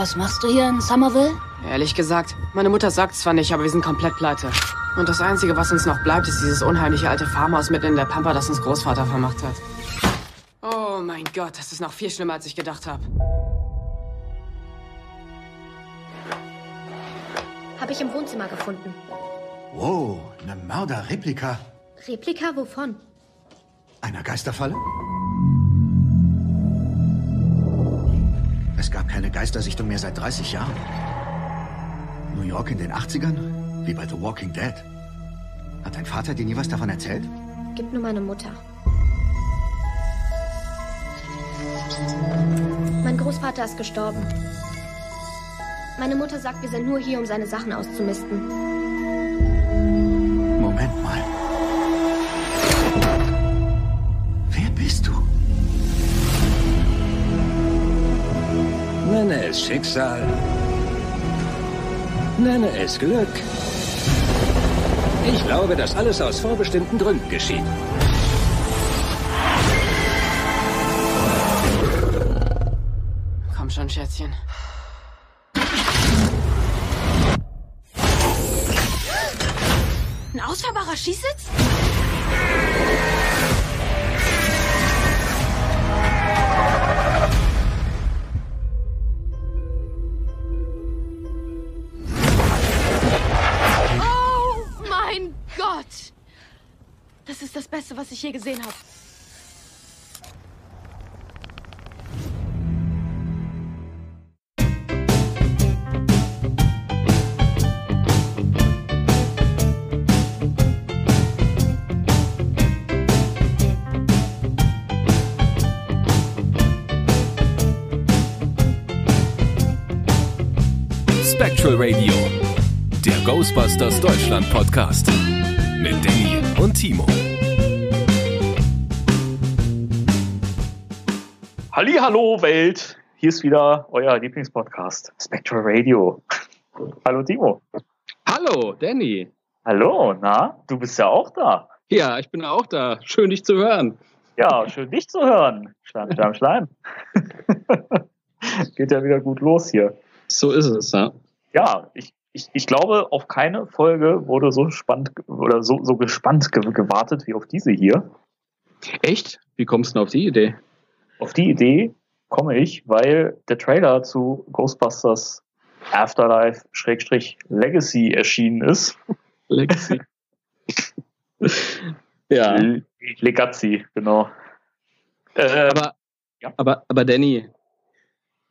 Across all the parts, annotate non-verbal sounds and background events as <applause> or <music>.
Was machst du hier in Somerville? Ehrlich gesagt, meine Mutter sagt zwar nicht, aber wir sind komplett pleite. Und das Einzige, was uns noch bleibt, ist dieses unheimliche alte Farmhaus mitten in der Pampa, das uns Großvater vermacht hat. Oh mein Gott, das ist noch viel schlimmer, als ich gedacht habe. Habe ich im Wohnzimmer gefunden. Wow, eine Mörderreplika. Replika wovon? Einer Geisterfalle? Es gab keine Geistersichtung mehr seit 30 Jahren. New York in den 80ern? Wie bei The Walking Dead. Hat dein Vater dir nie was davon erzählt? Gibt nur meine Mutter. Mein Großvater ist gestorben. Meine Mutter sagt, wir sind nur hier, um seine Sachen auszumisten. Es Schicksal. Nenne es Glück. Ich glaube, dass alles aus vorbestimmten Gründen geschieht. Komm schon, Schätzchen. Ein ausfahrbarer Schießsitz? Gesehen habe. Spectral Radio, der Ghostbusters Deutschland Podcast mit Danny und Timo. Hallo Welt, hier ist wieder euer Lieblingspodcast Spectral Radio. Hallo Timo. Hallo, Danny. Hallo, na, du bist ja auch da. Ja, ich bin auch da. Schön, dich zu hören. Ja, schön dich zu hören. Schleim, Schleim, Schleim. <laughs> Geht ja wieder gut los hier. So ist es, ja. Ja, ich, ich, ich glaube, auf keine Folge wurde so spannend oder so, so gespannt ge gewartet wie auf diese hier. Echt? Wie kommst du denn auf die Idee? Auf die Idee komme ich, weil der Trailer zu Ghostbusters Afterlife Schrägstrich Legacy erschienen ist. Legacy. <laughs> ja. Legacy, genau. Ähm, Aber, Ja. aber, aber Danny,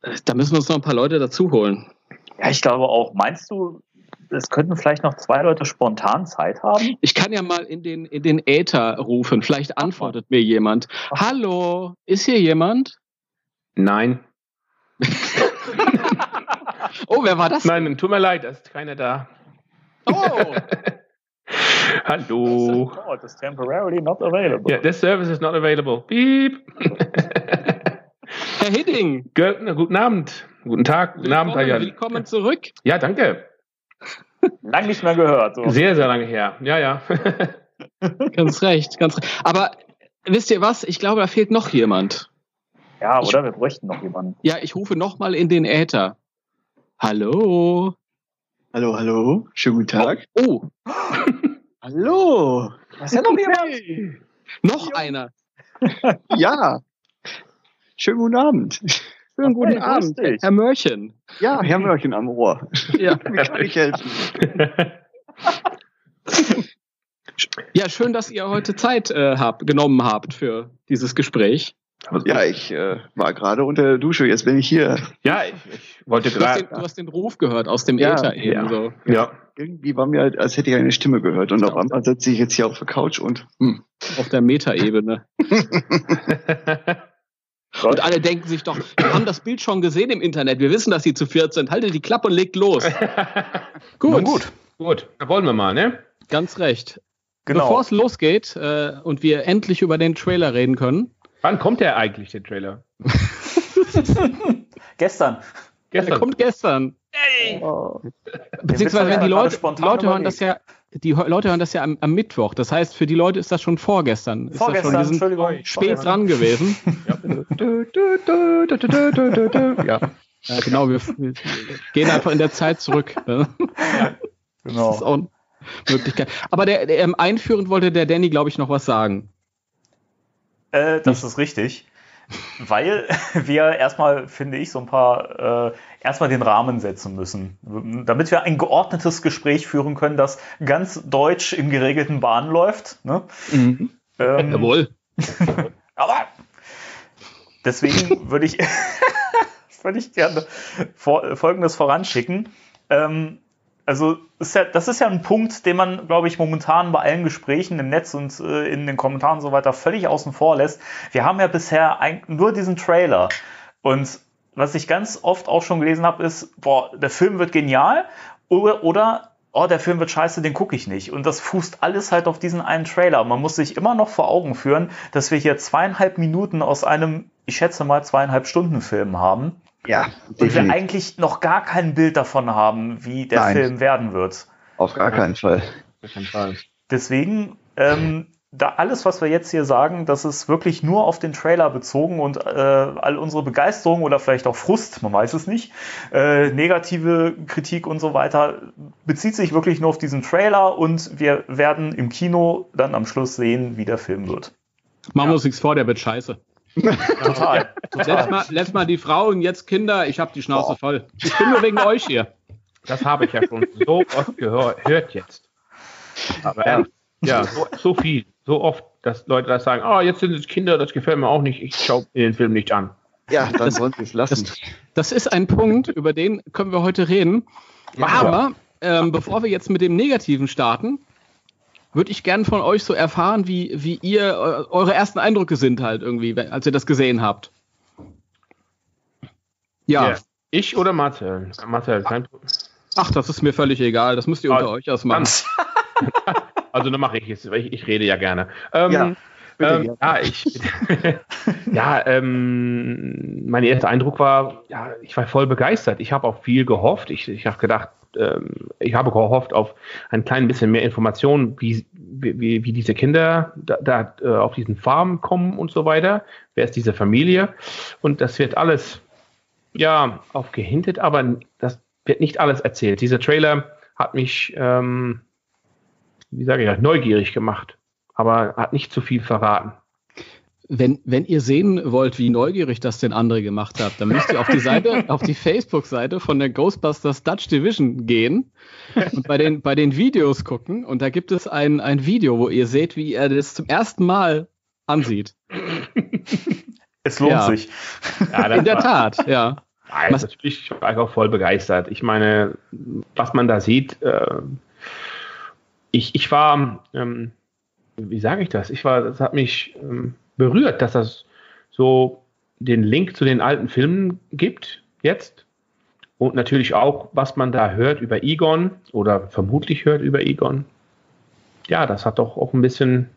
äh, da müssen wir uns noch ein paar Leute dazu holen. ja, ich glaube auch. Meinst du, es könnten vielleicht noch zwei Leute spontan Zeit haben? Ich kann ja mal in den, in den Äther rufen. Vielleicht antwortet mir jemand. Hallo, ist hier jemand? Nein. <laughs> Oh, wer war das? Nein, tut mir leid, da ist keiner da. Oh, <laughs> Hallo. Oh, it is temporarily not available. Ja, this service is not available. Beep. Herr Hidding. Guten Abend. Guten Tag. Guten Abend. Willkommen, Ja, willkommen zurück. ja, danke. Lang nicht mehr gehört. So. Sehr, sehr lange her. Ja, ja. <laughs> Ganz recht, ganz recht. Aber wisst ihr was? Ich glaube, da fehlt noch jemand. Ja, oder? Wir bräuchten noch jemanden. Ja, ich rufe noch mal in den Äther. Hallo. Hallo, hallo. Schönen guten Tag. Oh, <laughs> Hallo. Ist ja noch jemand? noch einer. <laughs> Ja. Schönen guten Abend. Schönen guten Hey, Abend, dich. Herr Mörchen. Ja, Herr Mörchen am Ohr. <laughs> Ja. Wie kann ich helfen? <laughs> ja, schön, dass ihr heute Zeit äh, habt, genommen habt für dieses Gespräch. Ja, ich äh, war gerade unter der Dusche, jetzt bin ich hier. ja, ich, ich wollte den, du gerade. hast den Ruf gehört aus dem Ja, Äther eben ja. so. Ja. Irgendwie war mir, halt, als hätte ich eine Stimme gehört. Und auf einmal sitze ich jetzt hier auf der Couch und hm. Auf der Metaebene. <laughs> Und alle denken sich doch, wir haben das Bild schon gesehen im Internet. Wir wissen, dass sie zu viert sind. Haltet die Klappe und legt los. <laughs> gut. Na gut. Gut. Da wollen wir mal, ne? Ganz recht. Genau. Bevor es losgeht äh, und wir endlich über den Trailer reden können, Wann kommt der eigentlich, der Trailer? <laughs> Gestern. der Gestern. kommt gestern. Oh. Beziehungsweise wenn die Leute, Leute hören das ja, die Leute hören das ja am, am Mittwoch. Das heißt, für die Leute ist das schon vorgestern. Ist Vorgestern, das schon, die sind Entschuldigung. spät dran gewesen. <laughs> Ja. Ja, genau, wir, wir, gehen einfach in der Zeit zurück. Ne? Ja, genau. Das ist auch eine Möglichkeit. Aber der, der ähm, einführend wollte der Danny, glaube ich, noch was sagen. Äh, das ist richtig. Weil <laughs> wir erstmal, finde ich, so ein paar, äh, erstmal den Rahmen setzen müssen. Damit wir ein geordnetes Gespräch führen können, das ganz deutsch in geregelten Bahnen läuft. Ne? Mhm. Ähm, Jawohl. <laughs> aber deswegen würde ich, <laughs> würde ich gerne Folgendes voranschicken. Ähm, also ist ja, das ist ja ein Punkt, den man, glaube ich, momentan bei allen Gesprächen im Netz und äh, in den Kommentaren und so weiter völlig außen vor lässt. Wir haben ja bisher ein, nur diesen Trailer. Und was ich ganz oft auch schon gelesen habe, ist, boah, der Film wird genial oder, oder oh, der Film wird scheiße, den gucke ich nicht. Und das fußt alles halt auf diesen einen Trailer. Man muss sich immer noch vor Augen führen, dass wir hier zweieinhalb Minuten aus einem, ich schätze mal, zweieinhalb Stunden Film haben. Ja, definitiv. Und wir eigentlich noch gar kein Bild davon haben, wie der Nein. Film werden wird. Auf gar keinen Fall. Deswegen, ähm, da alles, was wir jetzt hier sagen, das ist wirklich nur auf den Trailer bezogen und äh, all unsere Begeisterung oder vielleicht auch Frust, man weiß es nicht, äh, negative Kritik und so weiter, bezieht sich wirklich nur auf diesen Trailer und wir werden im Kino dann am Schluss sehen, wie der Film wird. Machen wir uns nichts vor, der wird scheiße. Total. total. Letzt, mal, letzt mal die Frauen, jetzt Kinder, ich habe die Schnauze Boah. voll. Ich bin nur wegen euch hier. Das habe ich ja schon so oft gehört jetzt. Aber ja, ja so, so, viel, so oft, dass Leute das sagen, oh, jetzt sind es Kinder, das gefällt mir auch nicht, ich schaue den Film nicht an. Ja, dann das, wollen sie es lassen. Das, das, ist ein Punkt, über den können wir heute reden. Ja, Aber ähm, bevor wir jetzt mit dem Negativen starten, würde ich gerne von euch so erfahren, wie, wie ihr äh, eure ersten Eindrücke sind halt irgendwie, als ihr das gesehen habt. Ja. Yeah. Ich oder Marcel? Marcel, kein Ach, das ist mir völlig egal. Das müsst ihr unter also, euch ausmachen. <laughs> also dann mache ich es. Ich, ich rede ja gerne. Ähm, ja. Ähm, ja, ich, <laughs> ja, ähm, mein erster Eindruck war, ja, ich war voll begeistert. Ich habe auch viel gehofft. Ich, ich habe gedacht, ähm, ich habe gehofft auf ein klein bisschen mehr Informationen, wie, wie, wie diese Kinder da, da äh, auf diesen Farm kommen und so weiter. Wer ist diese Familie? Und das wird alles, ja, aufgehintet, aber das wird nicht alles erzählt. Dieser Trailer hat mich, ähm, wie sage ich, neugierig gemacht, aber hat nicht zu viel verraten. Wenn, wenn ihr sehen wollt, wie neugierig das denn andere gemacht hat, dann müsst ihr auf die Seite, <laughs> auf die Facebook-Seite von der Ghostbusters Dutch Division gehen und bei den, bei den Videos gucken. Und da gibt es ein, ein Video, wo ihr seht, wie er das zum ersten Mal ansieht. Es lohnt ja. sich. Ja, In der Tat, ja. Nein, was, natürlich war ich auch voll begeistert. Ich meine, was man da sieht, äh, ich, ich war, ähm, wie sage ich das? Ich war, das hat mich ähm, berührt, dass das so den Link zu den alten Filmen gibt jetzt. Und natürlich auch, was man da hört über Egon oder vermutlich hört über Egon. Ja, das hat doch auch ein bisschen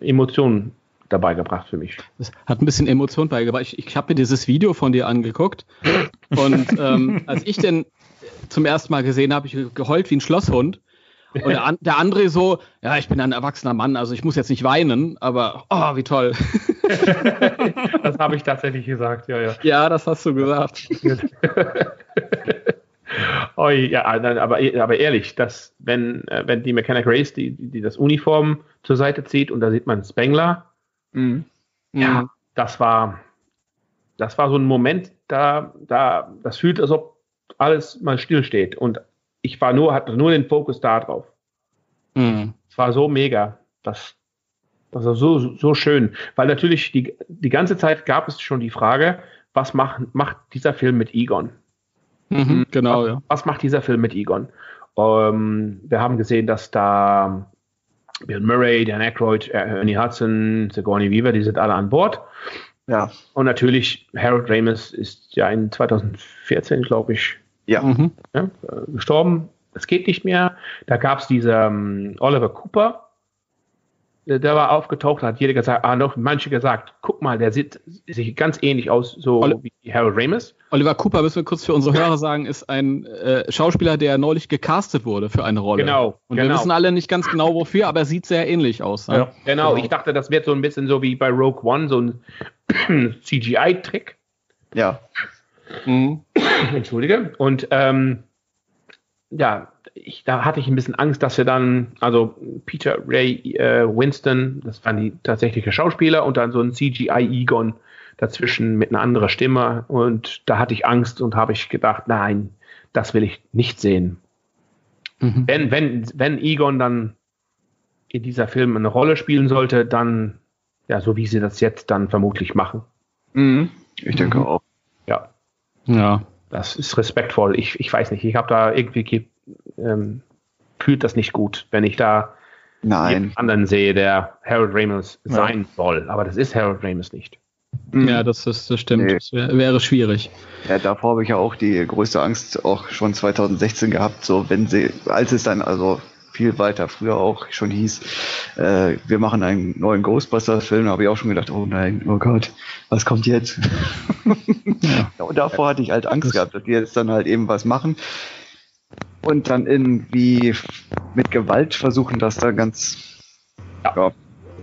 Emotionen dabei gebracht für mich. Das hat ein bisschen Emotion beigebracht. Ich, ich habe mir dieses Video von dir angeguckt und ähm, als ich den zum ersten Mal gesehen habe, ich geheult wie ein Schlosshund. Und der, der, andere so, ja, ich bin ein erwachsener Mann, also ich muss jetzt nicht weinen, aber oh, wie toll. <laughs> das habe ich tatsächlich gesagt, ja, ja. Ja, das hast du gesagt. <laughs> oh, ja, aber, aber ehrlich, dass, wenn, äh, wenn die Mechanic Race die, die das Uniform zur Seite zieht und da sieht man Spengler, mhm. ja, das war, das war so ein Moment, da, da, das fühlt, als ob alles mal stillsteht und ich war nur, hatte nur den Fokus da drauf. Mhm. Es war so mega. Das, das war so, so schön. Weil natürlich die, die ganze Zeit gab es schon die Frage, was macht, macht dieser Film mit Egon? Mhm, genau, was, ja. Was macht dieser Film mit Egon? Ähm, wir haben gesehen, dass da Bill Murray, Dan Aykroyd, Ernie Hudson, Sigourney Weaver, die sind alle an Bord. Ja. Und natürlich Harold Ramis ist ja in 2014, glaube ich, ja. Mhm. ja gestorben. Es geht nicht mehr. Da gab es diesen um, Oliver Cooper, der war aufgetaucht, hat jeder gesagt, ah, noch manche gesagt, guck mal, der sieht sich ganz ähnlich aus, so Oli wie Harold Ramis. Oliver Cooper, müssen wir kurz für unsere Hörer sagen, ist ein äh, Schauspieler, der neulich gecastet wurde für eine Rolle. Genau. Und genau. wir wissen alle nicht ganz genau wofür, aber er sieht sehr ähnlich aus. Ne? Ja, genau. genau, ich dachte, das wird so ein bisschen so wie bei Rogue One, so ein <clears throat> CGI-Trick. Ja. Mhm. <coughs> Entschuldige. Und ähm, ja, ich, da hatte ich ein bisschen Angst, dass wir dann, also Peter Ray äh, Winston, das waren die tatsächliche Schauspieler, und dann so ein CGI-Egon dazwischen mit einer anderen Stimme. Und da hatte ich Angst und habe ich gedacht, nein, das will ich nicht sehen. Mhm. Wenn, wenn, wenn Egon dann in dieser Film eine Rolle spielen sollte, dann, ja, so wie sie das jetzt dann vermutlich machen. Mhm. Ich denke mhm. auch. Ja. Ja. Das ist respektvoll. Ich, ich weiß nicht, ich habe da irgendwie ähm, fühlt das nicht gut, wenn ich da Nein. anderen sehe, der Harold Ramis ja. sein soll. Aber das ist Harold Ramis nicht. Mhm. Ja, das, ist, das stimmt. Nee. Das wär, wäre schwierig. Ja, davor habe ich ja auch die größte Angst auch schon 2016 gehabt, so wenn sie, als es dann also viel weiter früher auch schon hieß, äh, wir machen einen neuen Ghostbusters-Film, habe ich auch schon gedacht, oh nein, oh Gott, was kommt jetzt? ja. <laughs> Und davor hatte ich halt Angst das gehabt, dass die jetzt dann halt eben was machen und dann irgendwie mit Gewalt versuchen, das da ganz. Ja. ja.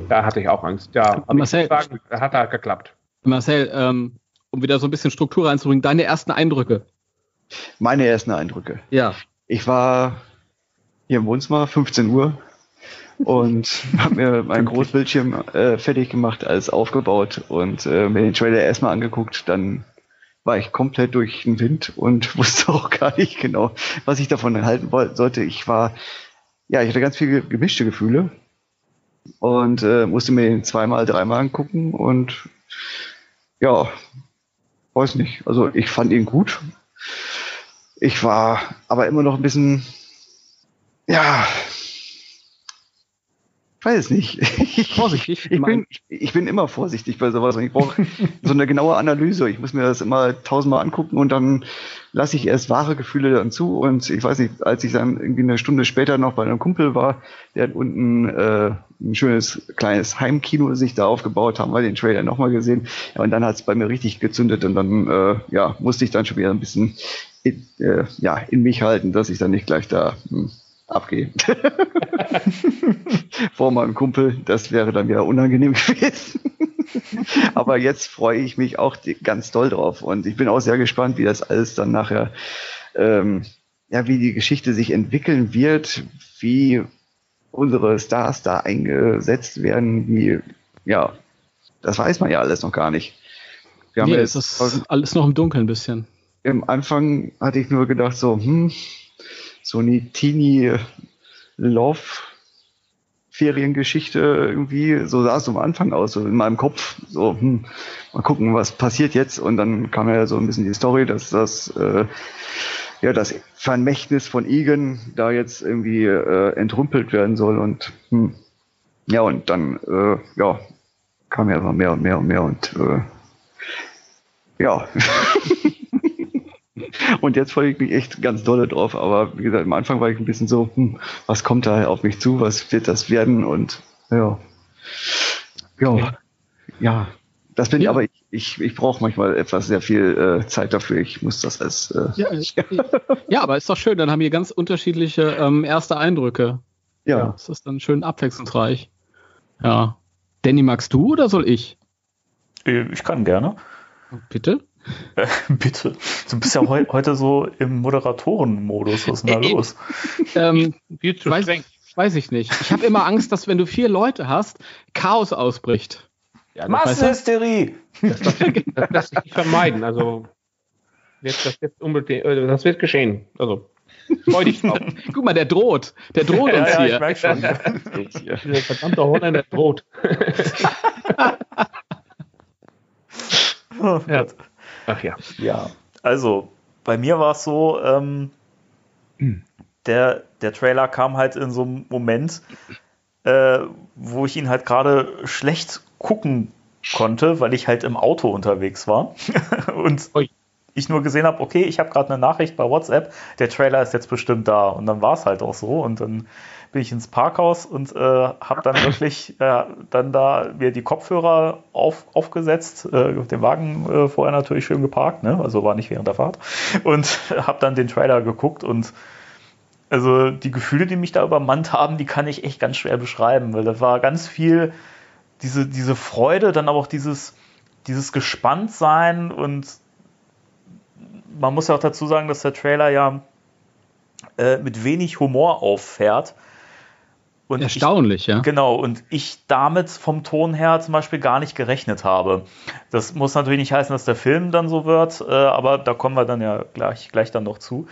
Da hatte ich auch Angst. Ja, Marcel, sagen, hat da geklappt. Marcel, ähm, um wieder so ein bisschen Struktur reinzubringen, deine ersten Eindrücke. Meine ersten Eindrücke. Ja. Ich war hier im Wohnzimmer, 15 Uhr, und habe mir <laughs> meinen Großbildschirm äh, fertig gemacht, alles aufgebaut und äh, mir den Trailer erstmal angeguckt. Dann war ich komplett durch den Wind und <laughs> wusste auch gar nicht genau, was ich davon halten sollte. Ich war, ja, ich hatte ganz viele gemischte Gefühle und äh, musste mir den zweimal, dreimal angucken und ja, weiß nicht. Also ich fand ihn gut. Ich war aber immer noch ein bisschen ja, ich weiß es nicht. <laughs> vorsichtig. Ich bin, ich bin immer vorsichtig bei sowas. Und ich brauche so eine genaue Analyse. Ich muss mir das immer tausendmal angucken und dann lasse ich erst wahre Gefühle dann zu. Und ich weiß nicht, als ich dann irgendwie eine Stunde später noch bei einem Kumpel war, der hat unten äh, ein schönes kleines Heimkino sich da aufgebaut, haben wir den Trailer nochmal gesehen. Ja, und dann hat es bei mir richtig gezündet und dann äh, ja, musste ich dann schon wieder ein bisschen in, äh, ja, in mich halten, dass ich dann nicht gleich da. Hm, abgehe. <laughs> Vor meinem Kumpel, das wäre dann wieder unangenehm <laughs> gewesen. Aber jetzt freue ich mich auch ganz doll drauf und ich bin auch sehr gespannt, wie das alles dann nachher, ähm, ja, wie die Geschichte sich entwickeln wird, wie unsere Stars da eingesetzt werden, wie, ja, das weiß man ja alles noch gar nicht. Wir haben nee, jetzt das ist alles noch im Dunkeln ein bisschen. Im Anfang hatte ich nur gedacht so, hm, so eine Teenie Love Feriengeschichte irgendwie, so sah es am Anfang aus, so in meinem Kopf, so, hm, mal gucken, was passiert jetzt. Und dann kam ja so ein bisschen die Story, dass das, äh, ja, das Vermächtnis von Egan da jetzt irgendwie äh, entrümpelt werden soll. Und hm, ja, und dann, äh, ja, kam ja immer mehr und mehr und mehr und äh, ja. <laughs> Und jetzt freue ich mich echt ganz dolle drauf. Aber wie gesagt, am Anfang war ich ein bisschen so, hm, was kommt da auf mich zu? Was wird das werden? Und ja. Ja. Ja. Das bin ich, aber ich, ich, ich brauche manchmal etwas sehr viel äh, Zeit dafür. Ich muss das als. Äh, <laughs> ja, ja, aber ist doch schön. Dann haben wir ganz unterschiedliche ähm, erste Eindrücke. Ja. ja. Das ist dann schön abwechslungsreich. Ja. Danny, magst du oder soll ich? Äh, ich kann gerne. Bitte? Äh, <laughs> bitte. Du bist ja heu heute so im Moderatorenmodus. Was ist denn da los? ähm, <laughs> weiß, weiß, ich nicht. Ich habe immer Angst, dass wenn du vier Leute hast, Chaos ausbricht. Ja, Massenhysterie! Das, das, <laughs> das lässt sich nicht vermeiden. Also, das, wird unbedingt, äh, das wird geschehen. Also, freu dich drauf. Guck mal, der droht. Der droht uns ja, ja, hier. Ich merke schon. Dieser verdammte Holländer droht. oh, ja. Ach ja. Ja, also bei mir war es so, ähm, hm. der, der Trailer kam halt in so einem Moment, äh, wo ich ihn halt gerade schlecht gucken konnte, weil ich halt im Auto unterwegs war. <laughs> und Ui. ich nur gesehen habe, okay, ich habe gerade eine Nachricht bei WhatsApp, der Trailer ist jetzt bestimmt da. Und dann war es halt auch so. Und dann bin ich ins Parkhaus und äh, habe dann <laughs> wirklich äh, dann da mir die Kopfhörer auf, aufgesetzt, äh, den Wagen äh, vorher natürlich schön geparkt, ne? also war nicht während der Fahrt und <laughs> habe dann den Trailer geguckt und also die Gefühle, die mich da übermannt haben, die kann ich echt ganz schwer beschreiben, weil da war ganz viel diese, diese Freude, dann aber auch dieses, dieses Gespanntsein und man muss ja auch dazu sagen, dass der Trailer ja äh, mit wenig Humor auffährt. Und Erstaunlich, ich, ja. Genau, und ich damit vom Ton her zum Beispiel gar nicht gerechnet habe. Das muss natürlich nicht heißen, dass der Film dann so wird, äh, aber da kommen wir dann ja gleich, gleich dann noch zu.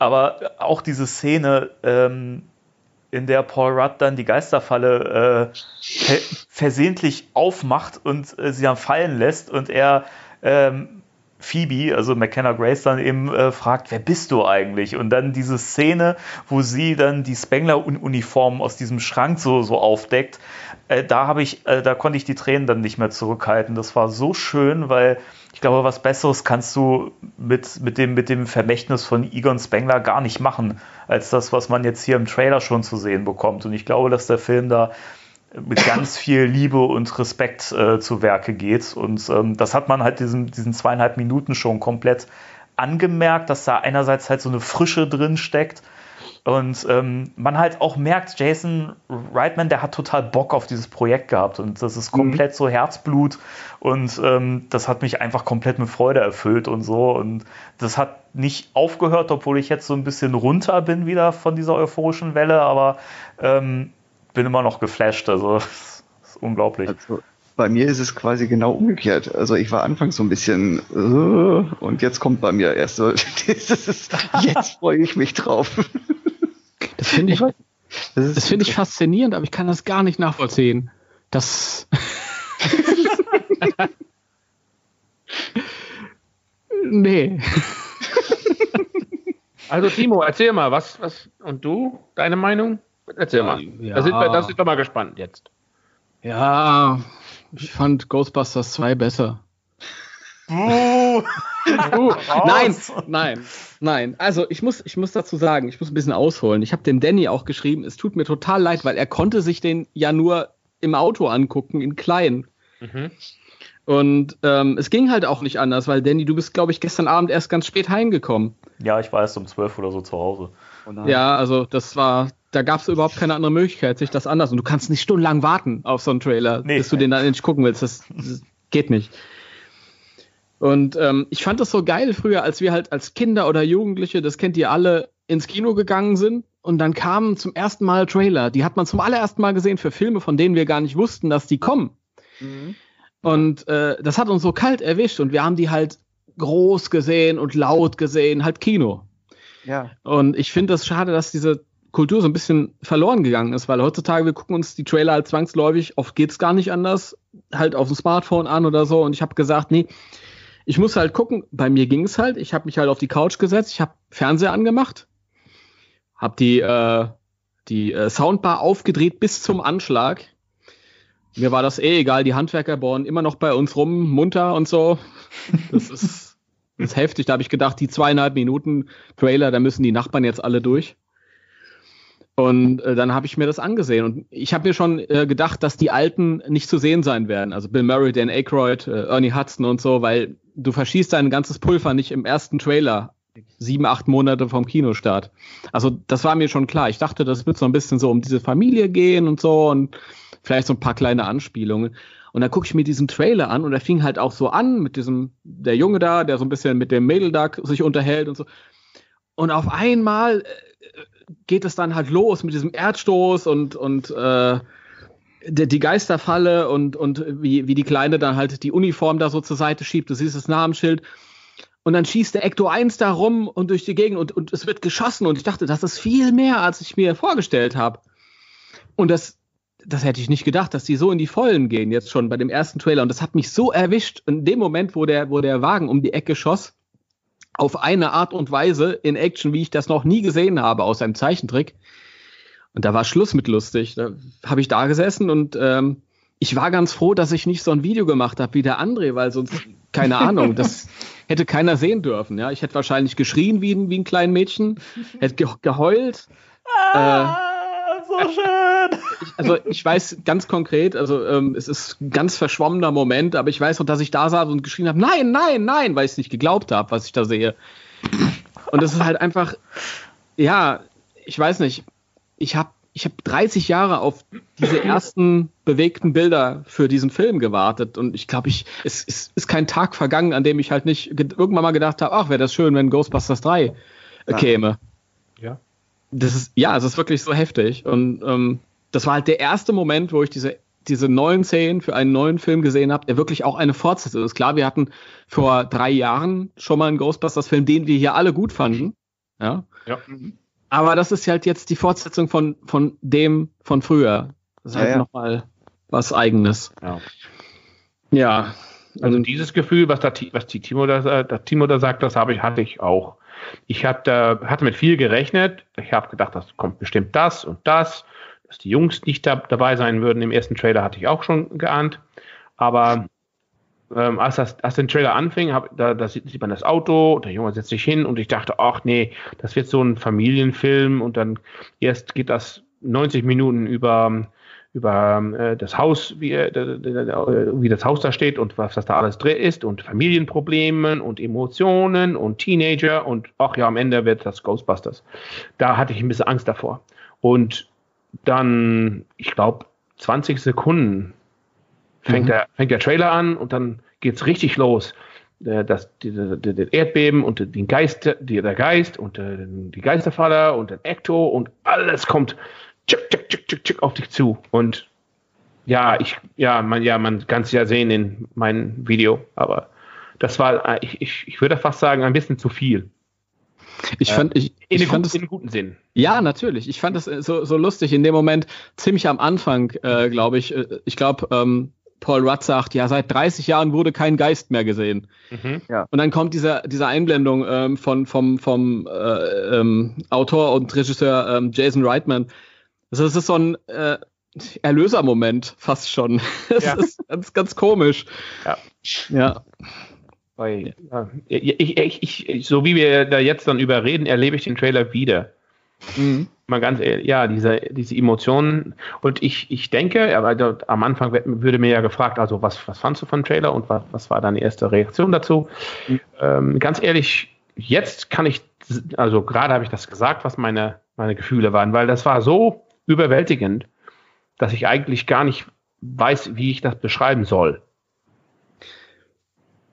Aber auch diese Szene, ähm, in der Paul Rudd dann die Geisterfalle äh, versehentlich aufmacht und äh, sie dann fallen lässt und er ähm, Phoebe, also McKenna Grace, dann eben äh, fragt, wer bist du eigentlich? Und dann diese Szene, wo sie dann die Spengler-Uniform aus diesem Schrank so, so aufdeckt, äh, da habe ich, äh, da konnte ich die Tränen dann nicht mehr zurückhalten. Das war so schön, weil ich glaube, was Besseres kannst du mit, mit, dem, mit dem Vermächtnis von Egon Spengler gar nicht machen, als das, was man jetzt hier im Trailer schon zu sehen bekommt. Und ich glaube, dass der Film da mit ganz viel Liebe und Respekt äh, zu Werke geht. Und ähm, das hat man halt diesen, diesen zweieinhalb Minuten schon komplett angemerkt, dass da einerseits halt so eine Frische drin steckt. Und ähm, man halt auch merkt, Jason Reitman, der hat total Bock auf dieses Projekt gehabt. Und das ist komplett mhm. so Herzblut. Und ähm, das hat mich einfach komplett mit Freude erfüllt und so. Und das hat nicht aufgehört, obwohl ich jetzt so ein bisschen runter bin wieder von dieser euphorischen Welle, aber ähm, bin immer noch geflasht. Also, <laughs> das ist unglaublich. Also, bei mir ist es quasi genau umgekehrt. Also ich war anfangs so ein bisschen uh, und jetzt kommt bei mir erst so, <laughs> dieses, jetzt freue ich mich drauf. <laughs> Das finde ich, das, das finde ich faszinierend, aber ich kann das gar nicht nachvollziehen. Das. nee. Also Timo, erzähl mal, was, was, und du, deine Meinung? Erzähl mal. Ja. Da, sind wir, da sind wir mal gespannt jetzt. Ja, ich fand Ghostbusters 2 besser. Uh, <laughs> uh, nein, nein, nein. Also ich muss, ich muss dazu sagen, ich muss ein bisschen ausholen. Ich habe dem Danny auch geschrieben, es tut mir total leid, weil er konnte sich den ja nur im Auto angucken, in klein. Mhm. Und ähm, es ging halt auch nicht anders, weil Danny, du bist, glaube ich, gestern Abend erst ganz spät heimgekommen. Ja, ich war erst um 12 oder so zu Hause. Oh ja, also das war, da gab es überhaupt keine andere Möglichkeit, sich das anders. Und du kannst nicht stundenlang warten auf so einen Trailer, nee. bis du den dann endlich gucken willst. Das, das geht nicht. Und ähm, ich fand das so geil früher, als wir halt als Kinder oder Jugendliche, das kennt ihr alle, ins Kino gegangen sind und dann kamen zum ersten Mal Trailer. Die hat man zum allerersten Mal gesehen für Filme, von denen wir gar nicht wussten, dass die kommen. Mhm. Und äh, das hat uns so kalt erwischt und wir haben die halt groß gesehen und laut gesehen, halt Kino. Ja. Und ich finde das schade, dass diese Kultur so ein bisschen verloren gegangen ist, weil heutzutage wir gucken uns die Trailer halt zwangsläufig, oft geht's gar nicht anders, halt auf dem Smartphone an oder so. Und ich habe gesagt, nee, ich muss halt gucken. Bei mir ging es halt. Ich habe mich halt auf die Couch gesetzt, ich habe Fernseher angemacht, habe die äh, die äh, Soundbar aufgedreht bis zum Anschlag. Mir war das eh egal. Die Handwerker bohren immer noch bei uns rum, munter und so. Das ist, das ist heftig. Da habe ich gedacht, die zweieinhalb Minuten Trailer, da müssen die Nachbarn jetzt alle durch. Und äh, dann habe ich mir das angesehen und ich habe mir schon äh, gedacht, dass die Alten nicht zu sehen sein werden. Also Bill Murray, Dan Aykroyd, äh, Ernie Hudson und so, weil du verschießt dein ganzes Pulver nicht im ersten Trailer sieben, acht Monate vom Kinostart. Also das war mir schon klar. Ich dachte, das wird so ein bisschen so um diese Familie gehen und so und vielleicht so ein paar kleine Anspielungen. Und dann gucke ich mir diesen Trailer an und er fing halt auch so an mit diesem, der Junge da, der so ein bisschen mit dem Mädel da sich unterhält und so. Und auf einmal äh, geht es dann halt los mit diesem Erdstoß und, und äh, die, Geisterfalle und, und wie, wie die Kleine dann halt die Uniform da so zur Seite schiebt. Du siehst das Namensschild. Und dann schießt der Ecto 1 da rum und durch die Gegend und, und es wird geschossen. Und ich dachte, das ist viel mehr, als ich mir vorgestellt habe. Und das, das hätte ich nicht gedacht, dass die so in die Vollen gehen, jetzt schon bei dem ersten Trailer. Und das hat mich so erwischt. In dem Moment, wo der, wo der Wagen um die Ecke schoss, auf eine Art und Weise in Action, wie ich das noch nie gesehen habe aus einem Zeichentrick. Und da war Schluss mit lustig. Da habe ich da gesessen und ähm, ich war ganz froh, dass ich nicht so ein Video gemacht habe wie der André, weil sonst, keine Ahnung, das <laughs> hätte keiner sehen dürfen. Ja, ich hätte wahrscheinlich geschrien wie ein, wie ein kleines Mädchen, hätte ge geheult. Ah, äh, so schön. Ich, also ich weiß ganz konkret, also ähm, es ist ein ganz verschwommener Moment, aber ich weiß noch, dass ich da saß und geschrien habe, nein, nein, nein, weil ich es nicht geglaubt habe, was ich da sehe. Und das ist halt einfach, ja, ich weiß nicht, ich habe ich habe 30 Jahre auf diese ersten bewegten Bilder für diesen Film gewartet und ich glaube, ich es, es ist kein Tag vergangen, an dem ich halt nicht irgendwann mal gedacht habe, ach, wäre das schön, wenn Ghostbusters 3 äh, Ja. käme. Ja. Das ist ja, es ist wirklich so heftig und ähm, das war halt der erste Moment, wo ich diese diese neuen Szenen für einen neuen Film gesehen habe, der wirklich auch eine Fortsetzung ist. Klar, wir hatten vor drei Jahren schon mal einen Ghostbusters-Film, den wir hier alle gut fanden. Ja. Ja. Aber das ist halt jetzt die Fortsetzung von, von dem von früher. Das ist Ja, halt ja. nochmal was Eigenes. Ja. Ja. Also dieses Gefühl, was, da, was die Timo da, das Timo da sagt, das habe ich, hatte ich auch. Ich hab da, hatte mit viel gerechnet. Ich habe gedacht, das kommt bestimmt das und das. Dass die Jungs nicht da, dabei sein würden im ersten Trailer, hatte ich auch schon geahnt. Aber ähm, als, das, als den Trailer anfing, hab, da, da sieht, sieht man das Auto, der Junge setzt sich hin und ich dachte, ach nee, das wird so ein Familienfilm und dann erst geht das 90 Minuten über, über äh, das Haus, wie, äh, d- wie das Haus da steht und was das da alles drin ist und Familienproblemen und Emotionen und Teenager und ach ja, am Ende wird das Ghostbusters. Da hatte ich ein bisschen Angst davor. Und dann, ich glaube, 20 Sekunden fängt, Mhm. der, fängt der Trailer an und dann geht's richtig los. Äh, Das, die Erdbeben und den Geist, der Geist und äh, die Geisterfaller und der Ecto und alles kommt tschick, tschick, tschick, tschick, tschick auf dich zu. Und ja, ich, ja, man, ja, man kann es ja sehen in meinem Video, aber das war, äh, ich, ich, ich würde fast sagen, ein bisschen zu viel. Ich fand, ich, In, ich den fand guten, es in guten Sinn. Ja, natürlich. Ich fand es äh, so, so lustig in dem Moment, ziemlich am Anfang, äh, glaube ich. Äh, Ich glaube, ähm, Paul Rudd sagt, ja, seit 30 Jahren wurde kein Geist mehr gesehen. Mhm. Und dann kommt diese, diese Einblendung ähm, von, vom, vom äh, ähm, Autor und Regisseur ähm, Jason Reitman. Also es ist so ein äh, Erlösermoment fast schon. <laughs> Es Ja. ist ganz, ganz komisch. Ja. Ja. Weil, ja, ich, ich, ich, so wie wir da jetzt dann über reden, erlebe ich den Trailer wieder. Mhm. Mal ganz ehrlich, ja, diese, diese Emotionen. Und ich, ich denke, aber am Anfang würde mir ja gefragt, also was, was fandst du vom Trailer und was, was war deine erste Reaktion dazu? Ähm, ganz ehrlich, jetzt kann ich, also gerade habe ich das gesagt, was meine, meine Gefühle waren, weil das war so überwältigend, dass ich eigentlich gar nicht weiß, wie ich das beschreiben soll.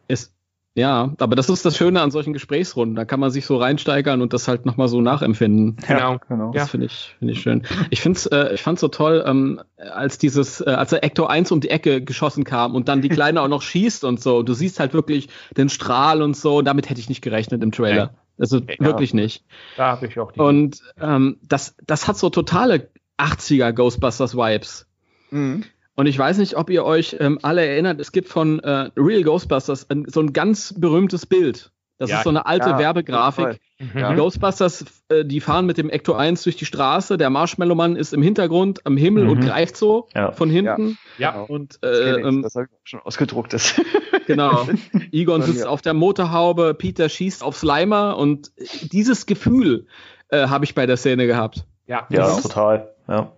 Ist, ja, aber das ist das Schöne an solchen Gesprächsrunden. Da kann man sich so reinsteigern und das halt nochmal so nachempfinden. Genau. genau. Das finde ich, finde ich schön. Ich find's, äh, ich fand's so toll, ähm, als dieses, äh, als der Ecto 1 um die Ecke geschossen kam und dann die <laughs> Kleine auch noch schießt und so. Du siehst halt wirklich den Strahl und so. Damit hätte ich nicht gerechnet im Trailer. Also wirklich nicht. Da habe ich auch die. Und ähm, das, das hat so totale 80er Ghostbusters Vibes. Mhm. Und ich weiß nicht, ob ihr euch ähm, alle erinnert, es gibt von äh, Real Ghostbusters ein, so ein ganz berühmtes Bild. Das Ja, ist so eine alte ja, Werbegrafik. Mhm. Die Ghostbusters, äh, die fahren mit dem Ecto 1 durch die Straße, der Marshmallow-Mann ist im Hintergrund am Himmel Mhm. und greift so Ja. von hinten. Ja. Genau. Und Das, äh, ähm, das habe ich schon ausgedruckt. Das. <laughs> genau. Egon sitzt auf der Motorhaube, Peter schießt auf Slimer und dieses Gefühl äh, habe ich bei der Szene gehabt. Ja, Ja, das total. Ja.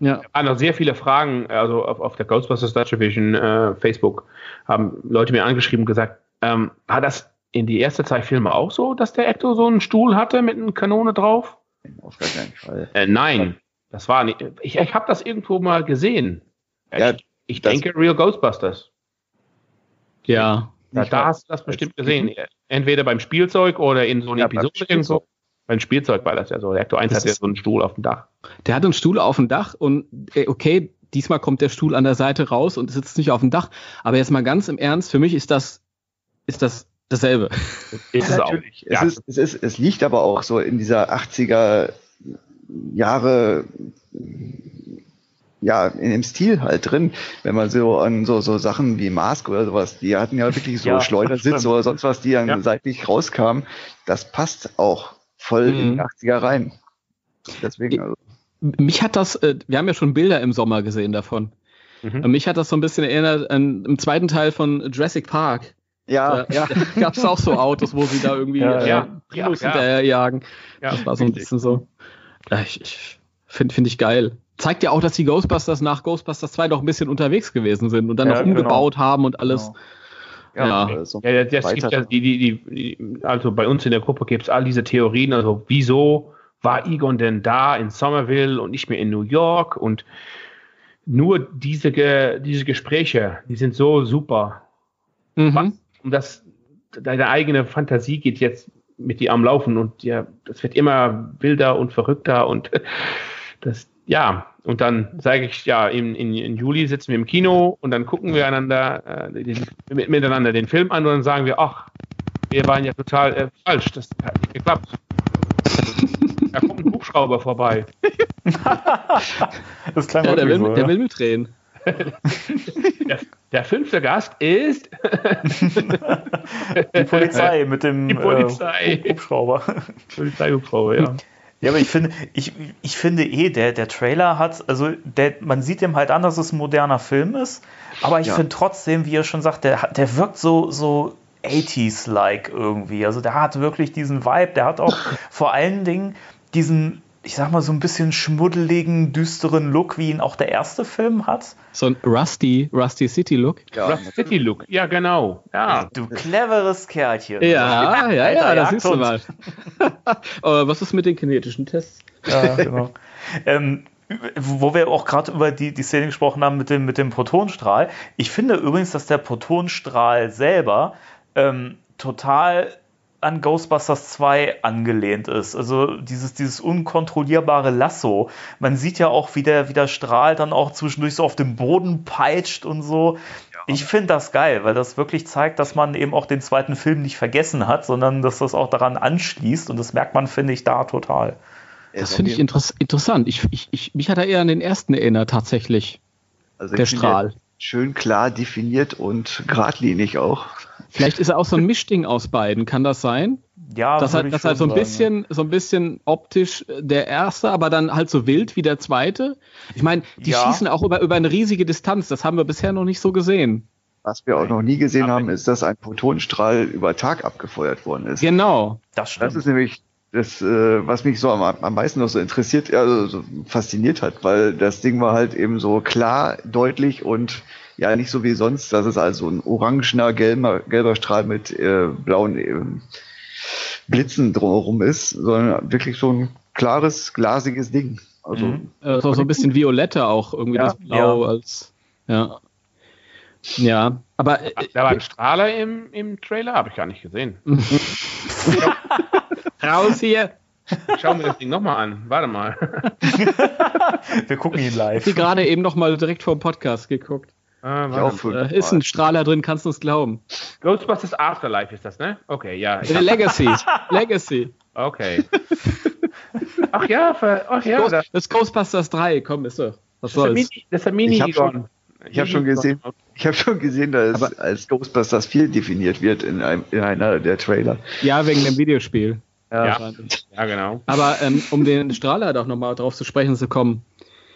Ja. waren noch sehr viele Fragen, also auf, auf der Ghostbusters Dutch Division äh, Facebook haben Leute mir angeschrieben und gesagt, ähm, war das in die erste Zeitfilme auch so, dass der Ecto so einen Stuhl hatte mit einer Kanone drauf? Auf gar keinen Fall. Äh, nein, das war nicht. Ich, ich habe das irgendwo mal gesehen. Ja, ich ich denke Real Ghostbusters. Ja. Da mal- hast du das bestimmt gesehen. Entweder beim Spielzeug oder in so einer Ja, Episode irgendwo. Beim Spielzeug war das ja so. Der Ecto 1 Das hatte ja so einen Stuhl auf dem Dach. Der hat einen Stuhl auf dem Dach und äh, okay, diesmal kommt der Stuhl an der Seite raus und sitzt nicht auf dem Dach. Aber jetzt mal ganz im Ernst, für mich ist das, ist das dasselbe. Ist es auch. Natürlich. Es, Ja. ist, es, ist, es liegt aber auch so in dieser 80er Jahre, ja, in dem Stil halt drin. Wenn man so an so, so Sachen wie Mask oder sowas, die hatten ja wirklich so Ja, Schleudersitz oder sonst was, die dann Ja. seitlich rauskamen. Das passt auch voll in Mhm. die 80er rein. Deswegen, also, Mich hat das, äh, wir haben ja schon Bilder im Sommer gesehen davon. Mhm. Mich hat das so ein bisschen erinnert an im zweiten Teil von Jurassic Park. ja, Da ja. <laughs> gab es auch so Autos, wo sie da irgendwie Ja, äh, ja. Primus Ja, ja. hinterherjagen. Ja, das war so ein bisschen so. Ja, ich ich finde find ich geil. Zeigt ja auch, dass die Ghostbusters nach Ghostbusters 2 doch ein bisschen unterwegs gewesen sind und dann Ja, noch genau. umgebaut haben und alles. Genau. Ja. äh, so Ja, das gibt ja die, die, die, also bei uns in der Gruppe gibt es all diese Theorien, also wieso war Egon denn da in Somerville und nicht mehr in New York? Und nur diese, diese Gespräche, die sind so super. Mhm. Was, um das, deine eigene Fantasie geht jetzt mit dir am Laufen und ja, das wird immer wilder und verrückter und <laughs> das, ja, und dann sage ich, ja, in, in, in, Juli sitzen wir im Kino und dann gucken wir einander, äh, den, miteinander den Film an und dann sagen wir, ach, wir waren ja total äh, falsch, das hat nicht geklappt. da kommt ein Hubschrauber vorbei. <laughs> das klang ja, der will, so, der will mitdrehen. <laughs> der, der, fünfte Gast ist die Polizei mit dem die Polizei. Äh, Hubschrauber. Polizeihubschrauber, ja. <laughs> Ja, aber ich finde, ich, ich finde eh, der, der Trailer hat, also der, man sieht dem halt an, dass es ein moderner Film ist, aber ich ja. finde trotzdem, wie er schon sagt, der, der wirkt so, so 80s-like irgendwie. Also der hat wirklich diesen Vibe, der hat auch <laughs> vor allen Dingen diesen ich sag mal, so ein bisschen schmuddeligen, düsteren Look, wie ihn auch der erste Film hat. So ein Rusty, Rusty City Look. Ja, Rusty City Look, ja, genau. Ja. Du cleveres Kerlchen. Ja, ja, ja, ja das siehst du mal. <laughs> Aber was ist mit den kinetischen Tests? Ja, genau. ähm, wo wir auch gerade über die, die Szene gesprochen haben mit dem, mit dem Protonstrahl. Ich finde übrigens, dass der Protonstrahl selber ähm, total an Ghostbusters 2 angelehnt ist. Also dieses, dieses unkontrollierbare Lasso. Man sieht ja auch, wie der, wie der Strahl dann auch zwischendurch so auf dem Boden peitscht und so. Ja. Ich finde das geil, weil das wirklich zeigt, dass man eben auch den zweiten Film nicht vergessen hat, sondern dass das auch daran anschließt. Und das merkt man, finde ich, da total. Das finde ich interess interessant. Ich, ich, ich, mich hat er eher an den ersten erinnert, tatsächlich. Also der Strahl. Schön klar definiert und geradlinig auch. Vielleicht ist er auch so ein Mischding aus beiden. Kann das sein? Ja, das halt, das halt so ein sagen, bisschen, ja. so ein bisschen optisch der erste, aber dann halt so wild wie der zweite. Ich meine, die ja. schießen auch über, über eine riesige Distanz. Das haben wir bisher noch nicht so gesehen. Was wir auch noch nie gesehen haben, ist, dass ein Protonstrahl über Tag abgefeuert worden ist. Genau. Das stimmt. Das ist nämlich das, äh, was mich so am, am meisten noch so interessiert, also so fasziniert hat, weil das Ding war halt eben so klar, deutlich und ja nicht so wie sonst, dass es also ein orangener, gelber, gelber Strahl mit äh, blauen äh, Blitzen drumherum ist, sondern wirklich so ein klares, glasiges Ding. Also mhm. äh, so, so ein bisschen violetter auch, irgendwie ja, das Blau ja. als ja. Ja, aber. Äh, da war ein Strahler im, im Trailer, habe ich gar nicht gesehen. <laughs> Raus hier! Schauen wir das Ding nochmal an. Warte mal. <laughs> wir gucken ihn live. Ich habe gerade eben nochmal direkt vor dem Podcast geguckt. Ah, äh, ist ein Strahler drin, kannst du es glauben. Ghostbusters Afterlife ist das, ne? Okay, ja. Äh, Legacy. <laughs> Legacy. Okay. Ach ja, für, ach ja. Das ist Ghostbusters 3, komm, ist doch. Was das soll's? Mini, das ist ein Mini ich habe hab schon gesehen, ich habe schon gesehen, dass es als Ghostbusters 4 definiert wird in, einem, in einer der Trailer. Ja, wegen dem Videospiel. Ja, ja. ja genau. Aber ähm, um den Strahler doch nochmal drauf zu sprechen zu kommen.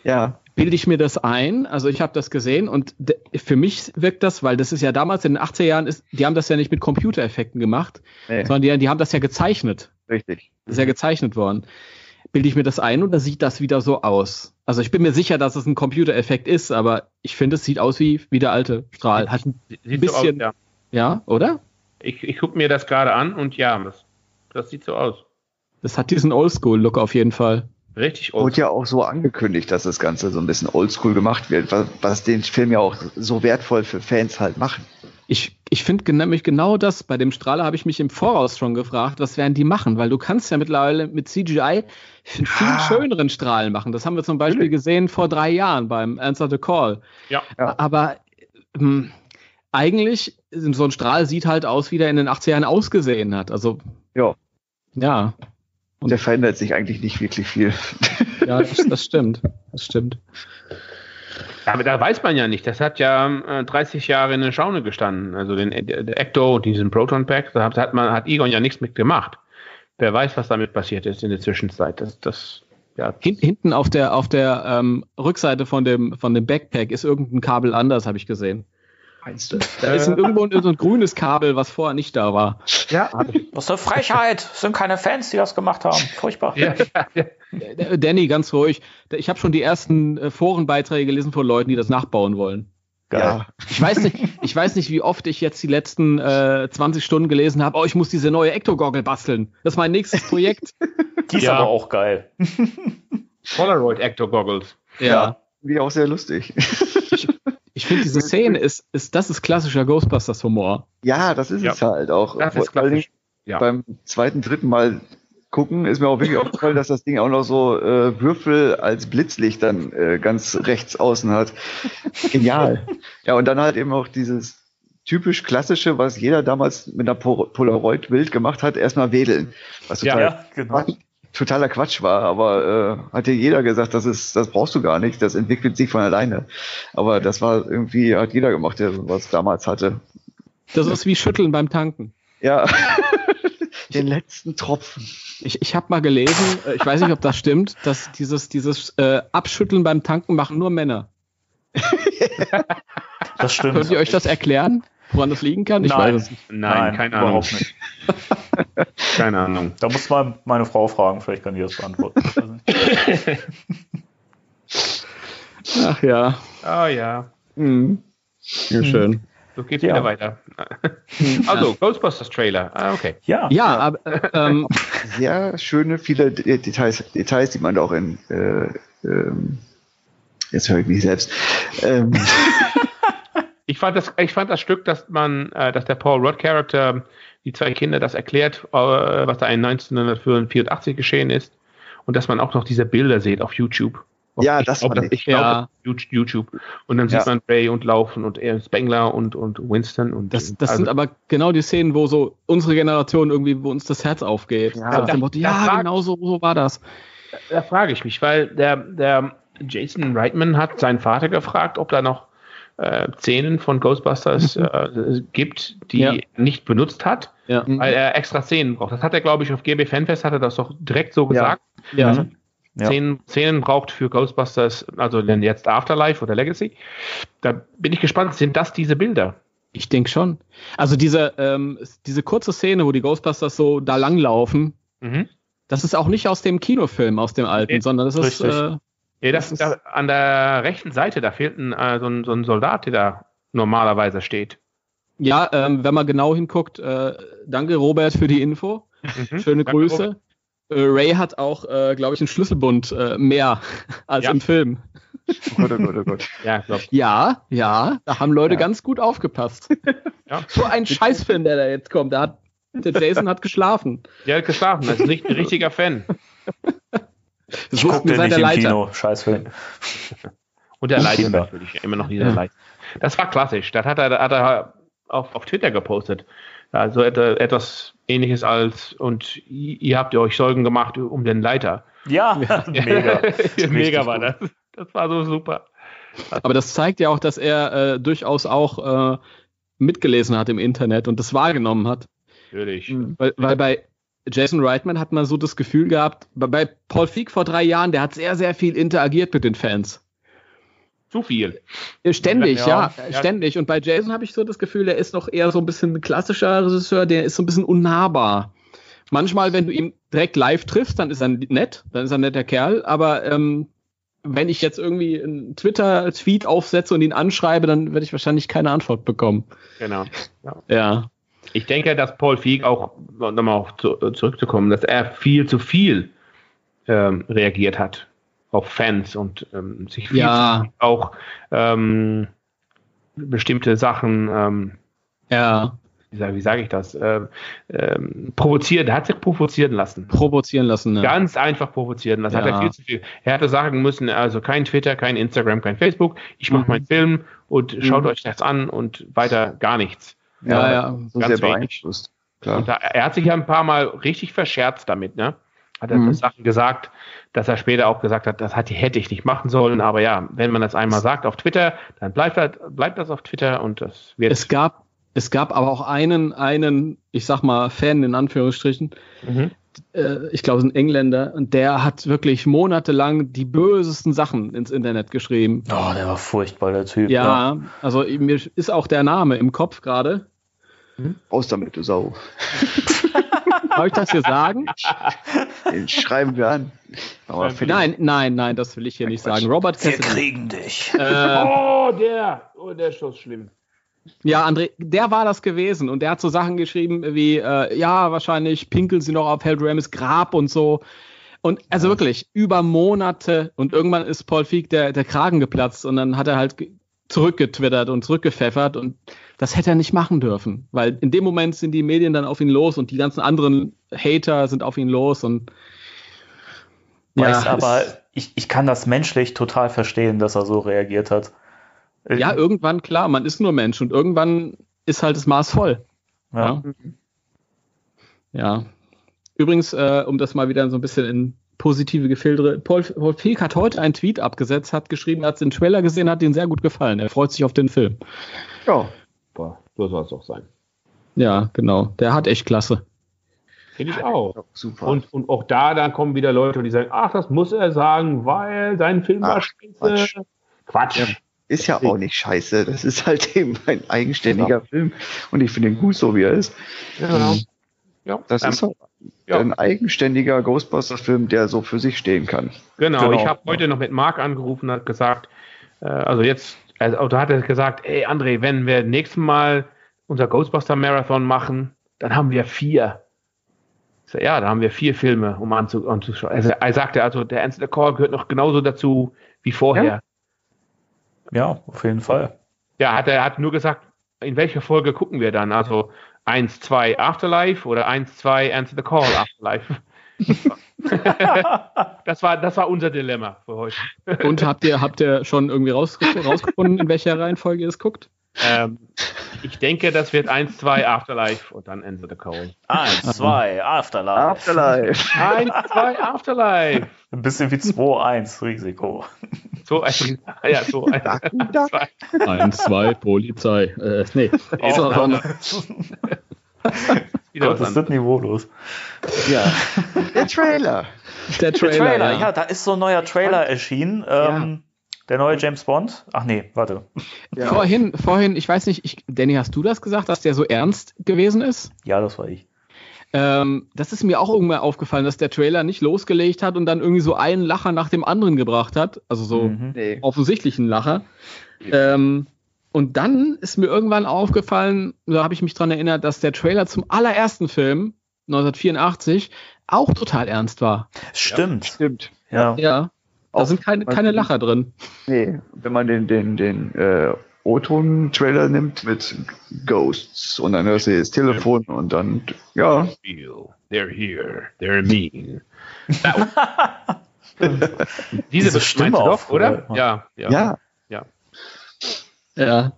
Ja bilde ich mir das ein. Also ich habe das gesehen und für mich wirkt das, weil das ist ja damals in den 80er Jahren, ist, die haben das ja nicht mit Computereffekten gemacht, nee. sondern die, die haben das ja gezeichnet. Richtig. Das ist ja gezeichnet worden. Bilde ich mir das ein oder sieht das wieder so aus? Also ich bin mir sicher, dass es ein Computereffekt ist, aber ich finde, es sieht aus wie, wie der alte Strahl. Hat ein sieht bisschen. So aus, ja. ja. oder? Ich, ich gucke mir das gerade an und ja, das, das sieht so aus. Das hat diesen Oldschool-Look auf jeden Fall. Richtig oldschool. Wurde ja auch so angekündigt, dass das Ganze so ein bisschen oldschool gemacht wird, was, was den Film ja auch so wertvoll für Fans halt machen. Ich, ich finde nämlich genau das, bei dem Strahler habe ich mich im Voraus schon gefragt, was werden die machen? Weil du kannst ja mittlerweile mit CGI einen viel ah. schöneren Strahlen machen. Das haben wir zum Beispiel gesehen vor drei Jahren beim Answer the Call. Ja. Aber ähm, eigentlich, so ein Strahl sieht halt aus, wie der in den 80er Jahren ausgesehen hat. Also, ja. Ja. Und der verändert sich eigentlich nicht wirklich viel. <laughs> Ja, das, das stimmt. Das stimmt. Aber da weiß man ja nicht. Das hat ja äh, 30 Jahre in der Schaune gestanden. Also den der Ecto und diesen Proton Pack, da hat, man, hat Egon ja nichts mitgemacht. Wer weiß, was damit passiert ist in der Zwischenzeit. Das, das, ja. Hinten auf der, auf der ähm, Rückseite von dem, von dem Backpack ist irgendein Kabel anders, habe ich gesehen. Meinst du? Da ist irgendwo so ein grünes Kabel, was vorher nicht da war. Ja, was ist eine Frechheit. Das sind keine Fans, die das gemacht haben. Furchtbar. Ja, ja, ja. Danny, ganz ruhig. Ich habe schon die ersten äh, Forenbeiträge gelesen von Leuten, die das nachbauen wollen. Geil. Ja. Ich weiß nicht, ich weiß nicht, wie oft ich jetzt die letzten äh, 20 Stunden gelesen habe, oh, ich muss diese neue Ektogoggle basteln. Das ist mein nächstes Projekt. Die ist Ja. aber auch geil. Polaroid Actor Goggles. Ja. Wie auch sehr lustig. Ich finde, diese Szene <laughs> ist, ist, das ist klassischer Ghostbusters-Humor. Ja, das ist Ja. es halt auch. Das ist klassisch. Ja. Beim zweiten, dritten Mal gucken ist mir auch wirklich aufgefallen, dass das Ding auch noch so äh, Würfel als Blitzlicht dann äh, ganz rechts außen hat. Genial. <laughs> ja, und dann halt eben auch dieses typisch klassische, was jeder damals mit einer Po- Polaroid-Bild gemacht hat, erstmal wedeln. Was Ja, total, Ja, genau. Totaler Quatsch war, aber äh, hat ja jeder gesagt, das ist, das brauchst du gar nicht, das entwickelt sich von alleine. Aber das war irgendwie, hat jeder gemacht, der sowas damals hatte. Das ist wie Schütteln beim Tanken. Ja. <laughs> Den letzten Tropfen. Ich, ich habe mal gelesen, äh, ich weiß nicht, ob das stimmt, dass dieses, dieses äh, Abschütteln beim Tanken machen nur Männer. Das stimmt. Könnt ihr euch das erklären, woran das liegen kann? Ich Nein. weiß es nicht. Nein, keine Ahnung. überhaupt nicht. <laughs> Keine Ahnung. Da muss man meine Frau fragen, vielleicht kann die das beantworten. <laughs> Ach ja, Ah ja. Mhm. ja schön. So geht's Ja. wieder weiter. Also, Ghostbusters Trailer. Ah, okay. Ja, Ja, aber äh, ähm, <laughs> Sehr schöne, viele De- Details, Details, die man da auch in, äh, ähm, jetzt höre ich mich selbst. Ähm, Ich fand das, ich fand das Stück, dass man, äh, dass der Paul Rudd Charakter die zwei Kinder das erklärt, äh, was da in 1984 geschehen ist und dass man auch noch diese Bilder sieht auf YouTube. Auf- Ja, ich das glaub, fand das- ich. ich glaube, Ja. YouTube. Und dann Ja. sieht man Ray und Laufen und er Spengler und, und Winston und das, das also, sind aber genau die Szenen, wo so unsere Generation irgendwie, wo uns das Herz aufgeht. Ja. Dem Motto, Da- ja, da- genau so, so war das. Da frage ich mich, weil der, der Jason Reitman hat seinen Vater gefragt, ob da noch äh, Szenen von Ghostbusters äh, gibt, die Ja. er nicht benutzt hat, Ja. weil er extra Szenen braucht. Das hat er, glaube ich, auf GB Fanfest hat er das doch direkt so gesagt. Ja. Also, Ja. Szenen, Szenen braucht für Ghostbusters, also denn jetzt Afterlife oder Legacy. Da bin ich gespannt, sind das diese Bilder? Ich denke schon. Also diese, ähm, diese kurze Szene, wo die Ghostbusters so da langlaufen, Mhm. das ist auch nicht aus dem Kinofilm, aus dem alten, Nee, sondern das ist, äh, Ja, das, Das ist- da, an der rechten Seite, da fehlt ein, äh, so, ein, so ein Soldat, der da normalerweise steht. ja, ähm, wenn man genau hinguckt, äh, danke Robert für die Info. Mhm. Schöne Danke, Grüße. Äh, Ray hat auch, äh, glaube ich, einen Schlüsselbund äh, mehr <laughs> als Ja. im Film. Gott, oh Gott. Ja, glaub, Ja, ja, da haben Leute Ja. ganz gut aufgepasst. <laughs> Ja. So ein Scheißfilm, der da jetzt kommt. Der, hat, der Jason hat geschlafen. der hat geschlafen, das ist nicht ein richtiger Fan. <laughs> Das ich wussten guck wir den nicht der im Leiter. Kino. Scheißfilm. Und der Leiter natürlich, immer noch dieser Ja. Leiter. Das war klassisch. Das hat er, hat er auf, auf Twitter gepostet. Also et- etwas ähnliches als, und ihr habt euch Sorgen gemacht um den Leiter. Ja, <laughs> mega. <laughs> Mega Richtig war gut. das. Das war so super. Aber das zeigt ja auch, dass er äh, durchaus auch äh, mitgelesen hat im Internet und das wahrgenommen hat. Natürlich. Weil, weil bei Jason Reitman hat man so das Gefühl gehabt, bei- Paul Feig vor drei Jahren, der hat sehr, sehr viel interagiert mit den Fans. Zu viel. Äh, Ständig, ja, Ja, ja. ständig. Und bei Jason habe ich so das Gefühl, der ist noch eher so ein bisschen ein klassischer Regisseur, der ist so ein bisschen unnahbar. Manchmal, wenn du ihn direkt live triffst, dann ist er nett, dann ist er ein netter Kerl, aber ähm, wenn ich jetzt irgendwie einen Twitter-Tweet aufsetze und ihn anschreibe, dann werde ich wahrscheinlich keine Antwort bekommen. Genau. Ja. Ja. Ich denke, dass Paul Feig auch, um nochmal auf zu, zurückzukommen, dass er viel zu viel ähm, reagiert hat auf Fans und ähm, sich viel Ja. zu viel auch ähm, bestimmte Sachen, ähm, Ja. wie sage ich das, ähm, provoziert, er hat sich provozieren lassen. Provozieren lassen. Ne? Ganz einfach provozieren lassen. Hat Ja. er viel zu viel. Er hätte sagen müssen, also kein Twitter, kein Instagram, kein Facebook. Ich mache Mhm. meinen Film und schaut euch das an und weiter gar nichts. Ja, ja. So Ganz sehr beeinflusst. Da, er hat sich ja ein paar Mal richtig verscherzt damit, ne? Hat er Mhm. Sachen gesagt, dass er später auch gesagt hat, das hat, hätte ich nicht machen sollen. Aber ja, wenn man das einmal sagt auf Twitter, dann bleibt das, bleibt das auf Twitter und das wird. Es gab, es gab aber auch einen, einen, ich sag mal, Fan in Anführungsstrichen, Mhm. Äh, ich glaube, es ist ein Engländer, und der hat wirklich monatelang die bösesten Sachen ins Internet geschrieben. Oh, der war furchtbar, der Typ. Ja, also mir ist auch der Name im Kopf gerade. Raus damit, du Sau. Darf ich das hier sagen? Den schreiben wir an. Aber Nein, nein, nein, das will ich hier nicht sagen. Robert Wir Cassidy. kriegen dich. Äh, Oh, der! Oh, der ist so schlimm. Ja, André, der war das gewesen und der hat so Sachen geschrieben wie, äh, ja, wahrscheinlich pinkeln sie noch auf Harold Ramis Grab und so. Und also wirklich, über Monate und irgendwann ist Paul Feig der, der Kragen geplatzt und dann hat er halt zurückgetwittert und zurückgepfeffert und das hätte er nicht machen dürfen, weil in dem Moment sind die Medien dann auf ihn los und die ganzen anderen Hater sind auf ihn los und Weiß, ja, aber ich, ich kann das menschlich total verstehen, dass er so reagiert hat. Ja, irgendwann, klar, man ist nur Mensch und irgendwann ist halt das Maß voll. Ja. Ja. ja. Übrigens, äh, um das mal wieder so ein bisschen in positive Gefilde. Paul, Paul Feig hat heute einen Tweet abgesetzt, hat geschrieben, er hat den Trailer gesehen, hat ihn sehr gut gefallen. Er freut sich auf den Film. Ja, boah, so soll es auch sein. Ja, genau. Der hat echt klasse. Finde ich auch. Super. Und, und auch da, dann kommen wieder Leute, die sagen, ach, das muss er sagen, weil sein Film war scheiße. Quatsch. Quatsch. Ja, ist ja auch nicht scheiße. Das ist halt <laughs> eben ein eigenständiger ja. Film. Und ich finde ihn gut, so wie er ist. Ja, genau. Ja, das ähm, ist auch ja. ein eigenständiger Ghostbusters-Film, der so für sich stehen kann. Genau, genau. ich habe heute noch mit Marc angerufen und hat gesagt, äh, also jetzt, also da hat er gesagt, ey André, wenn wir nächstes Mal unser Ghostbuster-Marathon machen, dann haben wir vier. So, ja, da haben wir vier Filme, um anzuschauen. Also, er sagte also, der Answer the Call gehört noch genauso dazu wie vorher. Ja, ja auf jeden Fall. Ja, hat er hat nur gesagt, in welcher Folge gucken wir dann? Also 1, 2 Afterlife oder 1, 2 Answer the Call Afterlife. <laughs> das, war, das war unser Dilemma für heute. Und habt ihr, habt ihr schon irgendwie raus, rausgefunden, in welcher Reihenfolge ihr es guckt? Ähm, ich denke, das wird 1, 2 Afterlife und dann Answer the Call. 1, 2 Afterlife. Afterlife. 1, 2 Afterlife. Ein bisschen wie 2, 1 Risiko. So, also, ja, so. 1, 2 Polizei. Äh, nee. Oh, so, no. Gott, ist das niveaulos. Ja. Der Trailer. Der Trailer, Der Trailer ja. ja. da ist so ein neuer Trailer erschienen. Ähm, der neue James Bond? Ach nee, warte. Ja. Vorhin, vorhin, ich weiß nicht, ich, Danny, hast du das gesagt, dass der so ernst gewesen ist? Ja, das war ich. Ähm, das ist mir auch irgendwann aufgefallen, dass der Trailer nicht losgelegt hat und dann irgendwie so einen Lacher nach dem anderen gebracht hat. Also so mhm. offensichtlichen Lacher. Ähm, und dann ist mir irgendwann aufgefallen, da habe ich mich dran erinnert, dass der Trailer zum allerersten Film 1984 auch total ernst war. Stimmt. Ja, stimmt. Ja. ja. Da sind keine, keine Lacher drin. Nee, wenn man den, den, den äh, O-Ton-Trailer nimmt mit Ghosts und dann hörst du das Telefon und dann, ja. They're here, they're mean. <laughs> Diese, Diese Stimme doch, oder? Ja, ja. Ja. Ja. ja.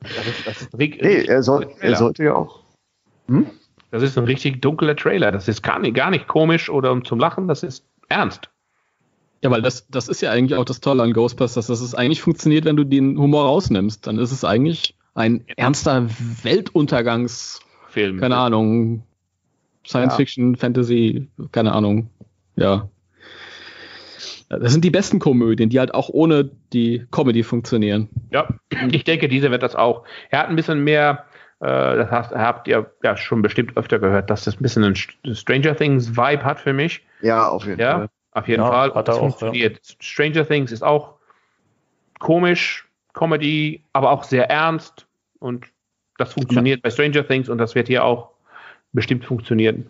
Das ist, das ist nee, er, soll, er sollte ja auch. Hm? Das ist ein richtig dunkler Trailer. Das ist gar nicht, gar nicht komisch oder um zum Lachen, das ist ernst. Ja, weil das, das ist ja eigentlich auch das Tolle an Ghostbusters, dass es eigentlich funktioniert, wenn du den Humor rausnimmst. Dann ist es eigentlich ein ernster Weltuntergangsfilm. Keine Ahnung. Science ja. Fiction, Fantasy, keine Ahnung. Ja. Das sind die besten Komödien, die halt auch ohne die Comedy funktionieren. Ja, ich denke, diese wird das auch. Er hat ein bisschen mehr, äh, das heißt, habt ihr ja schon bestimmt öfter gehört, dass das ein bisschen ein Stranger Things Vibe hat für mich. Ja, auf jeden ja? Fall. Auf jeden ja, Fall. Hat er auch, funktioniert. Ja. Stranger Things ist auch komisch, Comedy, aber auch sehr ernst. Und das funktioniert ja. bei Stranger Things und das wird hier auch bestimmt funktionieren.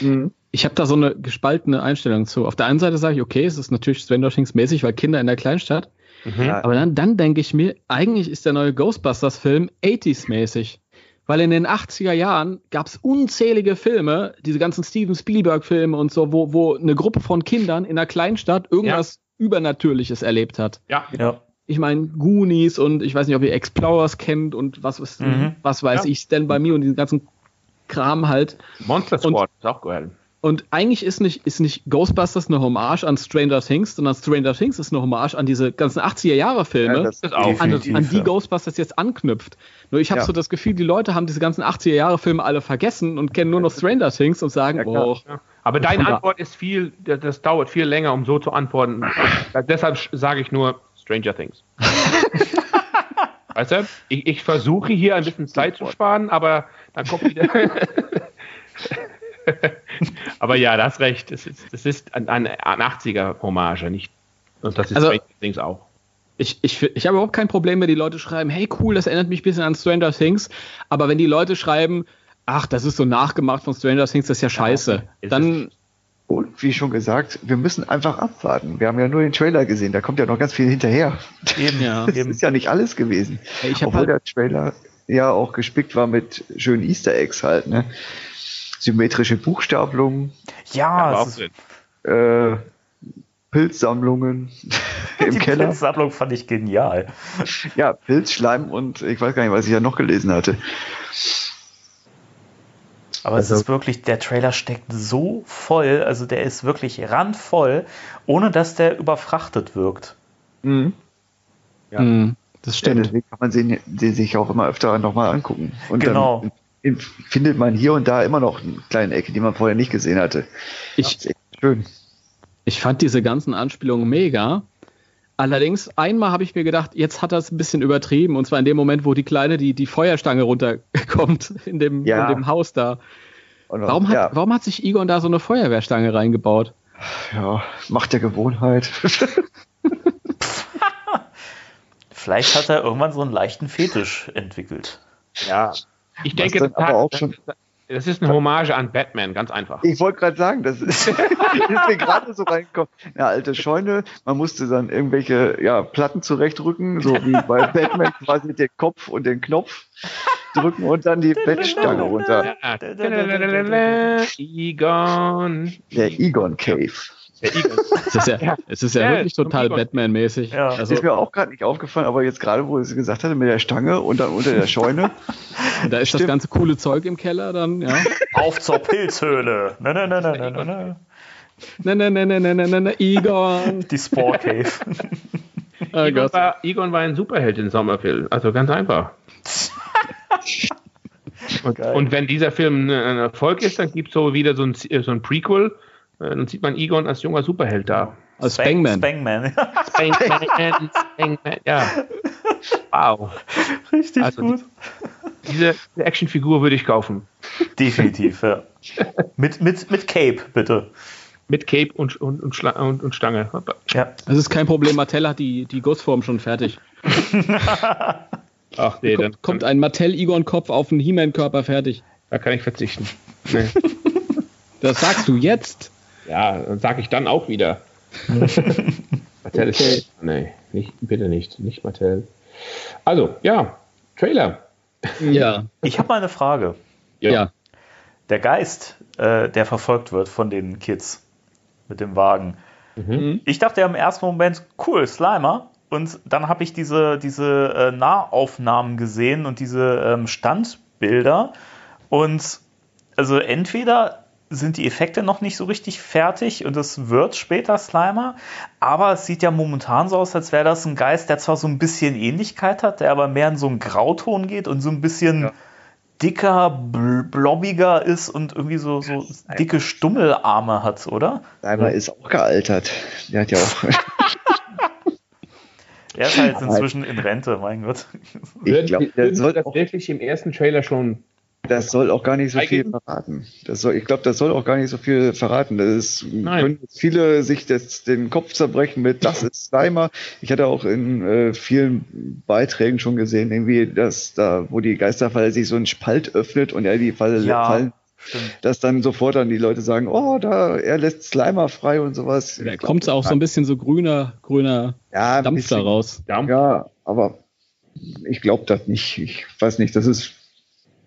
Mhm. Ich habe da so eine gespaltene Einstellung zu. Auf der einen Seite sage ich, okay, es ist natürlich Stranger Things mäßig, weil Kinder in der Kleinstadt. Mhm. Aber dann, dann denke ich mir, eigentlich ist der neue Ghostbusters-Film 80s mäßig. Weil in den 80er Jahren gab es unzählige Filme, diese ganzen Steven Spielberg-Filme und so, wo, wo eine Gruppe von Kindern in einer Kleinstadt irgendwas ja. Übernatürliches erlebt hat. Ja. ja. Ich meine, Goonies und ich weiß nicht, ob ihr Explorers kennt und was, was, mhm. was weiß ja. ich, Stand By Me und diesen ganzen Kram halt. Monster Squad und, ist auch geil. Und eigentlich ist nicht, ist nicht Ghostbusters eine Hommage an Stranger Things, sondern Stranger Things ist eine Hommage an diese ganzen 80er-Jahre-Filme, ja, an, an, die Ghostbusters jetzt anknüpft. Nur ich habe ja. so das Gefühl, die Leute haben diese ganzen 80er-Jahre-Filme alle vergessen und kennen nur noch Stranger Things und sagen, ja, oh. Aber deine Antwort ist viel, das dauert viel länger, um so zu antworten. Deshalb sage ich nur Stranger Things. <laughs> weißt du, ich, ich versuche hier ein bisschen Zeit zu sparen, aber dann kommt wieder. <laughs> <laughs> Aber ja, das recht. Das ist, das ist ein, ein 80er-Hommage, nicht. Und das ist also, Things auch. Ich, ich, ich habe überhaupt kein Problem, wenn die Leute schreiben, hey cool, das erinnert mich ein bisschen an Stranger Things. Aber wenn die Leute schreiben, ach, das ist so nachgemacht von Stranger Things, das ist ja scheiße, ja, dann, wie schon gesagt, wir müssen einfach abwarten. Wir haben ja nur den Trailer gesehen, da kommt ja noch ganz viel hinterher. Eben, Ja. <laughs> Das eben. ist ja nicht alles gewesen. Obwohl halt- der Trailer ja auch gespickt war mit schönen Easter Eggs halt, ne? Symmetrische Buchstablungen, Ja, es drin. äh, Pilzsammlungen <laughs> im die Keller. Pilzsammlung fand ich genial. Ja, Pilz, Schleim und ich weiß gar nicht, was ich ja noch gelesen hatte. Aber es Also- ist wirklich, der Trailer steckt so voll, also der ist wirklich randvoll, ohne dass der überfrachtet wirkt. Mhm. Ja. Hm, das Ja, stimmt. deswegen kann man sie, sie sich auch immer öfter nochmal angucken. Und Genau. dann findet man hier und da immer noch eine kleine Ecke, die man vorher nicht gesehen hatte. Ich, Das ist echt schön. Ich fand diese ganzen Anspielungen mega. Allerdings, einmal habe ich mir gedacht, jetzt hat er es ein bisschen übertrieben. Und zwar in dem Moment, wo die Kleine die, die Feuerstange runterkommt <laughs> in dem, Ja. in dem Haus da. Und, Warum hat, ja, warum hat sich Egon da so eine Feuerwehrstange reingebaut? ja, Macht der Gewohnheit. <laughs> Vielleicht hat er irgendwann so einen leichten Fetisch entwickelt. Ja. Ich denke, dann aber auch schon- das ist eine Hommage an Batman, ganz einfach. Ich wollte gerade sagen, das ist, <laughs> ist mir gerade so reingekommen. Eine alte Scheune, man musste dann irgendwelche ja, Platten zurechtrücken, so wie bei <laughs> Batman quasi den Kopf und den Knopf drücken und dann die Bettstange runter. Ja. Egon. Der Egon Cave. Der Egon. Es ist ja, es ist ja, Ja, wirklich total. Batman-mäßig. Ja. Also, ist mir auch gerade nicht aufgefallen, aber jetzt gerade, wo sie gesagt hatte, mit der Stange und dann unter der Scheune. da ist das stimmt. ganze coole Zeug im Keller dann, ja. Auf zur Pilzhöhle. Ne, ne, ne, ne, ne, ne, ne. Ne, ne, ne, ne, ne, ne, ne, ne, Egon. Die Spore Cave. Oh Egon, Gott. war, Egon war ein Superheld in Sommerfilm. Also ganz einfach. Und, und wenn dieser Film ein Erfolg ist, dann gibt es so wieder so ein, so ein Prequel. Äh, Dann sieht man Egon als junger Superheld da. Als Spangman. Spangman. Spangman, Spangman, ja. Wow. Richtig Also gut. Diese, diese Actionfigur würde ich kaufen. Definitiv, ja. Mit, mit, mit Cape, bitte. Mit Cape und, und, und, Schla und, und Stange. Ja. Das ist kein Problem, Mattel hat die, die Gussform schon fertig. Ach nee, dann Kommt, kommt ein Mattel-Egon-Kopf auf einen He-Man-Körper fertig. da kann ich verzichten. <laughs> Nee. Das sagst du jetzt. Ja, dann sage ich dann auch wieder. <laughs> Mattel ist. Nee, nicht, bitte nicht. Nicht Mattel. Also, ja, Trailer. Ja. Ich habe mal eine Frage. Ja. Der Geist, äh, der verfolgt wird von den Kids mit dem Wagen. Ich dachte ja im ersten Moment, cool, Slimer. Und dann habe ich diese, diese äh, Nahaufnahmen gesehen und diese ähm, Standbilder. Und also entweder sind die Effekte noch nicht so richtig fertig und es wird später Slimer, aber es sieht ja momentan so aus, als wäre das ein Geist, der zwar so ein bisschen Ähnlichkeit hat, der aber mehr in so einen Grauton geht und so ein bisschen dicker, bl blobbiger ist und irgendwie so, so dicke Stummelarme hat, oder? Einmal ist auch gealtert. Der hat ja auch. <laughs> <laughs> Er ist halt jetzt inzwischen in Rente, mein Gott. Ich glaube, der soll wirklich im ersten Trailer schon. Das soll auch gar nicht so viel verraten. Das soll, ich glaube, das soll auch gar nicht so viel verraten. Das ist, Nein. können viele sich das, den Kopf zerbrechen mit, das ist Slimer. Ich hatte auch in äh, vielen Beiträgen schon gesehen, irgendwie, dass da, wo die Geisterfalle sich so ein Spalt öffnet und er die Falle Ja, fallen, stimmt. dass dann sofort dann die Leute sagen, oh, da, er lässt Slimer frei und sowas. Da kommt auch so ein bisschen so grüner, grüner ja, Dampf da bisschen. raus. Ja, Ja, aber ich glaube das nicht. Ich weiß nicht, das ist,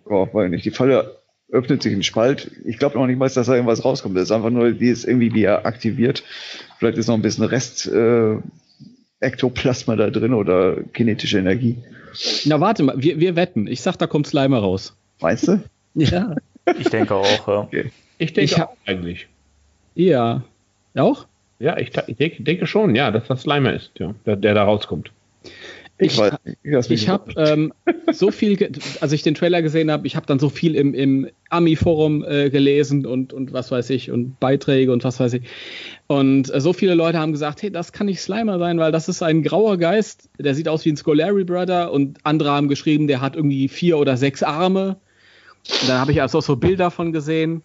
oh, weil nicht, die Falle öffnet sich ein Spalt. Ich glaube noch nicht mal, dass da irgendwas rauskommt. Das ist einfach nur, die ist irgendwie wieder aktiviert. Vielleicht ist noch ein bisschen Rest äh, Ektoplasma da drin oder kinetische Energie. Na, warte mal, wir, wir wetten. Ich sag, da kommt Slimer raus. Meinst du? <laughs> Ja. Ich denke auch, ja. ich denke Ich auch eigentlich. Ja. Auch? Ja, ich, ich denke, denke schon, ja, dass das Slimer ist, ja, der, der da rauskommt. Ich, Ich- weiß nicht. Ich habe ähm, so viel, als ich den Trailer gesehen habe, ich habe dann so viel im, im Ami-Forum äh, gelesen und, und was weiß ich und Beiträge und was weiß ich. Und äh, so viele Leute haben gesagt, hey, das kann nicht Slimer sein, weil das ist ein grauer Geist, der sieht aus wie ein Scolari Brother und andere haben geschrieben, der hat irgendwie vier oder sechs Arme. Und dann habe ich also so Bilder von gesehen.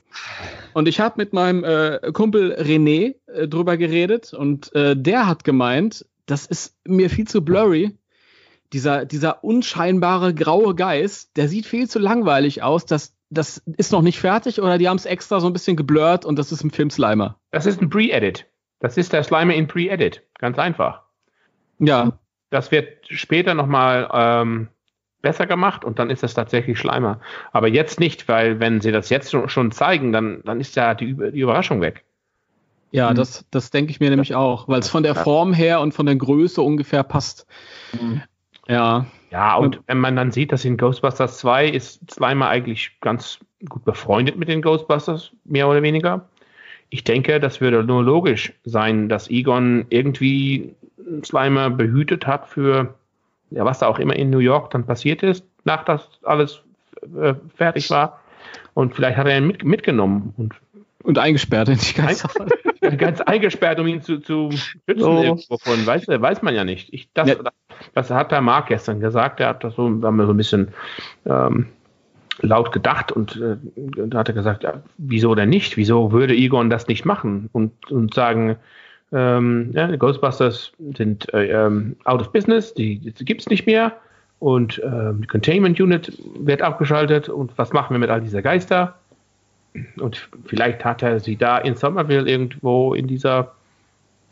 Und ich habe mit meinem äh, Kumpel René äh, drüber geredet und äh, der hat gemeint, das ist mir viel zu blurry. Dieser, dieser unscheinbare graue Geist, der sieht viel zu langweilig aus. Das, das ist noch nicht fertig oder die haben es extra so ein bisschen geblurrt und das ist im Film Slimer. Das ist ein Pre-Edit. Das ist der Slimer in Pre-Edit. Ganz einfach. Ja. Das wird später nochmal ähm, besser gemacht und dann ist das tatsächlich Schleimer. Aber jetzt nicht, weil wenn sie das jetzt schon zeigen, dann, dann ist ja die, die Überraschung weg. Ja, mhm. das, das denke ich mir nämlich auch, weil es von der Form her und von der Größe ungefähr passt. Mhm. Ja. Ja, und wenn man dann sieht, dass in Ghostbusters 2 ist Slimer eigentlich ganz gut befreundet mit den Ghostbusters, mehr oder weniger. Ich denke, das würde nur logisch sein, dass Egon irgendwie Slimer behütet hat für ja, was da auch immer in New York dann passiert ist, nach das alles äh, fertig war. Und vielleicht hat er ihn mit, mitgenommen und, und eingesperrt in die ganze ein, <laughs> ganz eingesperrt, um ihn zu, zu schützen oh. irgendwo von, weiß, weiß man ja nicht. Ich, das, ja. das, hat der Mark gestern gesagt, er hat das so, haben wir so ein bisschen ähm, laut gedacht und äh, da hat er gesagt, ja, wieso denn nicht? Wieso würde Egon das nicht machen und, und sagen, ähm, ja, die Ghostbusters sind äh, ähm, out of business, die, die gibt es nicht mehr. Und ähm, die Containment Unit wird abgeschaltet. Und was machen wir mit all dieser Geister? Und vielleicht hat er sie da in Somerville irgendwo in dieser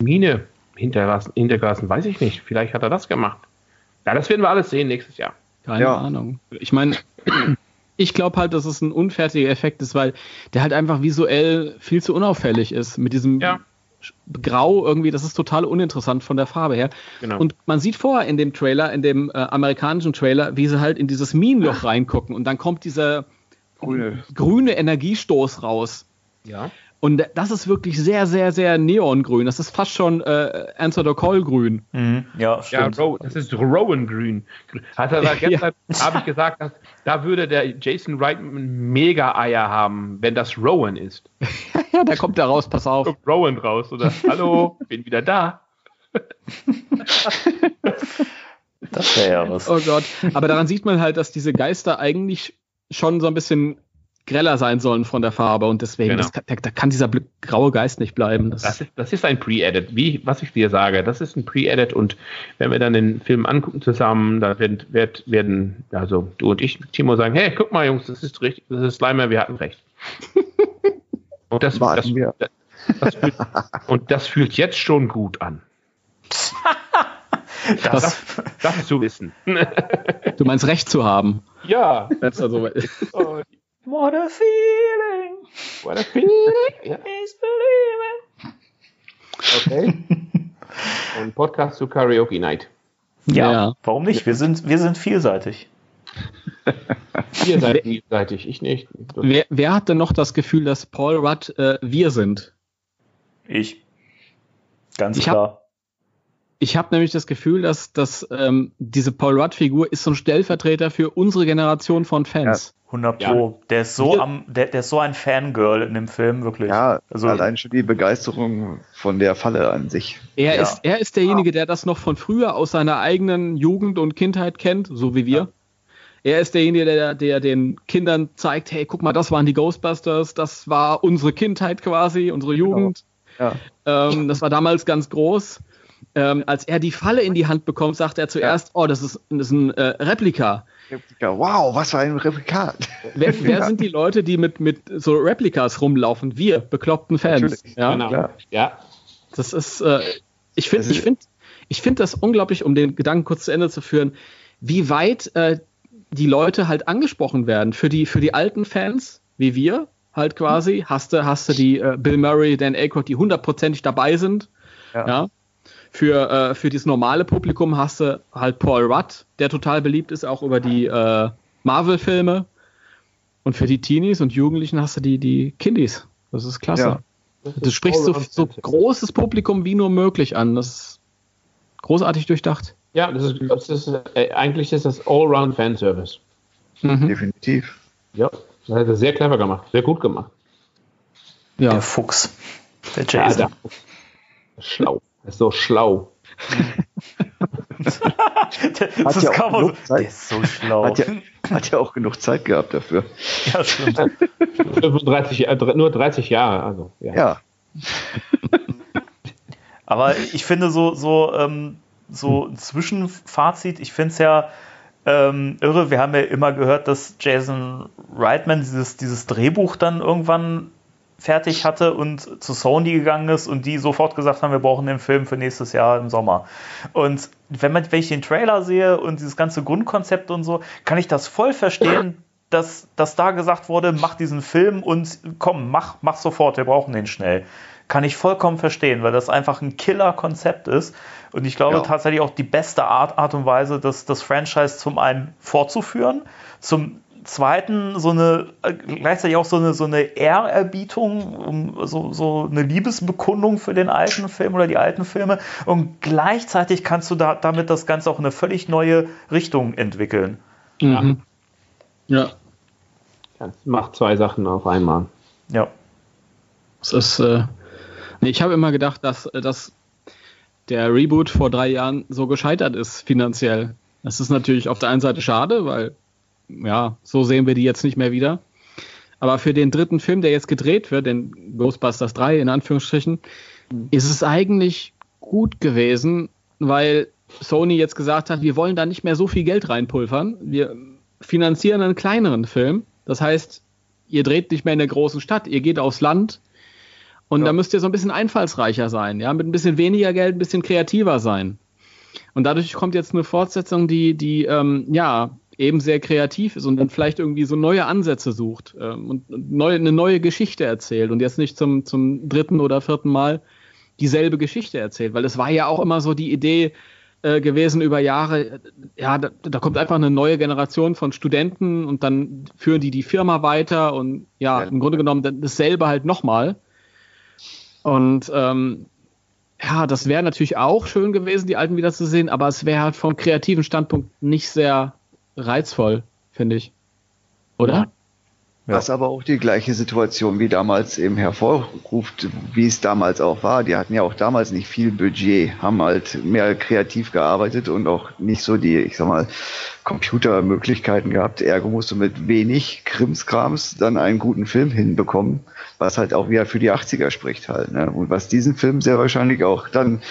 Mine hinterlassen, hinterlassen, weiß ich nicht. Vielleicht hat er das gemacht. Ja, das werden wir alles sehen nächstes Jahr. Keine ja. Ahnung. Ich meine, <clears throat> ich glaube halt, dass es ein unfertiger Effekt ist, weil der halt einfach visuell viel zu unauffällig ist. Mit diesem ja grau irgendwie, das ist total uninteressant von der Farbe her. Genau. Und man sieht vorher in dem Trailer, in dem äh, amerikanischen Trailer, wie sie halt in dieses Minenloch reingucken und dann kommt dieser grüne, grüne Energiestoß raus. Ja. Und das ist wirklich sehr, sehr, sehr neongrün. Das ist fast schon äh, Answer the Call grün. Mhm. Ja, stimmt. Ja, das ist Rowan-grün. Hat er <laughs> gestern, ja. habe ich gesagt, dass, da würde der Jason Reitman Mega-Eier haben, wenn das Rowan ist. <laughs> ja, da kommt er raus, pass auf. Kommt Rowan raus, oder? <laughs> Hallo, bin wieder da. das wäre ja was. Oh Gott. Aber daran sieht man halt, dass diese Geister eigentlich schon so ein bisschen greller sein sollen von der Farbe und deswegen, genau. das, da, da, kann dieser graue Geist nicht bleiben. Das, das, ist, das ist ein Pre-Edit, wie was ich dir sage, das ist ein Pre-Edit und wenn wir dann den Film angucken zusammen, da wird, werden, also du und ich, Timo sagen, hey, guck mal Jungs, das ist richtig, das ist Slimer, wir hatten recht. <laughs> und das, das, das fühlt, und das fühlt jetzt schon gut an. <laughs> das, das, das zu wissen. <laughs> du meinst Recht zu haben. Ja. Also, <laughs> oh, What a feeling. What a feeling. ja. Is believing. Okay. Ein Podcast zu Karaoke Night. Ja, ja. warum nicht? Wir sind, wir sind vielseitig. <laughs> Ihr seid vielseitig, ich nicht. Wer, wer hat denn noch das Gefühl, dass Paul Rudd äh, wir sind? Ich. Ganz ich klar. Ich habe nämlich das Gefühl, dass, dass ähm, diese Paul Rudd-Figur ist so ein Stellvertreter für unsere Generation von Fans. 100 Pro. Ja. Der ist so am, der, der ist so ein Fangirl in dem Film, wirklich. Ja, also allein schon die Begeisterung von der Falle an sich. Er ja. ist, er ist derjenige, der das noch von früher aus seiner eigenen Jugend und Kindheit kennt, so wie wir. Ja. Er ist derjenige, der, der den Kindern zeigt, hey, guck mal, das waren die Ghostbusters, das war unsere Kindheit quasi, unsere genau. Jugend. Genau. Ja. Ähm, das war damals ganz groß. Ähm, als er die Falle in die Hand bekommt, sagt er zuerst, oh, das ist, das ist ein äh, Replika. Replika. Wow, was für ein Replikat. Wer, wer, <laughs> sind die Leute, die mit, mit so Replikas rumlaufen? Wir, bekloppten Fans. Ja, genau. ja. Das ist, äh, ich finde, ich finde, ich finde das unglaublich, um den Gedanken kurz zu Ende zu führen, wie weit äh, die Leute halt angesprochen werden. Für die, für die alten Fans, wie wir, halt quasi, hast du, hast du die äh, Bill Murray, Dan Aykroyd, die hundertprozentig dabei sind. Ja. ja. Für, äh, für dieses normale Publikum hast du halt Paul Rudd, der total beliebt ist, auch über die äh, Marvel-Filme. Und für die Teenies und Jugendlichen hast du die, die Kindies. Das ist klasse. Ja. Das du sprichst so, so großes Publikum wie nur möglich an. Das ist großartig durchdacht. Ja, das ist, das ist äh, eigentlich ist das Allround-Fanservice. Mhm. Definitiv. Ja, das hat er sehr clever gemacht, sehr gut gemacht. Ja. Der Fuchs. Der Jason. Ja, der Fuchs. Schlau. Er ist so schlau. <laughs> das hat ist ja kaum so, Zeit. Der ist so schlau. Hat ja, hat ja auch genug Zeit gehabt dafür. Ja, stimmt. 35, äh, nur 30 Jahre, also. Ja. ja. <laughs> Aber ich finde so, so, ähm, so ein Zwischenfazit, ich finde es ja ähm, irre. Wir haben ja immer gehört, dass Jason Reitman dieses, dieses Drehbuch dann irgendwann fertig hatte und zu Sony gegangen ist und die sofort gesagt haben, wir brauchen den Film für nächstes Jahr im Sommer. Und wenn, man, wenn ich den Trailer sehe und dieses ganze Grundkonzept und so, kann ich das voll verstehen, dass, dass da gesagt wurde, mach diesen Film und komm, mach, mach sofort, wir brauchen den schnell. Kann ich vollkommen verstehen, weil das einfach ein Killer-Konzept ist. Und ich glaube ja. tatsächlich auch die beste Art, Art und Weise, das, das Franchise zum einen fortzuführen, zum zweiten so eine, äh, gleichzeitig auch so eine, so eine Ehrerbietung, so, so eine Liebesbekundung für den alten Film oder die alten Filme. Und gleichzeitig kannst du da, damit das Ganze auch in eine völlig neue Richtung entwickeln. Mhm. Ja. ja. Macht zwei Sachen auf einmal. Ja. Es ist, äh, nee, ich habe immer gedacht, dass, äh, dass der Reboot vor drei Jahren so gescheitert ist finanziell. Das ist natürlich auf der einen Seite schade, weil ja, so sehen wir die jetzt nicht mehr wieder. Aber für den dritten Film, der jetzt gedreht wird, den Ghostbusters 3 in Anführungsstrichen, ist es eigentlich gut gewesen, weil Sony jetzt gesagt hat, wir wollen da nicht mehr so viel Geld reinpulvern. Wir finanzieren einen kleineren Film. Das heißt, ihr dreht nicht mehr in der großen Stadt, ihr geht aufs Land und ja. da müsst ihr so ein bisschen einfallsreicher sein, ja, mit ein bisschen weniger Geld, ein bisschen kreativer sein. Und dadurch kommt jetzt eine Fortsetzung, die, die ähm, ja eben sehr kreativ ist und dann vielleicht irgendwie so neue Ansätze sucht ähm, und neu, eine neue Geschichte erzählt und jetzt nicht zum, zum dritten oder vierten Mal dieselbe Geschichte erzählt, weil es war ja auch immer so die Idee äh, gewesen über Jahre, ja, da, da, kommt einfach eine neue Generation von Studenten und dann führen die die Firma weiter und ja, ja. im Grunde genommen dasselbe halt nochmal. Und ähm, ja, das wäre natürlich auch schön gewesen, die alten wiederzusehen, aber es wäre halt vom kreativen Standpunkt nicht sehr reizvoll, finde ich. Oder? Ja. Was aber auch die gleiche Situation wie damals eben hervorruft, wie es damals auch war. Die hatten ja auch damals nicht viel Budget, haben halt mehr kreativ gearbeitet und auch nicht so die, ich sag mal, Computermöglichkeiten gehabt. Ergo musst du mit wenig Krimskrams dann einen guten Film hinbekommen, was halt auch wieder für die 80er spricht halt. Ne? Und was diesen Film sehr wahrscheinlich auch dann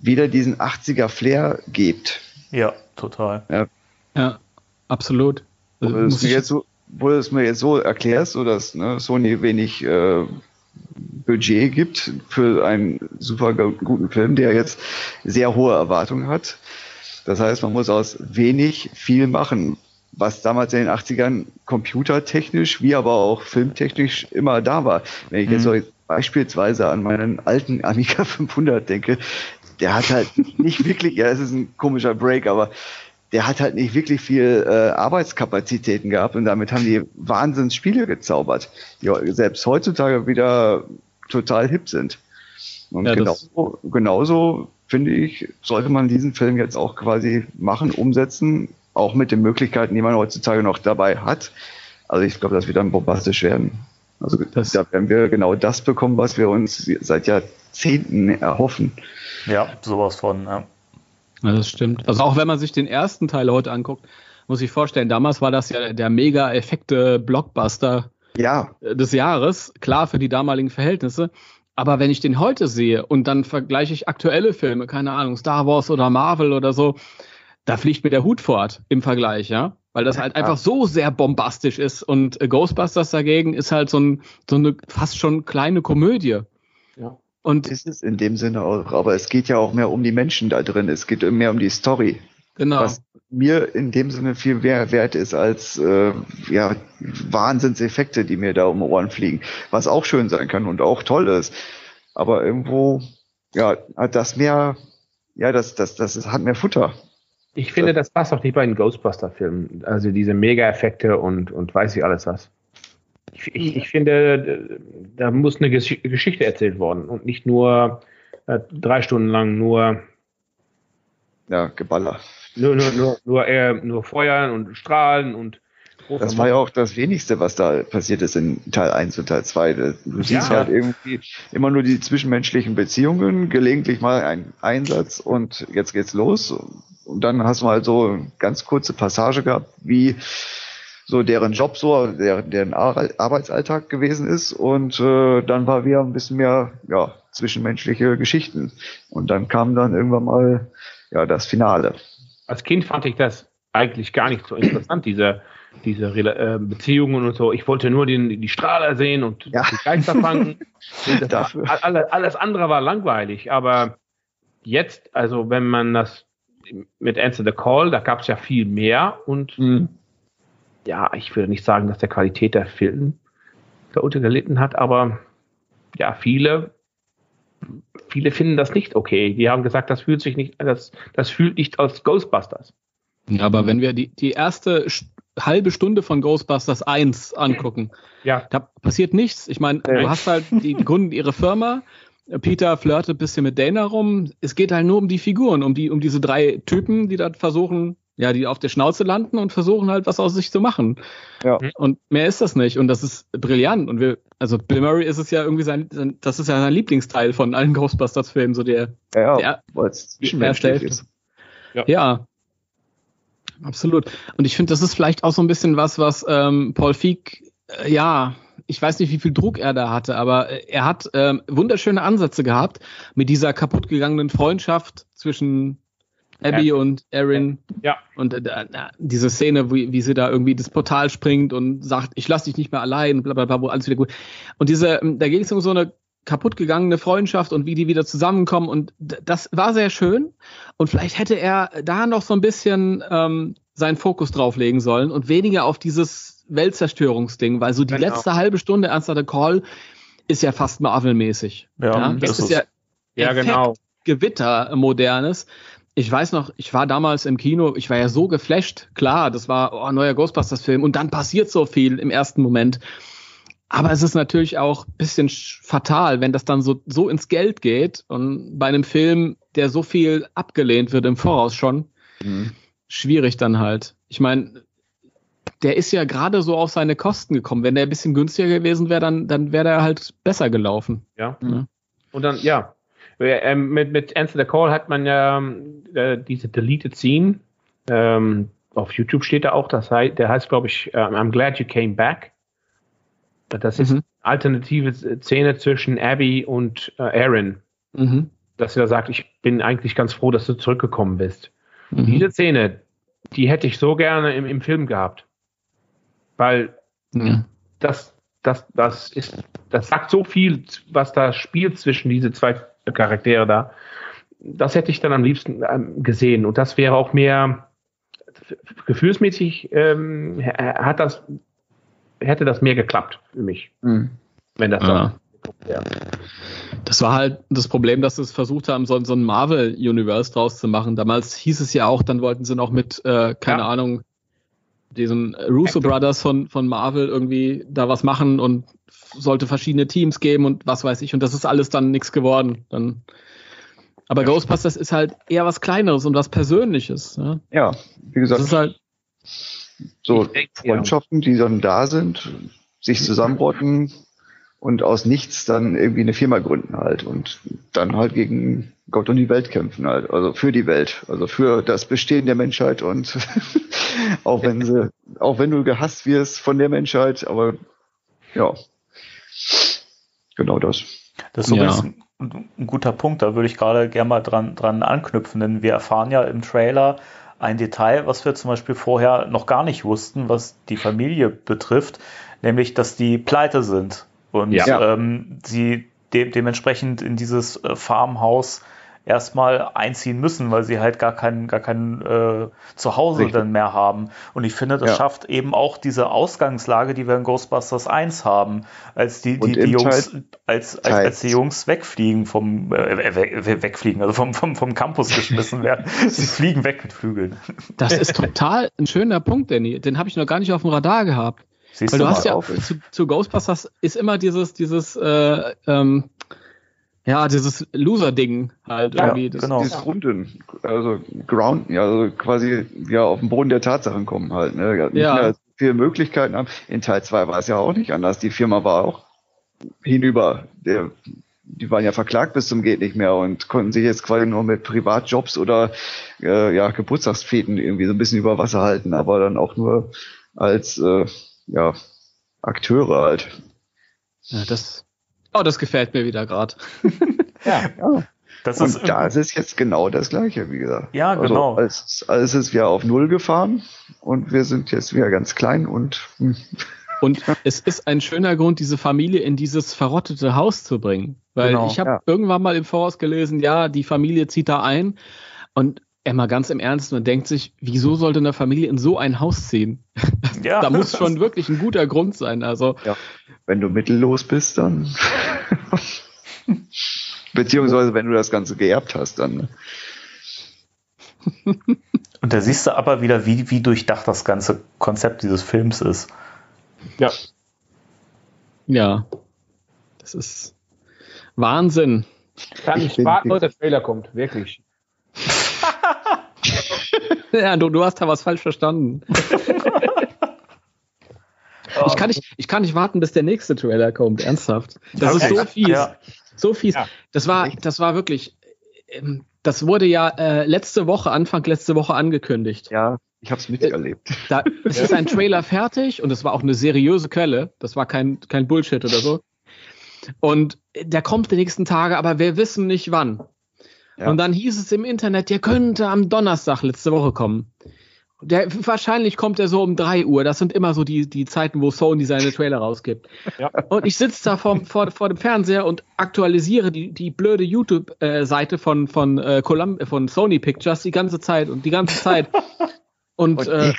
wieder diesen 80er Flair gibt. Ja, total. Ja, ja absolut. Wo du es mir jetzt so, wo du es mir jetzt so erklärst, so dass ne, Sony wenig äh, Budget gibt für einen super guten Film, der jetzt sehr hohe Erwartungen hat. Das heißt, man muss aus wenig viel machen, was damals in den 80ern computertechnisch wie aber auch filmtechnisch immer da war. Wenn ich jetzt mhm. so beispielsweise an meinen alten Amiga 500 denke, der hat halt <laughs> nicht wirklich, ja, es ist ein komischer Break, aber der hat halt nicht wirklich viel äh, Arbeitskapazitäten gehabt und damit haben die Wahnsinns Spiele gezaubert, die selbst heutzutage wieder total hip sind. Und ja, genauso, genauso finde ich, sollte man diesen Film jetzt auch quasi machen, umsetzen, auch mit den Möglichkeiten, die man heutzutage noch dabei hat. Also ich glaube, das wird dann bombastisch werden. Also das, da werden wir genau das bekommen, was wir uns seit Jahrzehnten erhoffen. Ja, sowas von. Ja. Ja, das stimmt. Also auch wenn man sich den ersten Teil heute anguckt, muss ich vorstellen, damals war das ja der mega effekte Blockbuster ja. des Jahres, klar für die damaligen Verhältnisse. Aber wenn ich den heute sehe und dann vergleiche ich aktuelle Filme, keine Ahnung, Star Wars oder Marvel oder so, da fliegt mir der Hut fort im Vergleich, ja. Weil das halt einfach so sehr bombastisch ist. Und Ghostbusters dagegen ist halt so, ein, so eine fast schon kleine Komödie. Und ist es in dem Sinne auch, aber es geht ja auch mehr um die Menschen da drin. Es geht mehr um die Story. Genau. Was mir in dem Sinne viel mehr wert ist als äh, ja, Wahnsinnseffekte, die mir da um Ohren fliegen. Was auch schön sein kann und auch toll ist. Aber irgendwo, ja, hat das mehr, ja, das, das, das hat mehr Futter. Ich finde, das passt auch nicht bei den Ghostbuster-Filmen. Also diese Mega-Effekte und, und weiß ich alles was. Ich, ich, ich, finde, da muss eine Gesch Geschichte erzählt worden und nicht nur äh, drei Stunden lang nur ja, Geballer. Nur, nur, nur, nur, äh, nur Feuern und Strahlen und das war ja auch das wenigste, was da passiert ist in Teil 1 und Teil 2. Du siehst ja. halt irgendwie immer nur die zwischenmenschlichen Beziehungen, gelegentlich mal ein Einsatz und jetzt geht's los. Und dann hast du halt so eine ganz kurze Passage gehabt, wie so deren Job so, deren, deren Arbeitsalltag gewesen ist. Und äh, dann war wieder ein bisschen mehr ja, zwischenmenschliche Geschichten. Und dann kam dann irgendwann mal ja das Finale. Als Kind fand ich das eigentlich gar nicht so interessant, diese diese äh, Beziehungen und so. Ich wollte nur den, die Strahler sehen und Ja. die Geister fangen. <laughs> Alles, alles andere war langweilig. Aber jetzt, also wenn man das mit Answer the Call, da gab es ja viel mehr und Mhm. Ja, ich würde nicht sagen, dass der Qualität der Film darunter gelitten hat, aber ja, viele, viele finden das nicht okay. Die haben gesagt, das fühlt sich nicht, das, das fühlt nicht als Ghostbusters. Ja, aber wenn wir die, die erste St- halbe Stunde von Ghostbusters 1 angucken, Ja, da passiert nichts. Ich meine, du hast halt, die gründen ihre Firma. Peter flirtet ein bisschen mit Dana rum. Es geht halt nur um die Figuren, um die, um diese drei Typen, die da versuchen, ja, die auf der Schnauze landen und versuchen halt was aus sich zu machen. Ja. Und mehr ist das nicht. Und das ist brillant. Und wir, also Bill Murray ist es ja irgendwie sein, sein das ist ja sein Lieblingsteil von allen Ghostbusters-Filmen, so der, Ja, der zwischenmenschlich Hälfte. ist. Ja. Absolut. Und ich finde, das ist vielleicht auch so ein bisschen was, was ähm, Paul Feig, äh, ja, ich weiß nicht, wie viel Druck er da hatte, aber äh, er hat ähm, wunderschöne Ansätze gehabt mit dieser kaputtgegangenen Freundschaft zwischen Abby Ja. und Erin. Ja. Und äh, diese Szene, wie, wie sie da irgendwie das Portal springt und sagt, ich lass dich nicht mehr allein, bla bla bla, wo alles wieder gut. Und diese, ähm, da ging es um so eine kaputtgegangene Freundschaft und wie die wieder zusammenkommen und das war sehr schön und vielleicht hätte er da noch so ein bisschen ähm, seinen Fokus drauflegen sollen und weniger auf dieses Weltzerstörungsding, weil so die Genau. letzte halbe Stunde Ernster the Call ist ja fast Marvel-mäßig. Ja, das ist ist ja ja, genau. Gewitter modernes. Ich weiß noch, ich war damals im Kino, ich war ja so geflasht. Klar, das war oh, neuer Ghostbusters-Film und dann passiert so viel im ersten Moment. Aber es ist natürlich auch ein bisschen sch- fatal, wenn das dann so, so ins Geld geht und bei einem Film, der so viel abgelehnt wird im Voraus schon, Mhm. schwierig dann halt. Ich meine, der ist ja gerade so auf seine Kosten gekommen. Wenn der ein bisschen günstiger gewesen wäre, dann, dann wäre der halt besser gelaufen. Ja. Ja. Und dann, ja. Ähm, mit, mit Answer the Call hat man ja ähm, äh, diese Deleted Scene. Ähm, auf YouTube steht da auch, das heißt, der heißt, glaube ich, ähm, I'm glad you came back. Das ist Mhm. alternative Szene zwischen Abby und äh, Aaron. Mhm. Dass er sagt, ich bin eigentlich ganz froh, dass du zurückgekommen bist. Mhm. Diese Szene, die hätte ich so gerne im, im Film gehabt. Weil Ja. das, das, das ist, das sagt so viel, was da spielt zwischen diese zwei Charaktere da. Das hätte ich dann am liebsten ähm, gesehen. Und das wäre auch mehr gefühlsmäßig ähm, hat das, hätte das mehr geklappt für mich, Mhm. wenn das Ja. so wäre. Das war halt das Problem, dass sie es versucht haben, so, so ein Marvel-Universe draus zu machen. Damals hieß es ja auch, dann wollten sie noch mit, äh, keine Ja. Ahnung, diesen Russo Brothers von, von Marvel irgendwie da was machen und sollte verschiedene Teams geben und was weiß ich. Und das ist alles dann nichts geworden. Dann, aber Ghostbusters ist halt eher was Kleineres und was Persönliches. Ja? Ja, wie Das gesagt, ist halt, so ja. Freundschaften, die dann da sind, sich zusammenrotten und aus nichts dann irgendwie eine Firma gründen halt und dann halt gegen Gott und die Welt kämpfen halt, also für die Welt, also für das Bestehen der Menschheit und <laughs> auch wenn sie, auch wenn du gehasst wirst von der Menschheit, aber ja, genau das. Das ist Ja. übrigens ein, ein guter Punkt, da würde ich gerade gerne mal dran, dran anknüpfen, denn wir erfahren ja im Trailer ein Detail, was wir zum Beispiel vorher noch gar nicht wussten, was die Familie betrifft, nämlich, dass die pleite sind und Ja. ähm, sie de dementsprechend in dieses äh, Farmhaus erstmal einziehen müssen, weil sie halt gar kein, gar kein äh, Zuhause Richtig. dann mehr haben. Und ich finde, das Ja. schafft eben auch diese Ausgangslage, die wir in Ghostbusters 1 haben, als die, die, die Jungs, Teil- als, als, als die Jungs wegfliegen vom, äh, we- wegfliegen, also vom, vom, vom Campus geschmissen werden. <laughs> Sie fliegen weg mit Flügeln. das ist total ein schöner Punkt, Danny. Den habe ich noch gar nicht auf dem Radar gehabt. Siehst Weil du hast mal. ja auf. zu, zu Ghostbusters ist immer dieses, dieses, äh, ähm, ja, dieses Loser-Ding halt Ja, irgendwie. Das, genau. Dieses Runden, also Ground, ja, also quasi ja auf den Boden der Tatsachen kommen halt, ne? Nicht Ja. mehr viele Möglichkeiten haben. In Teil 2 war es ja auch nicht anders. Die Firma war auch hinüber. Der, die waren ja verklagt bis zum geht nicht mehr und konnten sich jetzt quasi nur mit Privatjobs oder äh, ja, Geburtstagsfeten irgendwie so ein bisschen über Wasser halten, aber dann auch nur als äh, ja, Akteure halt. Ja, das, oh, das gefällt mir wieder gerade. <laughs> Ja. Ja. Das und ist da ist es jetzt genau das Gleiche, wie gesagt. Ja, genau. Also, als, als ist wir auf Null gefahren und wir sind jetzt wieder ganz klein und hm, Und es ist ein schöner Grund, diese Familie in dieses verrottete Haus zu bringen. Weil Genau, ich habe ja. irgendwann mal im Voraus gelesen, ja, die Familie zieht da ein. Und Emma ganz im Ernst, man denkt sich, wieso sollte eine Familie in so ein Haus ziehen? <laughs> Ja. Da muss schon wirklich ein guter Grund sein. Also, wenn du mittellos bist, dann. <laughs> Beziehungsweise, wenn du das Ganze geerbt hast, dann. ne? <laughs> Und da siehst du aber wieder, wie, wie durchdacht das ganze Konzept dieses Films ist. Ja. ja, das ist Wahnsinn. Kann Ich nicht bin- warten, bis der Trailer kommt. Wirklich. <laughs> Ja, du, du hast da was falsch verstanden. <laughs> Ich kann, nicht, ich kann nicht warten, bis der nächste Trailer kommt, ernsthaft. Das ist so fies. Ja. So fies. Ja. Das war, das war wirklich, ähm, das wurde ja äh, letzte Woche, Anfang letzte Woche angekündigt. Ja, ich habe es miterlebt. Da es <laughs> ist ein Trailer fertig und es war auch eine seriöse Quelle. Das war kein, kein Bullshit oder so. Und der kommt die nächsten Tage, aber wir wissen nicht wann. Ja. Und dann hieß es im Internet, der könnte am Donnerstag letzte Woche kommen. Der, wahrscheinlich kommt er so um 3 Uhr. Das sind immer so die, die Zeiten, wo Sony seine Trailer rausgibt. <laughs> Ja. Und ich sitze da vor, vor, vor dem Fernseher und aktualisiere die, die blöde YouTube-Seite von, von, äh, Colum von Sony Pictures die ganze Zeit und die ganze Zeit. <laughs> Und, Und äh,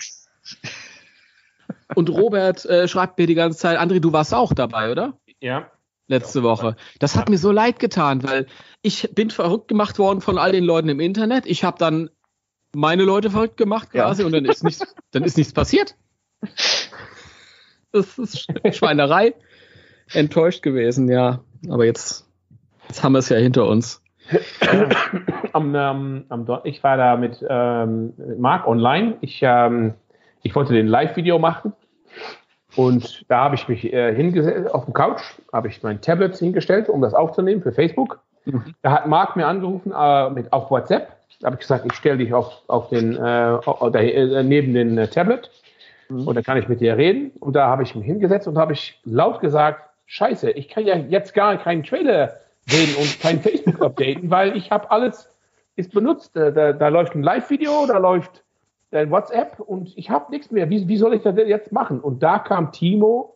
und Robert äh, schreibt mir die ganze Zeit, André, du warst auch dabei, oder? Ja. Letzte Woche. Das hat mir so leid getan, weil ich bin verrückt gemacht worden von all den Leuten im Internet. Ich habe dann meine Leute verrückt gemacht quasi Ja. und dann ist nichts, <laughs> dann ist nichts passiert. Das ist Schweinerei. Enttäuscht gewesen, ja. Aber jetzt, jetzt haben wir es ja hinter uns. am, ähm, am ich war da mit ähm, Marc online. Ich, ähm, ich wollte den Live-Video machen. Und da habe ich mich äh, hingesetzt, auf dem Couch, habe ich mein Tablet hingestellt, um das aufzunehmen für Facebook. Da hat Marc mir angerufen äh, mit, auf WhatsApp. Da habe ich gesagt, ich stelle dich auf, auf den, äh, da, äh, neben den äh, Tablet und dann kann ich mit dir reden. Und da habe ich mich hingesetzt und habe ich laut gesagt, scheiße, ich kann ja jetzt gar keinen Trailer sehen und kein Facebook updaten, <laughs> weil ich habe alles ist benutzt. Äh, Da, da läuft ein Live-Video, da läuft dein WhatsApp und ich habe nichts mehr. Wie, wie soll ich das denn jetzt machen? Und da kam Timo,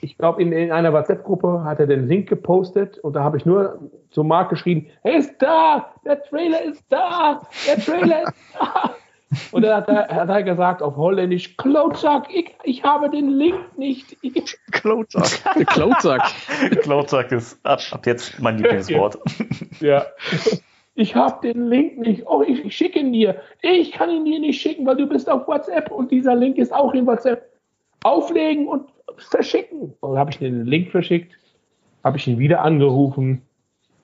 ich glaube, in, in einer WhatsApp-Gruppe hat er den Link gepostet und da habe ich nur zu Marc geschrieben, er ist da, der Trailer ist da, der Trailer ist da. <laughs> Und dann hat er, hat er gesagt auf Holländisch, Klotzack, ich, ich habe den Link nicht. <laughs> Ich, Klotsack. Der Klauzack. Klauzack ist ab, ab jetzt mein Lieblingswort. ja. <laughs> Ich habe den Link nicht. Oh, ich, ich schicke ihn dir. Ich kann ihn dir nicht schicken, weil du bist auf WhatsApp und dieser Link ist auch in WhatsApp. Auflegen und verschicken. Und dann habe ich den Link verschickt, habe ich ihn wieder angerufen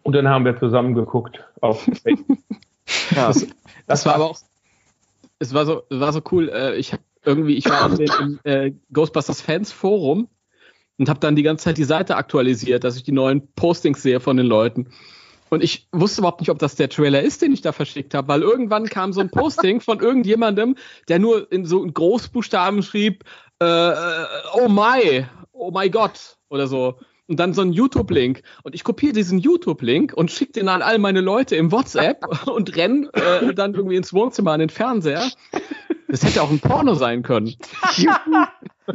und dann haben wir zusammen geguckt auf <laughs> Facebook. Ja, Das, das war aber auch, es war so, es war so cool. Äh, ich habe irgendwie, ich war auf dem im, äh, Ghostbusters Fans Forum und habe dann die ganze Zeit die Seite aktualisiert, dass ich die neuen Postings sehe von den Leuten. Und ich wusste überhaupt nicht, ob das der Trailer ist, den ich da verschickt habe, weil irgendwann kam so ein Posting von irgendjemandem, der nur in so Großbuchstaben schrieb, äh, äh, oh my, oh my Gott oder so. Und dann so ein YouTube-Link. Und ich kopiere diesen YouTube-Link und schicke den an all meine Leute im WhatsApp <laughs> und renn äh, dann irgendwie ins Wohnzimmer an den Fernseher. Das hätte auch ein Porno sein können. <laughs>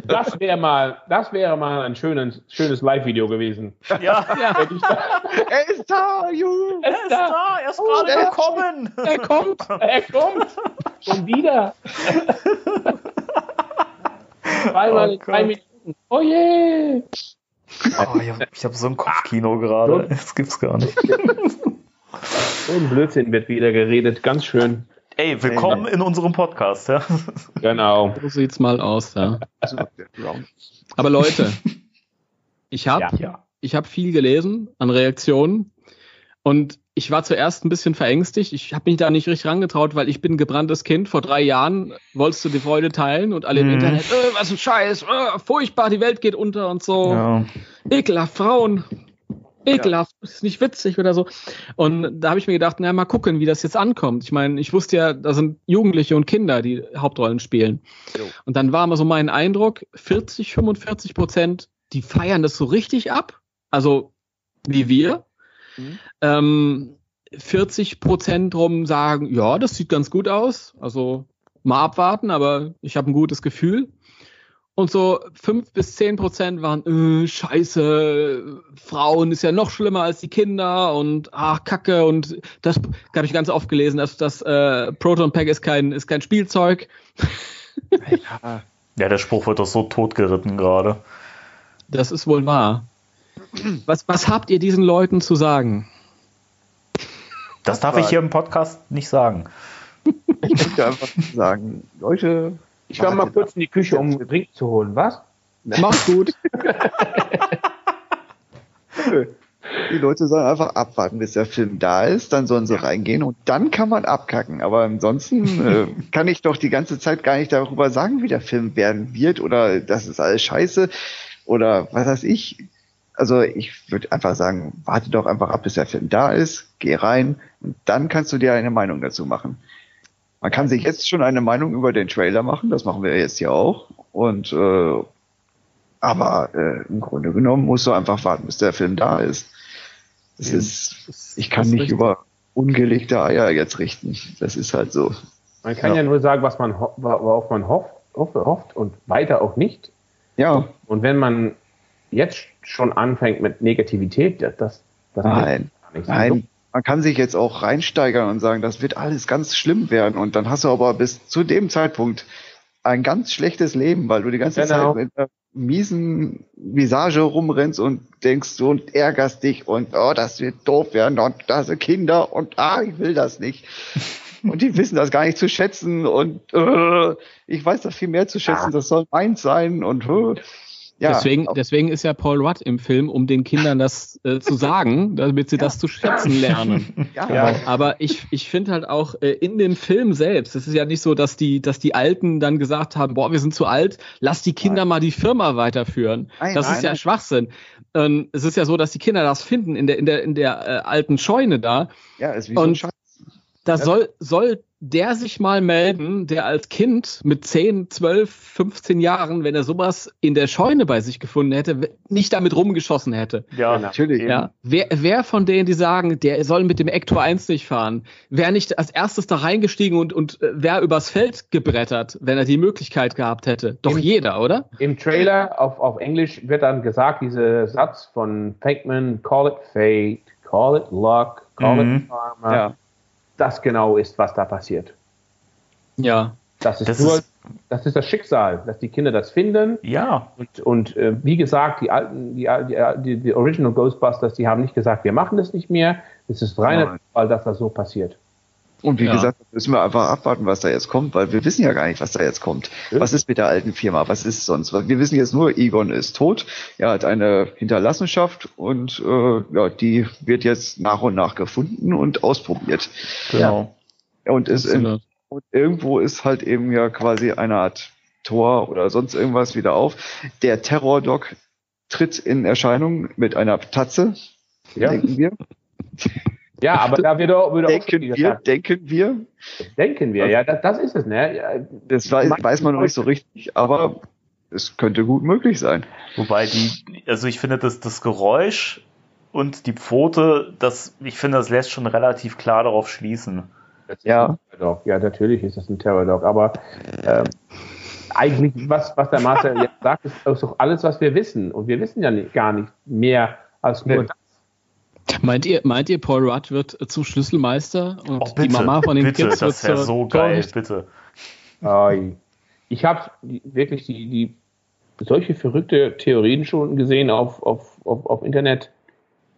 Das wäre mal, das wäre mal ein schönes, schönes Live-Video gewesen. Ja, da, er ist da, Juhu. er ist da, er ist gerade er- gekommen. Er kommt. er kommt schon wieder. <laughs> Zweimal Oh in drei. Minuten. Oh je! Oh, ich habe hab so ein Kopfkino gerade. Das gibt's gar nicht. <laughs> So ein Blödsinn wird wieder geredet. Ganz schön. Ey, willkommen in unserem Podcast. Ja? Genau. So sieht's mal aus, ja. <laughs> Aber Leute, ich habe Ja. ja. ich habe viel gelesen an Reaktionen und ich war zuerst ein bisschen verängstigt. Ich habe mich da nicht richtig rangetraut, weil ich bin ein gebranntes Kind. Vor drei Jahren wolltest du die Freude teilen und alle im Mhm. Internet, äh, was ein Scheiß, äh, furchtbar, die Welt geht unter und so. ja. Ekelhaft, Frauen. Ekelhaft, ist nicht witzig oder so. Und da habe ich mir gedacht, na mal gucken, wie das jetzt ankommt. Ich meine, ich wusste ja, da sind Jugendliche und Kinder, die Hauptrollen spielen. Jo. Und dann war immer so mein Eindruck, 40, 45 Prozent, die feiern das so richtig ab. Also wie wir. Mhm. Ähm, 40 Prozent rum sagen, ja, das sieht ganz gut aus. Also mal abwarten, aber ich habe ein gutes Gefühl. Und so 5 bis 10 Prozent waren, äh, scheiße, Frauen ist ja noch schlimmer als die Kinder und ach, Kacke. Und das habe ich ganz oft gelesen, dass das äh, Proton Pack ist kein, ist kein Spielzeug. ja. <laughs> ja, der Spruch wird doch so totgeritten gerade. Das ist wohl wahr. Was, was habt ihr diesen Leuten zu sagen? Das darf ich hier im Podcast nicht sagen. Ich möchte einfach sagen, Leute. Ich war mal kurz in die Küche, um einen Drink zu holen. Was? Mach's <laughs> gut. Die Leute sollen einfach abwarten, bis der Film da ist, dann sollen sie reingehen und dann kann man abkacken. Aber ansonsten äh, <laughs> kann ich doch die ganze Zeit gar nicht darüber sagen, wie der Film werden wird oder das ist alles scheiße oder was weiß ich. Also ich würde einfach sagen, warte doch einfach ab, bis der Film da ist, geh rein und dann kannst du dir eine Meinung dazu machen. Man kann sich jetzt schon eine Meinung über den Trailer machen, das machen wir jetzt hier auch. Und äh, aber äh, im Grunde genommen musst du einfach warten, bis der Film da ist. Das ja, ist, ich kann nicht richtig. über ungelegte Eier jetzt richten. Das ist halt so. Man kann ja, ja nur sagen, was man worauf man hofft, hofft und weiter auch nicht. Ja. Und wenn man jetzt schon anfängt mit Negativität, das, das nein, nein, man kann sich jetzt auch reinsteigern und sagen, das wird alles ganz schlimm werden. Und dann hast du aber bis zu dem Zeitpunkt ein ganz schlechtes Leben, weil du die ganze genau. Zeit mit einer miesen Visage rumrennst und denkst du und ärgerst dich und oh, das wird doof werden und da sind Kinder und ah, ich will das nicht. <laughs> Und die wissen das gar nicht zu schätzen und äh, ich weiß das viel mehr zu schätzen, das soll meins sein und äh, ja, deswegen, deswegen ist ja Paul Rudd im Film, um den Kindern das äh, zu sagen, <laughs> damit sie ja. das zu schätzen lernen. <laughs> Ja. Aber ich, ich finde halt auch äh, in dem Film selbst, es ist ja nicht so, dass die, dass die Alten dann gesagt haben, boah, wir sind zu alt, lass die Kinder nein. mal die Firma weiterführen. Nein, das nein, ist ja Schwachsinn. Ähm, es ist ja so, dass die Kinder das finden in der, in der, in der äh, alten Scheune da. Ja, ist wie so ein Schatz. Da soll, soll der sich mal melden, der als Kind mit 10, 12, 15 Jahren, wenn er sowas in der Scheune bei sich gefunden hätte, nicht damit rumgeschossen hätte. Ja, natürlich. Ja. Wer, wer von denen, die sagen, der soll mit dem Ector 1 nicht fahren, wäre nicht als erstes da reingestiegen und, und äh, wäre übers Feld gebrettert, wenn er die Möglichkeit gehabt hätte? Doch Im, jeder, oder? Im Trailer auf, auf Englisch wird dann gesagt, dieser Satz von Pinkman, call it fate, call it luck, call mhm. it karma. Ja das genau ist, was da passiert. Ja. Das ist das nur, ist, das ist das Schicksal, dass die Kinder das finden. Ja. Und, und äh, wie gesagt, die alten, die, die, die Original Ghostbusters, die haben nicht gesagt, wir machen das nicht mehr. Es ist reiner Zufall, dass das so passiert. Und wie ja. gesagt, müssen wir einfach abwarten, was da jetzt kommt, weil wir wissen ja gar nicht, was da jetzt kommt. Was ist mit der alten Firma? Was ist sonst? Wir wissen jetzt nur, Egon ist tot. Er hat eine Hinterlassenschaft und äh, ja, die wird jetzt nach und nach gefunden und ausprobiert. Genau. Ja. Und, ist in, und irgendwo ist halt eben ja quasi eine Art Tor oder sonst irgendwas wieder auf. Der Terror-Doc tritt in Erscheinung mit einer Tatze, ja. denken wir. <laughs> Ja, aber da wird auch, wird denken auch wir, denken wir. Denken wir, ja, das, das ist es, ne? Ja, das weiß, weiß man noch nicht so richtig, aber es könnte gut möglich sein. Wobei die, also ich finde, dass das Geräusch und die Pfote, das, ich finde, das lässt schon relativ klar darauf schließen. Ja. ja, natürlich ist das ein Terror Dog, aber ähm, eigentlich, was, was der Master jetzt <laughs> sagt, ist doch alles, was wir wissen. Und wir wissen ja nicht, gar nicht mehr als nur nee. das. Meint ihr, meint ihr, Paul Rudd wird zum Schlüsselmeister und oh, bitte, die Mama von den bitte, Kids das wäre so geil, bitte. ich habe wirklich die, die solche verrückte Theorien schon gesehen auf, auf, auf, auf Internet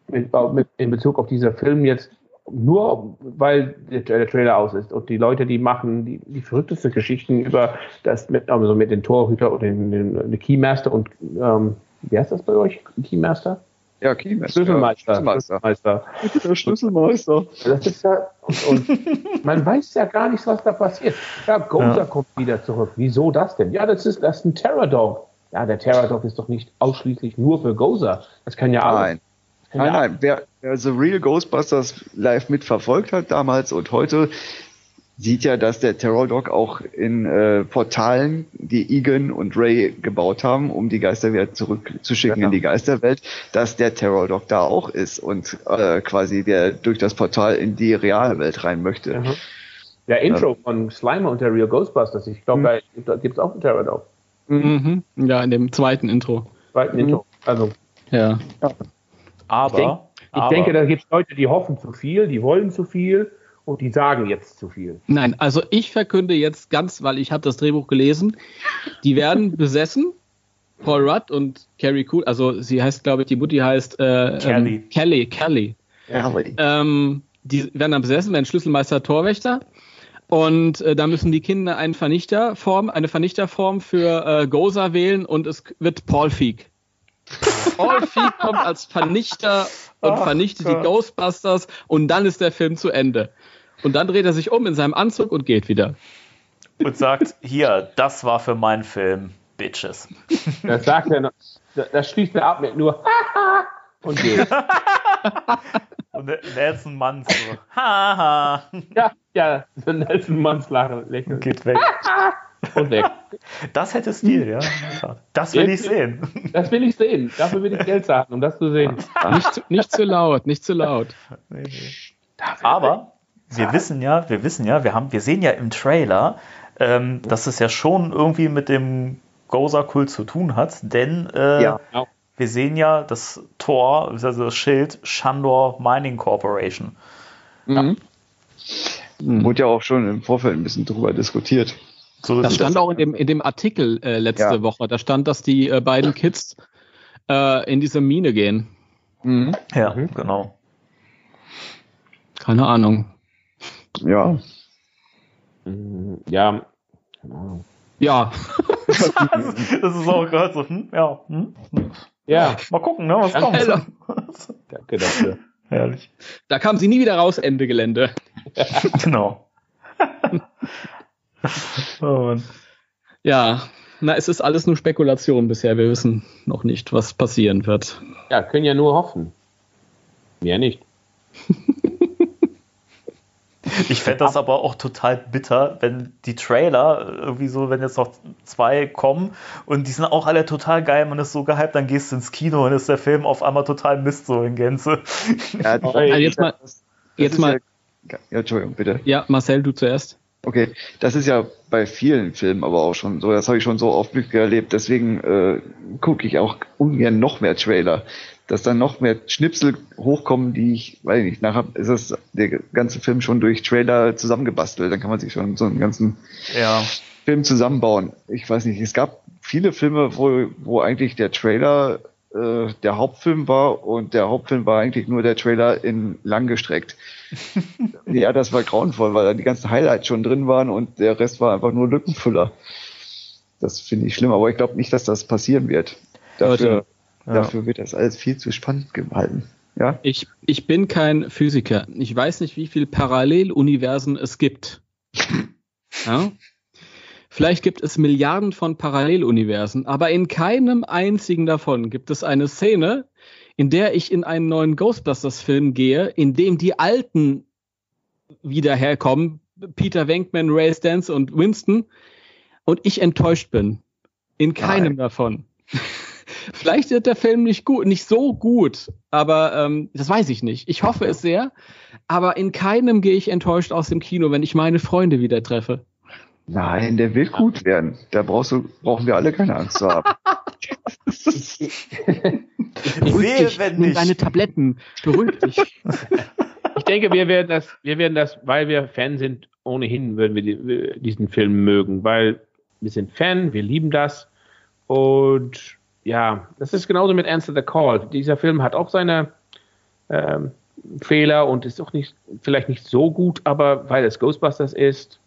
mit, mit, in Bezug auf dieser Film jetzt nur weil der, der, Trailer aus ist und die Leute, die machen die, die verrücktesten Geschichten über das mit, also mit den Torhüter und den, den, den Keymaster und ähm, wie heißt das bei euch? Keymaster? Ja, Keymaster. Schlüsselmeister. Schlüsselmeister. Der Schlüsselmeister. Das ist ja, und, und <laughs> man weiß ja gar nicht, was da passiert. Ja, Gozer ja. kommt wieder zurück. Wieso das denn? Ja, das ist, das ist ein Terror Dog. Ja, der Terror Dog ist doch nicht ausschließlich nur für Gozer. Das kann ja Nein. Kann nein, ja nein. Wer, wer The Real Ghostbusters live mitverfolgt hat damals und heute, sieht ja, dass der Terror Dog auch in äh, Portalen, die Egan und Ray gebaut haben, um die Geister wieder zurückzuschicken ja. in die Geisterwelt, dass der Terror Dog da auch ist und äh, quasi der durch das Portal in die reale Welt rein möchte. Mhm. Der Intro ja. von Slimer und der Real Ghostbusters, ich glaube, mhm. da gibt es auch einen Terror Dog. Mhm. Ja, in dem zweiten Intro. Zweiten Intro. Mhm. Also. Ja. Aber. Ich, denk, ich aber, denke, da gibt es Leute, die hoffen zu viel, die wollen zu viel und die sagen jetzt zu viel. Nein, also ich verkünde jetzt ganz, weil ich habe das Drehbuch gelesen, die werden <laughs> besessen. Paul Rudd und Carrie Cool, also sie heißt, glaube ich, die Mutti heißt äh, Kelly. Ähm, Kelly, Kelly. Ja. Ähm, die werden dann besessen, werden Schlüsselmeister Torwächter. Und äh, da müssen die Kinder eine Vernichterform, eine Vernichterform für äh, Goza wählen und es wird Paul Feig. <laughs> Paul Feig kommt als Vernichter und vernichtet die Ghostbusters und dann ist der Film zu Ende. Und dann dreht er sich um in seinem Anzug und geht wieder. Und sagt, hier, das war für meinen Film, Bitches. Das sagt er noch, das schließt er ab mit nur und geht. <laughs> und Nelson Manns so, haha. ja, ja, Nelson Manns Lachen lächeln. Geht weg. und weg. Das hätte Stil, ja. Das will ich sehen. Das will ich sehen. Dafür will ich Geld zahlen, um das zu sehen. Nicht, nicht zu laut, nicht zu laut. Aber wir wissen ja, wir wissen ja, wir haben, wir sehen ja im Trailer, ähm, dass es ja schon irgendwie mit dem Gozer-Kult zu tun hat, denn äh, ja. wir sehen ja das Tor, also das Schild Shandor Mining Corporation. Mhm. Ja. Wurde ja auch schon im Vorfeld ein bisschen drüber diskutiert. So das stand das. auch in dem, in dem Artikel äh, letzte ja. Woche. Da stand, dass die äh, beiden Kids äh, in diese Mine gehen. Mhm. Ja, mhm. genau. Keine Ahnung. Ja. Ja. Ja. <laughs> das ist auch gerade so, hm? ja. Hm? Ja. Mal gucken, ne, was kommt. <laughs> Danke dafür. Herrlich. Da kam sie nie wieder raus, Ende Gelände. <laughs> genau. oh ja, na, es ist alles nur Spekulation bisher. Wir wissen noch nicht, was passieren wird. Ja, können ja nur hoffen. Mehr nicht. <laughs> Ich fände das aber auch total bitter, wenn die Trailer irgendwie so, wenn jetzt noch zwei kommen und die sind auch alle total geil, man ist so gehypt, dann gehst du ins Kino und ist der Film auf einmal total Mist so in Gänze. Ja, <laughs> also jetzt mal, jetzt mal. Ja, ja, Entschuldigung, bitte. Ja, Marcel, du zuerst. Okay, das ist ja bei vielen Filmen aber auch schon so. Das habe ich schon so oft erlebt. Deswegen äh, gucke ich auch ungern noch mehr Trailer dass dann noch mehr Schnipsel hochkommen, die ich, weiß nicht, nachher ist das der ganze Film schon durch Trailer zusammengebastelt. Dann kann man sich schon so einen ganzen ja. Film zusammenbauen. Ich weiß nicht, es gab viele Filme, wo, wo eigentlich der Trailer äh, der Hauptfilm war und der Hauptfilm war eigentlich nur der Trailer in langgestreckt. <laughs> ja, das war grauenvoll, weil da die ganzen Highlights schon drin waren und der Rest war einfach nur Lückenfüller. Das finde ich schlimm, aber ich glaube nicht, dass das passieren wird. Dafür, ja. Dafür wird das alles viel zu spannend gehalten. Ja? Ich, ich bin kein Physiker. Ich weiß nicht, wie viele Paralleluniversen es gibt. <laughs> Ja? Vielleicht gibt es Milliarden von Paralleluniversen, aber in keinem einzigen davon gibt es eine Szene, in der ich in einen neuen Ghostbusters-Film gehe, in dem die Alten wieder herkommen, Peter Venkman, Ray Stance und Winston, und ich enttäuscht bin. In keinem Nein. davon. <laughs> Vielleicht wird der Film nicht gut, nicht so gut, aber ähm, das weiß ich nicht. Ich hoffe es sehr, aber in keinem gehe ich enttäuscht aus dem Kino, wenn ich meine Freunde wieder treffe. Nein, der wird gut werden. Da brauchst du, brauchen wir alle keine Angst zu haben. Beruhig dich, wenn nimm deine Tabletten. Beruhig dich. <laughs> Ich denke, wir werden das, wir werden das, weil wir Fan sind, ohnehin würden wir die, diesen Film mögen, weil wir sind Fan, wir lieben das und ja, das ist genauso mit Answer the Call. Dieser Film hat auch seine ähm, Fehler und ist auch nicht, vielleicht nicht so gut, aber weil es Ghostbusters ist,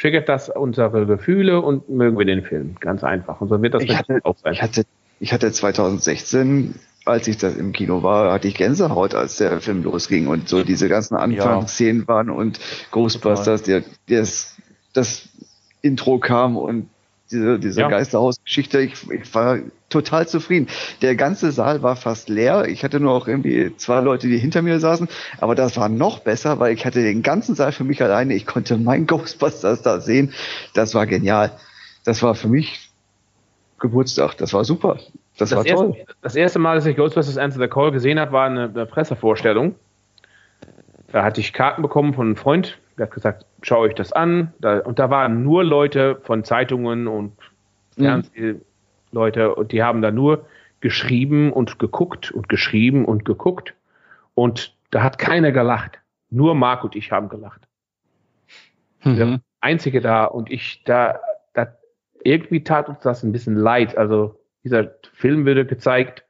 triggert das unsere Gefühle und mögen wir den Film. Ganz einfach. Und so wird das ich hatte, auch sein. Ich hatte, ich hatte 2016 als ich das im Kino war, hatte ich Gänsehaut, als der Film losging und so diese ganzen Anfangsszenen ja. waren und Ghostbusters, der, der das, das Intro kam und diese, diese ja. Geisterhausgeschichte, ich, ich war total zufrieden. Der ganze Saal war fast leer. Ich hatte nur auch irgendwie zwei Leute, die hinter mir saßen. Aber das war noch besser, weil ich hatte den ganzen Saal für mich alleine. Ich konnte mein <laughs> Ghostbusters da sehen. Das war genial. Das war für mich Geburtstag. Das war super. Das, das war erste, toll. Das erste Mal, dass ich Ghostbusters Answer the Call gesehen habe, war eine, eine Pressevorstellung. Da hatte ich Karten bekommen von einem Freund, der hat gesagt, schau euch das an. Da, und da waren nur Leute von Zeitungen und mhm. Fernsehleute und die haben da nur geschrieben und geguckt und geschrieben und geguckt. Und da hat keiner gelacht. Nur Marc und ich haben gelacht. Mhm. Der Einzige da und ich, da, da, irgendwie tat uns das ein bisschen leid. Also dieser Film würde gezeigt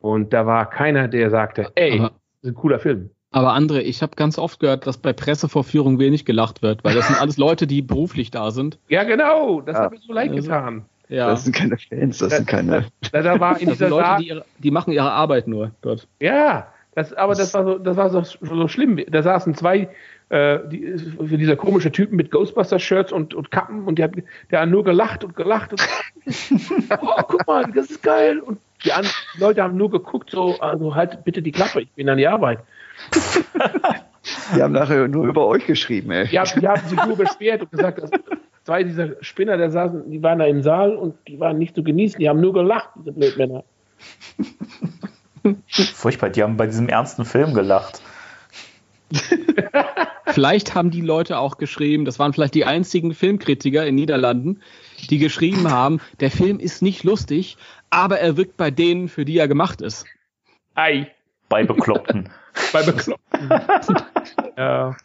und da war keiner, der sagte, ey, das ist ein cooler Film. Aber André, ich habe ganz oft gehört, dass bei Pressevorführungen wenig gelacht wird, weil das sind alles Leute, die beruflich da sind. <laughs> Ja, genau, das ja. habe ich so leid also, getan. Ja. Das sind keine Fans, das da, sind keine. Da, da war in das sind Leute, die, ihre, die, machen ihre Arbeit nur dort. Ja, das, aber das war so, das war so, so schlimm. Da saßen zwei äh, die, dieser komische Typen mit Ghostbusters-Shirts und, und Kappen und die hat, der hat nur gelacht und gelacht und oh, guck mal, das ist geil. Und die anderen Leute haben nur geguckt, so, also halt bitte die Klappe, ich bin an die Arbeit. Die haben nachher nur über euch geschrieben, ey. Ja, die haben sich nur beschwert und gesagt, dass zwei dieser Spinner, der saßen, die waren da im Saal und die waren nicht zu genießen, die haben nur gelacht, diese Blödmänner. Furchtbar, die haben bei diesem ernsten Film gelacht. vielleicht haben die Leute auch geschrieben, das waren vielleicht die einzigen Filmkritiker in Niederlanden, die geschrieben haben, der Film ist nicht lustig, aber er wirkt bei denen, für die er gemacht ist. Ei. Bei Bekloppten. Bei Bekloppten. <laughs> ja.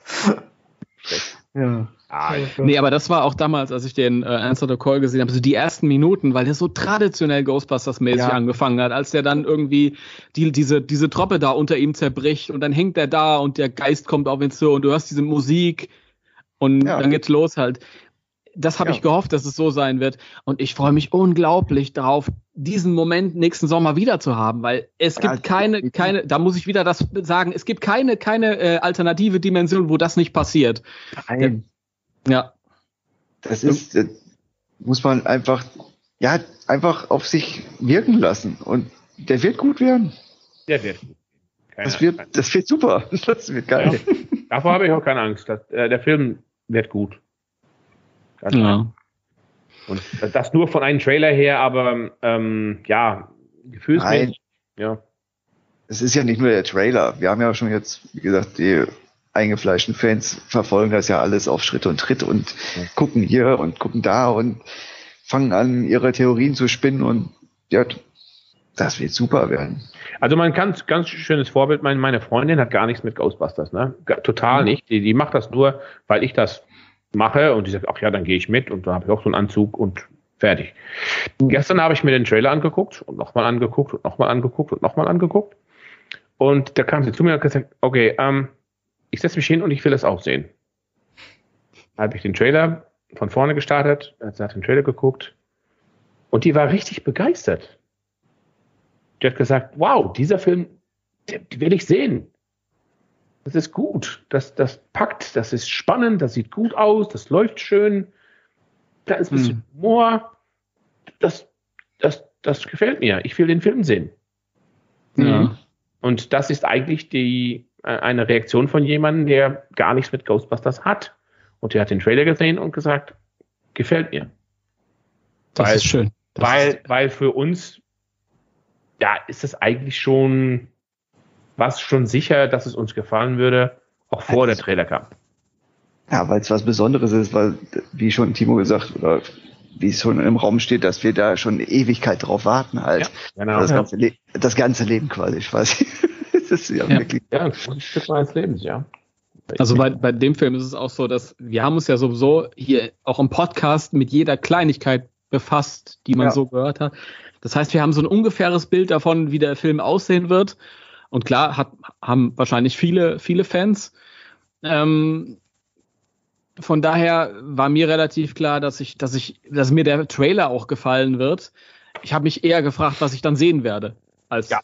Ja. Ah, nee, aber das war auch damals, als ich den äh, Answer the Call gesehen habe, so die ersten Minuten, weil der so traditionell Ghostbusters-mäßig ja. angefangen hat, als der dann irgendwie die, diese, diese Troppe da unter ihm zerbricht und dann hängt er da und der Geist kommt auf ihn zu und du hörst diese Musik und ja. dann geht's los halt das habe ja. ich gehofft, dass es so sein wird. Und ich freue mich unglaublich darauf, diesen Moment nächsten Sommer wieder zu haben, weil es gibt ja, keine, keine, da muss ich wieder das sagen, es gibt keine, keine äh, alternative Dimension, wo das nicht passiert. Nein. Ja. Das ist, das muss man einfach, ja, einfach auf sich wirken lassen. Und der wird gut werden. Der wird. Keine das wird, das wird super. <laughs> Das wird geil. Ja. Davor habe ich auch keine Angst. Das, äh, der Film wird gut. Ganz ja. Und das nur von einem Trailer her, aber ähm, ja, gefühlsmäßig. Ja. Es ist ja nicht nur der Trailer. Wir haben ja schon jetzt, wie gesagt, die eingefleischten Fans verfolgen das ja alles auf Schritt und Tritt und ja. gucken hier und gucken da und fangen an, ihre Theorien zu spinnen und ja, das wird super werden. Also man kann ganz schönes Vorbild, meine, meine Freundin hat gar nichts mit Ghostbusters, ne? Total mhm. nicht. Die, die macht das nur, weil ich das mache und die sagt, ach ja, dann gehe ich mit und dann habe ich auch so einen Anzug und fertig. Gestern habe ich mir den Trailer angeguckt und nochmal angeguckt und nochmal angeguckt und nochmal angeguckt. Und da kam sie zu mir und hat gesagt, okay, ähm, ich setze mich hin und ich will das auch sehen. Da habe ich den Trailer von vorne gestartet, sie hat den Trailer geguckt und die war richtig begeistert. Die hat gesagt, wow, dieser Film, den will ich sehen. Das ist gut. Das, das packt, das ist spannend, das sieht gut aus, das läuft schön. Da ist ein bisschen hm. Humor. Das, das, das gefällt mir. Ich will den Film sehen. Ja. Und das ist eigentlich die, äh, eine Reaktion von jemandem, der gar nichts mit Ghostbusters hat. Und der hat den Trailer gesehen und gesagt, gefällt mir. Das weil, ist schön. Das weil, weil für uns, ja, ist es eigentlich schon war es schon sicher, dass es uns gefallen würde, auch vor der Trailer kam. Ja, weil es was Besonderes ist, weil, wie schon Timo gesagt, oder wie es schon im Raum steht, dass wir da schon eine Ewigkeit drauf warten halt. Ja, genau. Das ganze, das ganze Leben quasi, quasi. <laughs> das ist ja, ja. wirklich. Ja, ein Stück meines Lebens, ja. Also bei, bei dem Film ist es auch so, dass wir haben uns ja sowieso hier auch im Podcast mit jeder Kleinigkeit befasst, die man ja. so gehört hat. Das heißt, wir haben so ein ungefähres Bild davon, wie der Film aussehen wird. Und klar, hat, haben wahrscheinlich viele, viele Fans. Ähm, von daher war mir relativ klar, dass ich, dass ich, dass mir der Trailer auch gefallen wird. Ich habe mich eher gefragt, was ich dann sehen werde. Als ja.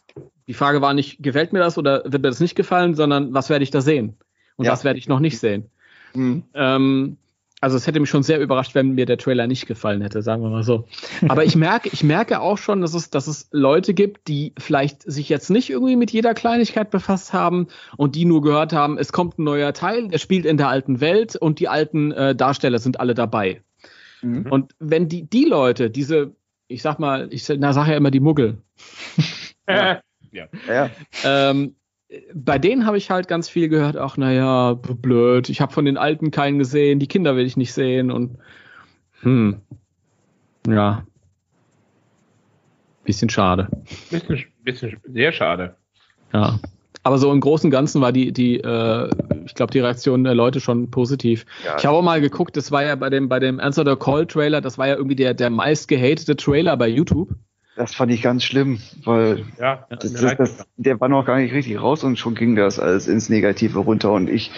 die Frage war nicht, gefällt mir das oder wird mir das nicht gefallen, sondern was werde ich da sehen und ja. was werde ich noch nicht sehen. Mhm. Ähm, also es hätte mich schon sehr überrascht, wenn mir der Trailer nicht gefallen hätte, sagen wir mal so. Aber ich merke, ich merke auch schon, dass es, dass es Leute gibt, die vielleicht sich jetzt nicht irgendwie mit jeder Kleinigkeit befasst haben und die nur gehört haben, es kommt ein neuer Teil, der spielt in der alten Welt und die alten äh, Darsteller sind alle dabei. Mhm. Und wenn die, die Leute, diese, ich sag mal, ich na, sag ja immer die Muggel. <laughs> ja. ja. Ähm, bei denen habe ich halt ganz viel gehört, ach naja, blöd, ich habe von den Alten keinen gesehen, die Kinder will ich nicht sehen und hm, ja, bisschen schade. Bisschen, bisschen sehr schade. Ja, aber so im Großen und Ganzen war die, die äh, ich glaube, die Reaktion der Leute schon positiv. Ja. Ich habe auch mal geguckt, das war ja bei dem, bei dem Answer the Call Trailer, das war ja irgendwie der, der meist gehatete Trailer bei YouTube. Das fand ich ganz schlimm, weil ja, das, das, das, der war noch gar nicht richtig raus und schon ging das alles ins Negative runter und ich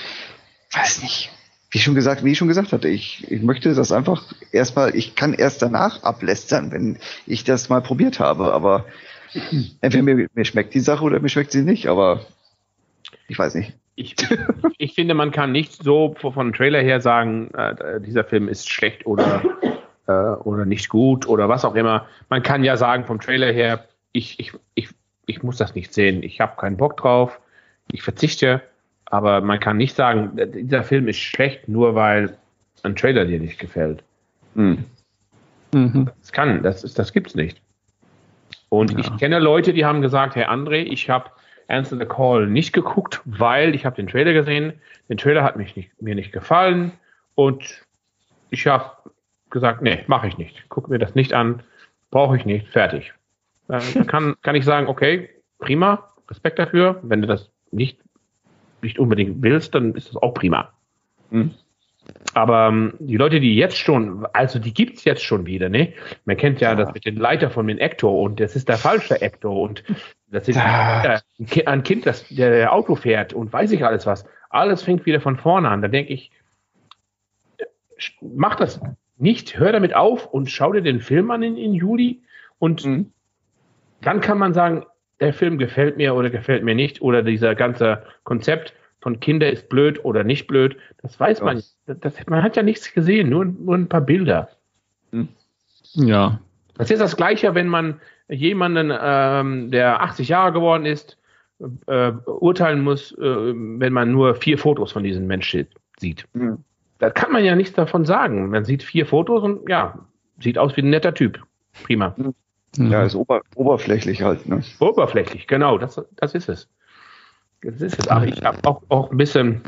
weiß nicht, wie schon gesagt, wie ich schon gesagt hatte, ich, ich möchte das einfach erstmal, ich kann erst danach ablästern, wenn ich das mal probiert habe, aber <clears throat> entweder mir, mir schmeckt die Sache oder mir schmeckt sie nicht, aber ich weiß nicht. Ich, ich finde, man kann nicht so von Trailer her sagen, äh, dieser Film ist schlecht oder äh, oder nicht gut oder was auch immer. Man kann ja sagen vom Trailer her, ich, ich, ich, ich muss das nicht sehen, ich habe keinen Bock drauf, ich verzichte, aber man kann nicht sagen, dieser Film ist schlecht, nur weil ein Trailer dir nicht gefällt. Hm. Mhm. Das kann, das, ist, das gibt's nicht. Und ja. ich kenne Leute, die haben gesagt, Herr André, ich habe Answer the Call nicht geguckt, weil ich habe den Trailer gesehen. Den Trailer hat mich nicht, mir nicht gefallen und ich habe gesagt, nee, mache ich nicht. Guck mir das nicht an, brauche ich nicht, fertig. Dann kann, <laughs> kann ich sagen, okay, prima, Respekt dafür. Wenn du das nicht, nicht unbedingt willst, dann ist das auch prima. Hm. Aber ähm, die Leute, die jetzt schon, also die gibt's jetzt schon wieder, ne? Man kennt ja, ja. das mit den Leiter von den Ecto und das ist der falsche Ecto und das ist ja. ein Kind, das der Auto fährt und weiß ich alles was. Alles fängt wieder von vorne an. Da denke ich, mach das nicht, hör damit auf und schau dir den Film an in, in Juli und mhm. dann kann man sagen, der Film gefällt mir oder gefällt mir nicht oder dieser ganze Konzept von Kinder ist blöd oder nicht blöd, das weiß man. Das, man hat ja nichts gesehen, nur, nur ein paar Bilder. Mhm. Ja. Das ist das Gleiche, wenn man jemanden, ähm, der 80 Jahre geworden ist, äh, urteilen muss, äh, wenn man nur vier Fotos von diesem Menschen sieht. Mhm da kann man ja nichts davon sagen. Man sieht vier Fotos und ja, sieht aus wie ein netter Typ. Prima. Ja, ist ober oberflächlich halt. Ne? Oberflächlich, genau, das, das ist es. Das ist es. Ach, ich habe auch, auch ein bisschen,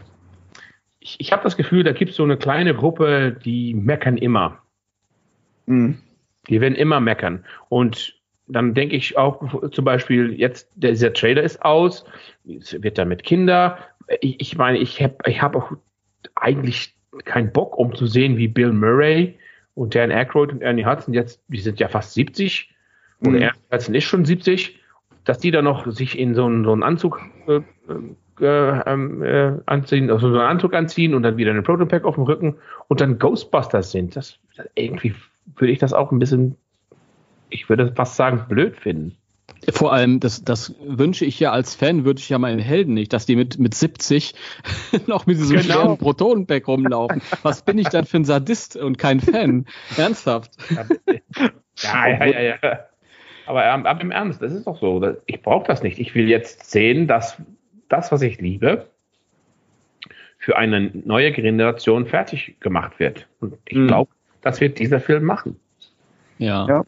ich, ich habe das Gefühl, da gibt es so eine kleine Gruppe, die meckern immer. Mhm. Die werden immer meckern. Und dann denke ich auch zum Beispiel, jetzt dieser Trailer ist aus, es wird dann mit Kinder. Ich, ich meine, ich habe ich hab auch eigentlich keinen Bock, um zu sehen, wie Bill Murray und Dan Aykroyd und Ernie Hudson jetzt, die sind ja fast 70 oder mhm. Ernie Hudson ist schon 70, dass die dann noch sich in so einen, so einen Anzug äh, äh, ähm, äh, anziehen, also so einen Anzug anziehen und dann wieder einen Proton Pack auf dem Rücken und dann Ghostbusters sind. Das irgendwie würde ich das auch ein bisschen, ich würde fast sagen, blöd finden. Vor allem, das, das wünsche ich ja als Fan, würde ich ja meinen Helden nicht, dass die mit, mit 70 <laughs> noch mit diesem genau. schweren Protonenpack rumlaufen. Was bin ich dann für ein Sadist und kein Fan? <laughs> Ernsthaft. Ja, ja, ja, ja. Aber, aber im Ernst, das ist doch so. Ich brauche das nicht. Ich will jetzt sehen, dass das, was ich liebe, für eine neue Generation fertig gemacht wird. Und ich mhm. glaube, das wird dieser Film machen. Ja, ja.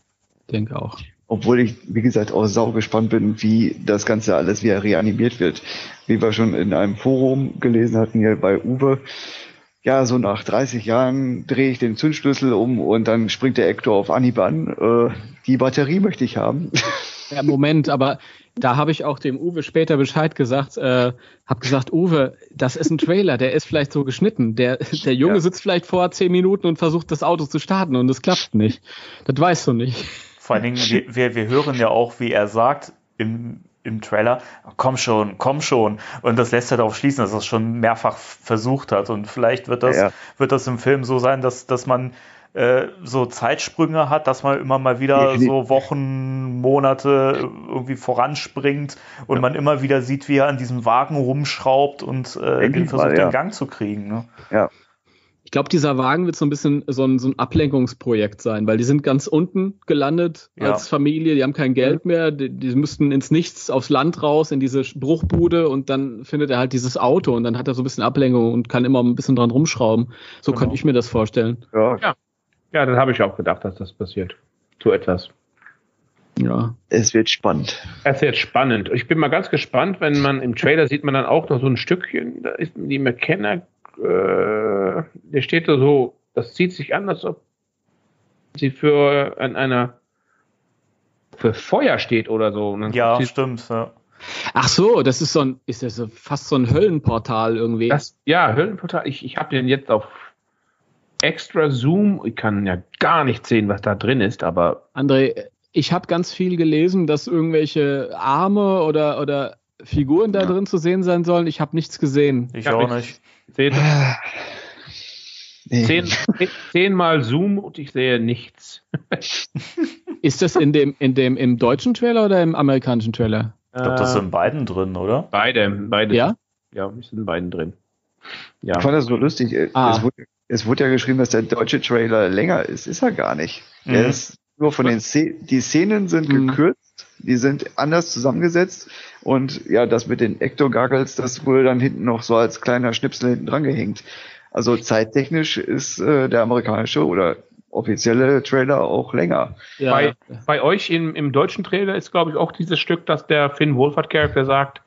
denke auch. Obwohl ich, wie gesagt, auch sau gespannt bin, wie das Ganze alles wieder reanimiert wird. Wie wir schon in einem Forum gelesen hatten, hier bei Uwe. Ja, so nach 30 Jahren drehe ich den Zündschlüssel um und dann springt der Ektor auf Anhieb an. Äh, die Batterie möchte ich haben. Ja, Moment, aber da habe ich auch dem Uwe später Bescheid gesagt, äh, habe gesagt, Uwe, das ist ein Trailer, der ist vielleicht so geschnitten. Der, der Junge ja. sitzt vielleicht vor zehn Minuten und versucht das Auto zu starten und es klappt nicht. Das weißt du nicht. Vor allen Dingen, wir, wir, wir hören ja auch, wie er sagt im, im Trailer, komm schon, komm schon. Und das lässt ja darauf schließen, dass er es schon mehrfach versucht hat. Und vielleicht wird das, ja. wird das im Film so sein, dass, dass man äh, so Zeitsprünge hat, dass man immer mal wieder so Wochen, Monate irgendwie voranspringt und man immer wieder sieht, wie er an diesem Wagen rumschraubt und äh, den versucht, ja. in Gang zu kriegen. Ne? Ja. Glaube, dieser Wagen wird so ein bisschen so ein, so ein Ablenkungsprojekt sein, weil die sind ganz unten gelandet Ja. als Familie, die haben kein Geld mehr, die, die müssten ins Nichts, aufs Land raus, in diese Bruchbude und dann findet er halt dieses Auto und dann hat er so ein bisschen Ablenkung und kann immer ein bisschen dran rumschrauben. So Genau. könnte ich mir das vorstellen. Ja, Ja, das habe ich auch gedacht, dass das passiert. So etwas. Ja. es wird spannend. Ist jetzt spannend. Ich bin mal ganz gespannt, wenn man im Trailer sieht man dann auch noch so ein Stückchen, da ist die McKenna, äh, der steht da so, das zieht sich an, als ob sie für an einer für Feuer steht oder so. Ja, stimmt. Ja. Ach so, das ist so ein, ist das so fast so ein Höllenportal irgendwie. Das, ja, Höllenportal. Ich, ich habe den jetzt auf extra Zoom. Ich kann ja gar nicht sehen, was da drin ist, aber André, ich habe ganz viel gelesen, dass irgendwelche Arme oder, oder Figuren da drin zu sehen sein sollen. Ich habe nichts gesehen. Ich Ja, auch ich- nicht. Seht Nee. zehn, zehnmal Zoom und ich sehe nichts. <laughs> Ist das in dem, in dem, im deutschen Trailer oder im amerikanischen Trailer? Ich glaube, das sind beiden drin, oder? beide, beide. Ja? Ja, wir sind in beiden drin. Ja. Ich fand das so lustig. äh, Ah. Es, wurde, es wurde ja geschrieben, dass der deutsche Trailer länger ist. Ist er gar nicht. Mhm. Er ist nur von den Szenen, die Szenen sind Mhm. gekürzt, die sind anders zusammengesetzt und ja, das mit den Ecto-Goggles, das wurde dann hinten noch so als kleiner Schnipsel hinten dran gehängt. Also zeittechnisch ist äh, der amerikanische oder offizielle Trailer auch länger. Ja. Bei, bei euch im, im deutschen Trailer ist, glaube ich, auch dieses Stück, dass der Finn Wolfhard-Charakter sagt,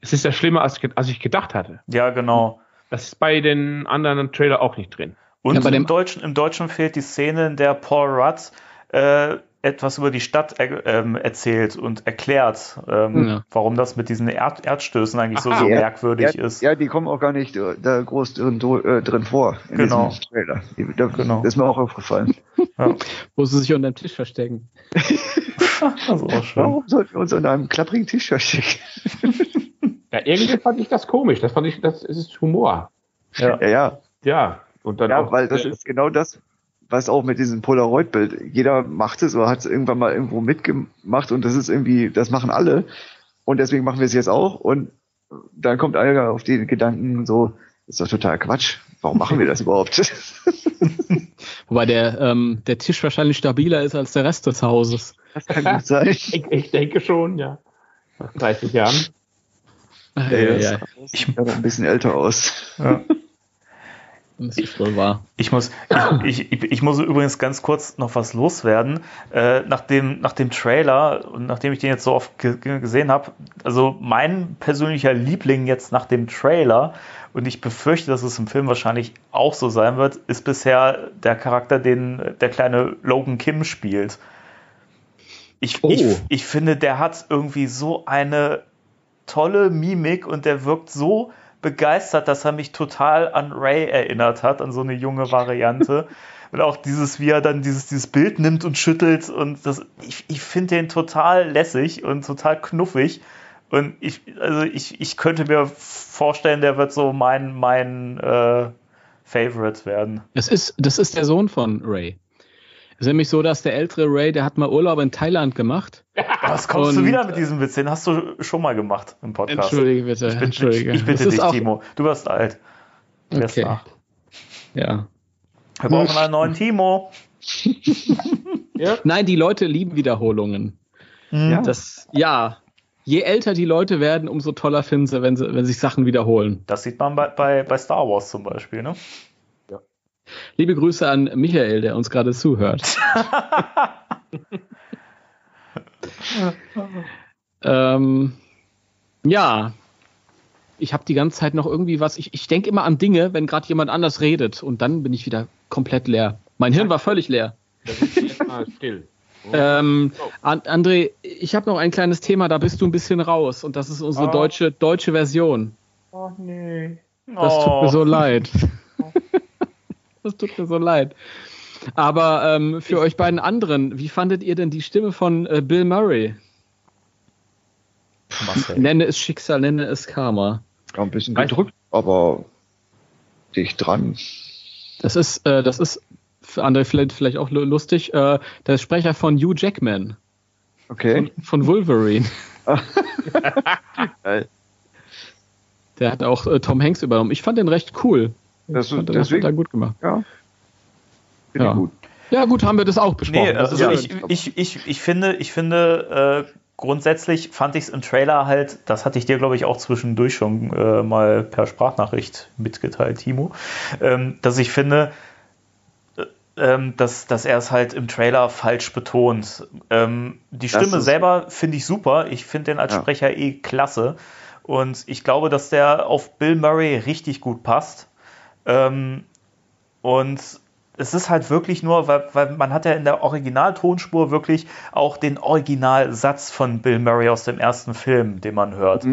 es ist ja schlimmer, als, ich- als ich gedacht hatte. Ja, genau. Das ist bei den anderen Trailer auch nicht drin. Und Ja, bei im, dem- Deutschen, im Deutschen fehlt die Szene, in der Paul Rudd äh, etwas über die Stadt er, ähm, erzählt und erklärt, ähm, Ja. warum das mit diesen Erd Erdstößen eigentlich so, Aha. so Ja, merkwürdig ja, ist. Ja, die kommen auch gar nicht äh, da groß drin, äh, drin vor in Genau. diesem Trailer. Die, da, Genau. Das ist mir auch aufgefallen. <laughs> Wo sie sich unter dem Tisch verstecken. <laughs> Das ist auch schön. Warum sollten wir uns an einem klapprigen Tisch verstecken? <laughs> Ja, irgendwie fand ich das komisch. Das fand ich, das ist Humor. Ja. Ja, ja. Ja. Und dann Ja, auch, weil das äh, ist genau das, was auch mit diesem Polaroid-Bild. Jeder macht es oder hat es irgendwann mal irgendwo mitgemacht und das ist irgendwie, das machen alle. Und deswegen machen wir es jetzt auch. Und dann kommt einer auf den Gedanken so, ist doch total Quatsch. Warum machen wir das <laughs> überhaupt? Wobei der, ähm, der Tisch wahrscheinlich stabiler ist als der Rest des Hauses. Das kann gut sein. <laughs> ich, ich denke schon, ja. Nach 30 Jahren. Ja, Ja, ja, das ja. sieht aber ein bisschen älter aus. Ja. Wohl wahr. Ich muss, <laughs> ich, ich, ich muss übrigens ganz kurz noch was loswerden. Äh, nach, dem, nach dem Trailer und nachdem ich den jetzt so oft ge ge- gesehen habe, also mein persönlicher Liebling jetzt nach dem Trailer, und ich befürchte, dass es im Film wahrscheinlich auch so sein wird, ist bisher der Charakter, den der kleine Logan Kim spielt. Ich, Oh. ich, ich finde, der hat irgendwie so eine tolle Mimik und der wirkt so begeistert, dass er mich total an Ray erinnert hat, an so eine junge Variante. <laughs> und auch dieses, wie er dann dieses, dieses Bild nimmt und schüttelt und das, ich, ich finde den total lässig und total knuffig. Und ich, also ich, ich könnte mir vorstellen, der wird so mein, mein äh, Favorite werden. Das ist, das ist der Sohn von Ray. Es ist nämlich so, dass der ältere Ray, der hat mal Urlaub in Thailand gemacht. Was kommst du Und- wieder mit diesem Witz? Den hast du schon mal gemacht im Podcast. Entschuldige bitte. Ich, bin, Entschuldige. ich, ich bitte dich, auch- Timo. Du wirst alt. Du wirst Okay. nach. Ja. Wir brauchen einen neuen Timo. <laughs> Nein, die Leute lieben Wiederholungen. Ja. Das, ja. Je älter die Leute werden, umso toller finden sie, wenn, sie, wenn sich Sachen wiederholen. Das sieht man bei, bei, bei Star Wars zum Beispiel, ne? Liebe Grüße an Michael, der uns gerade zuhört. <laughs> ähm, ja, ich habe die ganze Zeit noch irgendwie was. Ich, ich denke immer an Dinge, wenn gerade jemand anders redet und dann bin ich wieder komplett leer. Mein Hirn war völlig leer. Da jetzt mal still. <laughs> Ähm, An André, ich habe noch ein kleines Thema, da bist du ein bisschen raus und das ist unsere Oh. deutsche, deutsche Version. Oh nee. Das tut mir so leid. <laughs> das tut mir so leid. Aber ähm, für euch beiden anderen, wie fandet ihr denn die Stimme von äh, Bill Murray? Marcel. Nenne es Schicksal, nenne es Karma. Ja, ein bisschen gedrückt, aber dicht dran. Das ist, äh, das ist für andere vielleicht, vielleicht auch lu- lustig. Äh, der Sprecher von Hugh Jackman, Okay. von Wolverine. Geil. <laughs> Der hat auch äh, Tom Hanks übernommen. Ich fand den recht cool. Das, das, deswegen, hat er gut gemacht. Ja. Finde Ja. gut. Ja, gut, haben wir das auch besprochen. Nee, Das also ist ich, ich, ich, ich finde, ich finde äh, grundsätzlich fand ich es im Trailer halt, das hatte ich dir, glaube ich, auch zwischendurch schon äh, mal per Sprachnachricht mitgeteilt, Timo, ähm, dass ich finde, äh, ähm, dass, dass er es halt im Trailer falsch betont. Ähm, die Das Stimme ist- selber finde ich super. Ich finde den als Ja. Sprecher eh klasse. Und ich glaube, dass der auf Bill Murray richtig gut passt. Ähm, und es ist halt wirklich nur, weil, weil man hat ja in der Originaltonspur wirklich auch den Originalsatz von Bill Murray aus dem ersten Film, den man hört.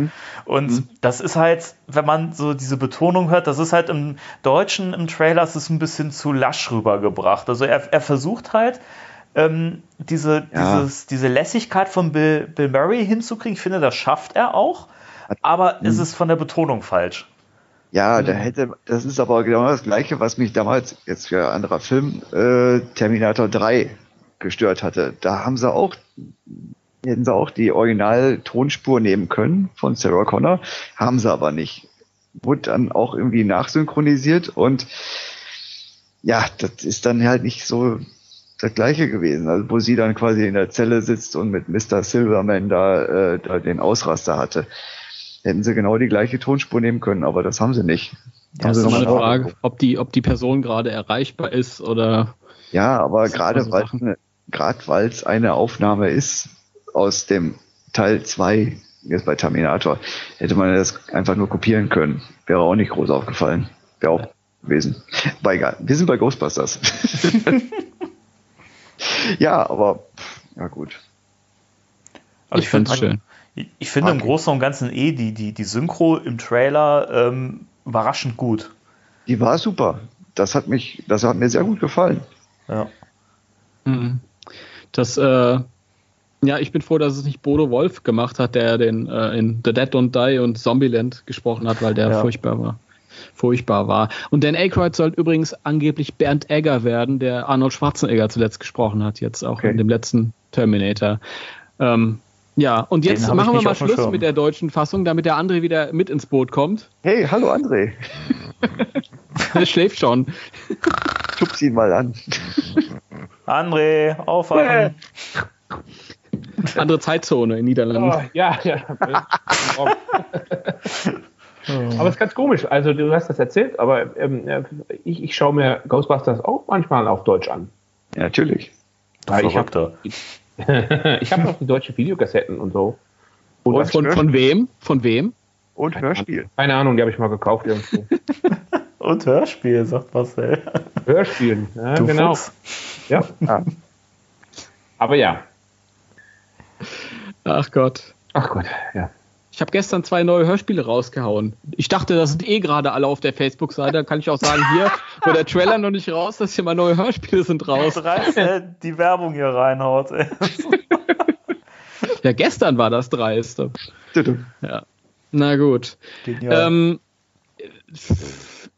Und das ist halt, wenn man so diese Betonung hört, das ist halt im Deutschen im Trailer, es ist ein bisschen zu lasch rübergebracht. Also er, er versucht halt, ähm, diese, Ja. dieses, diese Lässigkeit von Bill, Bill Murray hinzukriegen. Ich finde, das schafft er auch, aber es ist von der Betonung falsch. Ja, da hätte, das ist aber genau das Gleiche, was mich damals, jetzt für ein anderer Film, äh, Terminator 3 gestört hatte. Da haben sie auch, hätten sie auch die Original-Tonspur nehmen können von Sarah Connor, haben sie aber nicht. Wurde dann auch irgendwie nachsynchronisiert und ja, das ist dann halt nicht so das Gleiche gewesen. Also wo sie dann quasi in der Zelle sitzt und mit Mr. Silverman da, äh, da den Ausraster hatte. Hätten sie genau die gleiche Tonspur nehmen können, aber das haben sie nicht. Das ist immer eine Frage, ob die, ob die Person gerade erreichbar ist oder. Ja, aber gerade so weil es eine Aufnahme ist aus dem Teil 2, jetzt bei Terminator, hätte man das einfach nur kopieren können. Wäre auch nicht groß aufgefallen. Wäre auch gewesen. Aber egal. Wir sind bei Ghostbusters. <laughs> ja, aber ja gut. Also Ich find's finde- schön. Ich, finde im Okay. Großen und Ganzen eh die, die, die Synchro im Trailer ähm, überraschend gut. Die war super. Das hat mich, das hat mir sehr gut gefallen. Ja. Mhm. Das, äh, ja, ich bin froh, dass es nicht Bodo Wolf gemacht hat, der den äh, in The Dead Don't Die und Zombieland gesprochen hat, weil der Ja. furchtbar war. Furchtbar war. Und Dan Aykroyd soll übrigens angeblich Bernd Egger werden, der Arnold Schwarzenegger zuletzt gesprochen hat, jetzt auch Okay. in dem letzten Terminator. Ähm, ja, und jetzt machen wir mal Schluss mit der deutschen Fassung, damit der André wieder mit ins Boot kommt. Hey, hallo André. Der <laughs> schläft schon. Schub's ihn mal an. André, aufwachen. <laughs> Andere Zeitzone in Niederlanden. Oh, ja, ja. <laughs> aber es ist ganz komisch. Also du hast das erzählt, aber ähm, äh, ich, ich schaue mir Ghostbusters auch manchmal auf Deutsch an. Ja, natürlich. Weil ich habe Verrückter. <laughs> ich hab noch die deutschen Videokassetten und so. Und Und Von, von wem? Von wem? Und Hörspiel. keine Ahnung, die habe ich mal gekauft irgendwo. <laughs> Und Hörspiel, sagt Marcel. <laughs> Hörspielen, ja, Du genau. Fuchs. Ja. Aber ja. Ach Gott. Ach Gott, ja. Ich habe gestern zwei neue Hörspiele rausgehauen. Ich dachte, das sind eh gerade alle auf der Facebook-Seite. Da kann ich auch sagen, hier, wo der Trailer noch nicht raus ist, hier mal neue Hörspiele sind raus. Dreist, äh, die Werbung hier reinhaut. Ey. Ja, gestern war das dreiste. Ja. Na gut. Genial. Ähm,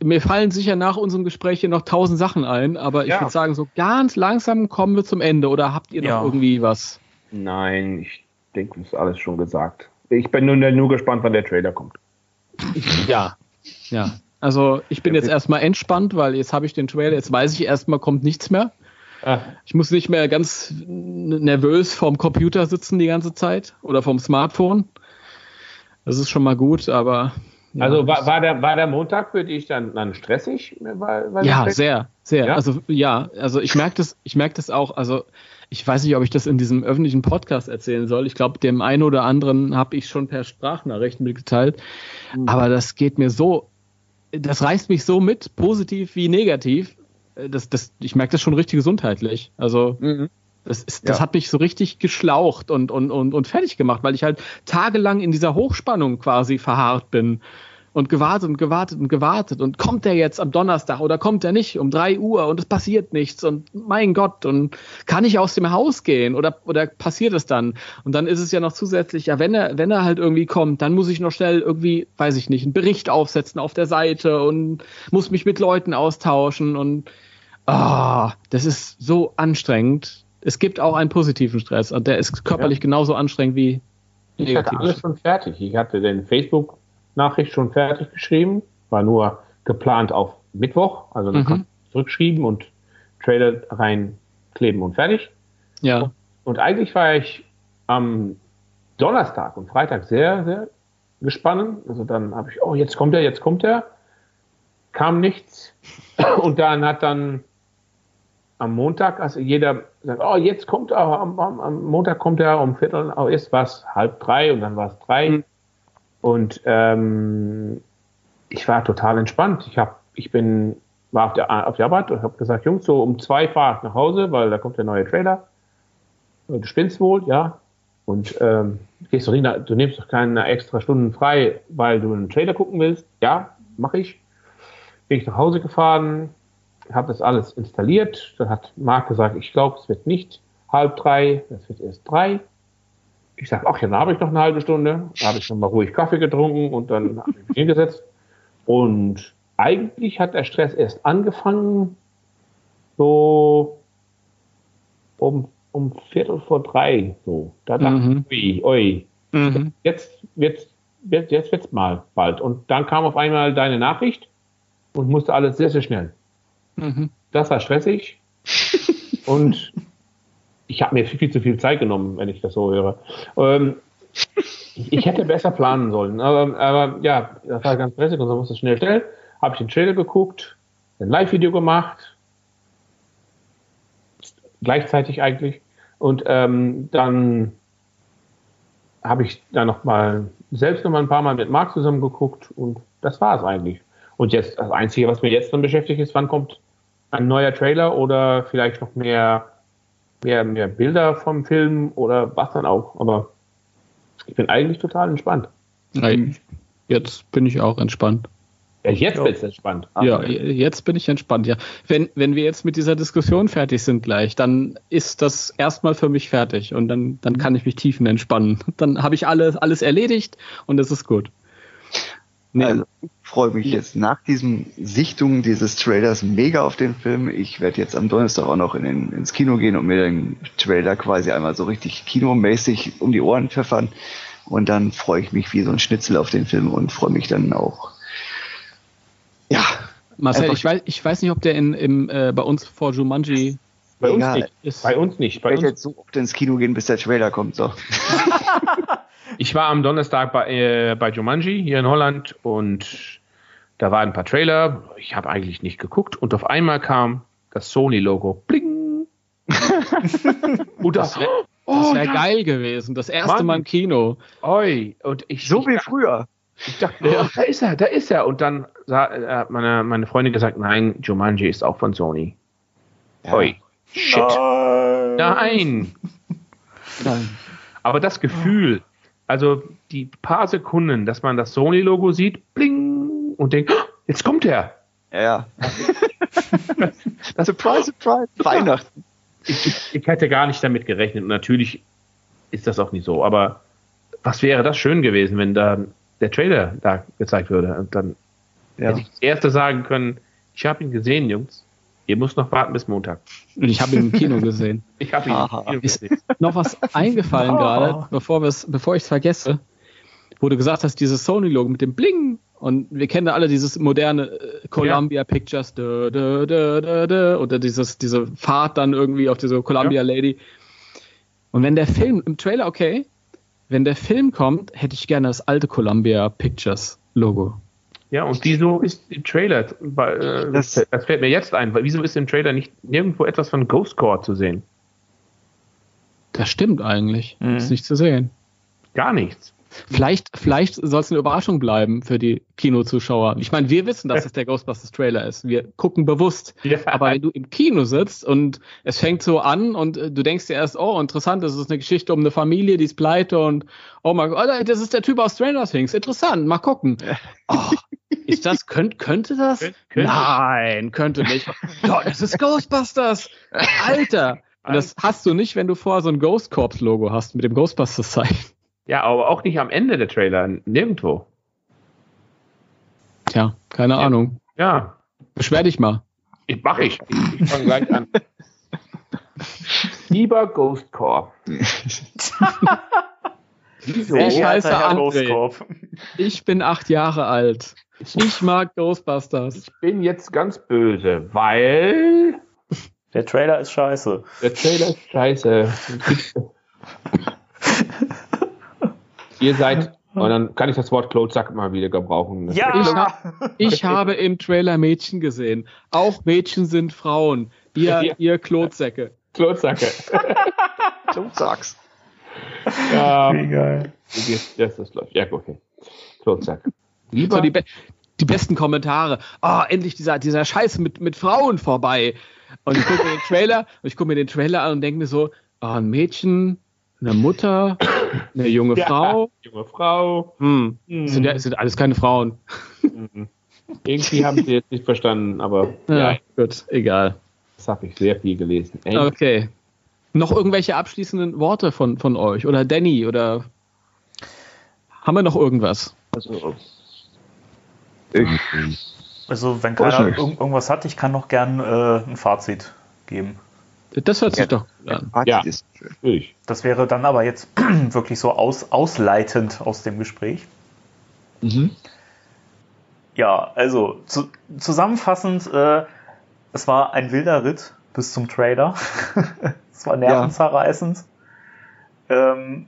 mir fallen sicher nach unserem Gespräch hier noch tausend Sachen ein, aber ich Ja. würde sagen, so ganz langsam kommen wir zum Ende. Oder habt ihr noch Ja. irgendwie was? Nein, ich denke, das ist alles schon gesagt. Ich bin nur, nur gespannt, wann der Trailer kommt. Ja. Ja. Also ich bin jetzt erstmal entspannt, weil jetzt habe ich den Trailer, jetzt weiß ich erstmal, kommt nichts mehr. Ah, Ich muss nicht mehr ganz nervös vorm Computer sitzen die ganze Zeit oder vom Smartphone. Das ist schon mal gut, aber. ja. also war, war, der, war der Montag für dich dann, dann stressig? Weil, weil Ja, das- sehr, sehr. Ja? Also ja, also ich merke das, ich merke das auch. Also ich weiß nicht, ob ich das in diesem öffentlichen Podcast erzählen soll. Ich glaube, dem einen oder anderen habe ich schon per Sprachnachricht mitgeteilt. Mhm. Aber das geht mir so, das reißt mich so mit, positiv wie negativ. Das, das, ich merke das schon richtig gesundheitlich. Also Mhm. das, ist, das Ja. hat mich so richtig geschlaucht und, und, und, und fertig gemacht, weil ich halt tagelang in dieser Hochspannung quasi verharrt bin und gewartet und gewartet und gewartet. Und kommt der jetzt am Donnerstag oder kommt er nicht um drei Uhr und es passiert nichts und mein Gott, und kann ich aus dem Haus gehen oder, oder passiert es dann? Und dann ist es ja noch zusätzlich, ja, wenn er, wenn er halt irgendwie kommt, dann muss ich noch schnell irgendwie, weiß ich nicht, einen Bericht aufsetzen auf der Seite und muss mich mit Leuten austauschen und ah, das ist so anstrengend. Es gibt auch einen positiven Stress und der ist körperlich genauso anstrengend wie Ich hatte alles schon fertig. Ich hatte den Facebook-Nachricht schon fertig geschrieben, war nur geplant auf Mittwoch, also dann Mhm. kann zurückschreiben und Trailer reinkleben und fertig. Ja. Und eigentlich war ich am Donnerstag und Freitag sehr, sehr gespannt. Also dann habe ich, oh, jetzt kommt er, jetzt kommt er. Kam nichts. <clears throat> Und dann hat dann am Montag, also jeder sagt, oh, jetzt kommt er, am, am, am Montag kommt er um Viertel, oh, ist was halb drei und dann war es drei. Mhm. Und ähm, ich war total entspannt. Ich hab, ich bin, war auf der, auf der Arbeit und habe gesagt, Jungs, so um zwei fahre ich nach Hause, weil da kommt der neue Trailer. Du spinnst wohl, ja. Und ähm, gehst du hin, du nimmst doch keine extra Stunden frei, weil du einen Trailer gucken willst. Ja, mache ich. Bin ich nach Hause gefahren, habe das alles installiert. Dann hat Marc gesagt, ich glaube, es wird nicht halb drei, es wird erst drei. Ich sage, ach ja, dann habe ich noch eine halbe Stunde. Da habe ich schon mal ruhig Kaffee getrunken und dann habe ich mich hingesetzt. Und eigentlich hat der Stress erst angefangen, so um, um Viertel vor drei. So. Da dachte Mhm. ich, ui, ui, Mhm. jetzt wird's, jetzt, jetzt wird's mal bald. Und dann kam auf einmal deine Nachricht und musste alles sehr, sehr schnell. Mhm. Das war stressig. und <laughs> ich habe mir viel, zu viel Zeit genommen, wenn ich das so höre. Ähm, ich, ich hätte besser planen sollen. Aber, aber ja, das war ganz stressig und so musste schnell schnell. Habe ich den Trailer geguckt, ein Live-Video gemacht. Gleichzeitig eigentlich. Und ähm, dann habe ich da noch mal selbst noch mal ein paar Mal mit Marc zusammen geguckt und das war es eigentlich. Und jetzt, das Einzige, was mir jetzt dann beschäftigt, ist, wann kommt ein neuer Trailer oder vielleicht noch mehr, mehr, mehr Bilder vom Film oder was dann auch. Aber ich bin eigentlich total entspannt. Nein, Jetzt bin ich auch entspannt. Ja, jetzt wird's entspannt. Ja, jetzt bin ich entspannt, ja. Wenn, wenn wir jetzt mit dieser Diskussion fertig sind gleich, dann ist das erstmal für mich fertig und dann, dann kann ich mich tiefen entspannen. Dann habe ich alles, alles erledigt und es ist gut. Nee, Also, ich freue mich jetzt nach diesem Sichtung dieses Trailers mega auf den Film. Ich werde jetzt am Donnerstag auch noch in den, ins Kino gehen und mir den Trailer quasi einmal so richtig kinomäßig um die Ohren pfeffern. Und dann freue ich mich wie so ein Schnitzel auf den Film und freue mich dann auch. Ja, Marcel, ich weiß, ich weiß nicht, ob der in, im, äh, bei uns vor Jumanji Bei uns Egal. nicht. ist. Bei uns nicht. ich Bei werde uns, jetzt so oft ins Kino gehen, bis der Trailer kommt. So. <laughs> ich war am Donnerstag bei, äh, bei Jumanji hier in Holland und da waren ein paar Trailer. Ich habe eigentlich nicht geguckt und auf einmal kam das Sony-Logo. Bling! <laughs> und das, wär- oh, Das wäre ja, geil gewesen. Das erste Mann. Mal im Kino. Oi. Und ich, So ich, wie früher. Ich dachte, oh, da ist er, da ist er. Und dann sah, äh, hat meine, meine Freundin gesagt, nein, Jumanji ist auch von Sony. Oi. Shit. Nein. Nein. Aber das Gefühl, also die paar Sekunden, dass man das Sony-Logo sieht, bling, und denkt, "Oh, jetzt kommt er. Ja, ja. <laughs> surprise, surprise. <laughs> Weihnachten. Ich, ich, ich hätte gar nicht damit gerechnet. Und natürlich ist das auch nicht so. Aber was wäre das schön gewesen, wenn da der Trailer da gezeigt würde? Und dann Ja. hätte ich das erste sagen können, ich habe ihn gesehen, Jungs. Ihr müsst noch warten bis Montag. Und ich habe ihn im Kino <laughs> gesehen. Ich habe ihn Aha. im Kino Ist gesehen. noch was eingefallen Oh. gerade, bevor, bevor ich es vergesse, wo du gesagt hast, dieses Sony-Logo mit dem Bling. Und wir kennen alle dieses moderne äh, Columbia Pictures dö, dö, dö, oder dieses, diese Fahrt dann irgendwie auf diese Columbia Lady. Und wenn der Film, im Trailer okay, wenn der Film kommt, hätte ich gerne das alte Columbia Pictures Logo. Ja, und wieso ist im Trailer, äh, das, Das- das fällt mir jetzt ein, weil wieso ist im Trailer nicht nirgendwo etwas von Ghost Core zu sehen? Das stimmt eigentlich. Mhm. Ist nicht zu sehen. Gar nichts. Vielleicht, vielleicht soll es eine Überraschung bleiben für die Kinozuschauer. Ich meine, wir wissen, dass es der Ghostbusters Trailer ist. Wir gucken bewusst. Ja. Aber wenn du im Kino sitzt und es fängt so an und äh, du denkst dir erst, oh, interessant, das ist eine Geschichte um eine Familie, die ist pleite und oh mein Gott, oh, das ist der Typ aus Stranger Things. Interessant, mal gucken. <laughs> Oh, ist das, könnt, könnte das? Kön- könnte. Nein, könnte nicht. Doch, das ist Ghostbusters. Alter. Und das hast du nicht, wenn du vorher so ein Ghost Corps Logo hast mit dem Ghostbusters Zeichen. Ja, aber auch nicht am Ende der Trailer, nirgendwo. Tja, keine Ahnung. Ja, Beschwer dich mal. ich mache ich. Ich, ich fange gleich an. Lieber Ghost Core, <laughs> Sehr Ich heiße André. Ich bin acht Jahre alt. Ich mag Ghostbusters. Ich bin jetzt ganz böse, weil Der Trailer ist scheiße. der Trailer ist scheiße. <laughs> Ihr seid, <laughs> und dann kann ich das Wort Klotsack mal wieder gebrauchen. Ich, ha ich habe im Trailer Mädchen gesehen. Auch Mädchen sind Frauen. Ihr, Ja. ihr Klotsäcke. Klotsacke. Klotsacks. <laughs> Ja, Wie geil. das, das läuft. Ja, okay. Klotsack. Lieber, So die, be die besten Kommentare. Ah, endlich dieser, dieser Scheiß mit, mit Frauen vorbei. Und ich gucke mir den Trailer, und ich gucke mir den Trailer an und denke mir so, ah, ein Mädchen, eine Mutter, eine junge Ja, Frau. junge Frau. Hm. Hm. Sind, ja, sind alles keine Frauen. Irgendwie haben sie jetzt nicht verstanden, aber Ja, ja, gut, egal. das habe ich sehr viel gelesen. Ey, Okay. Noch irgendwelche abschließenden Worte von, von euch? Oder Danny? Oder haben wir noch irgendwas? Also, Also, wenn keiner irgendwas hat, ich kann noch gern äh, ein Fazit geben. Das hört sich Ja. doch gut an. Ja. Das wäre dann aber jetzt <clears throat> wirklich so aus, ausleitend aus dem Gespräch. Mhm. Ja, also zu, zusammenfassend, äh, es war ein wilder Ritt bis zum Trailer. <laughs> es war nervenzerreißend. Ähm,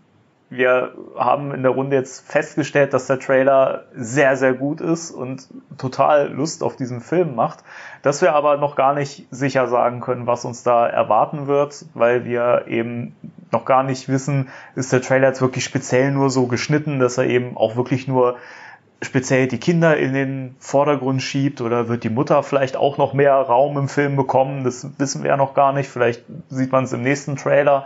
wir haben in der Runde jetzt festgestellt, dass der Trailer sehr, sehr gut ist und total Lust auf diesen Film macht. Dass wir aber noch gar nicht sicher sagen können, was uns da erwarten wird, weil wir eben noch gar nicht wissen, ist der Trailer jetzt wirklich speziell nur so geschnitten, dass er eben auch wirklich nur speziell die Kinder in den Vordergrund schiebt oder wird die Mutter vielleicht auch noch mehr Raum im Film bekommen? Das wissen wir ja noch gar nicht. Vielleicht sieht man es im nächsten Trailer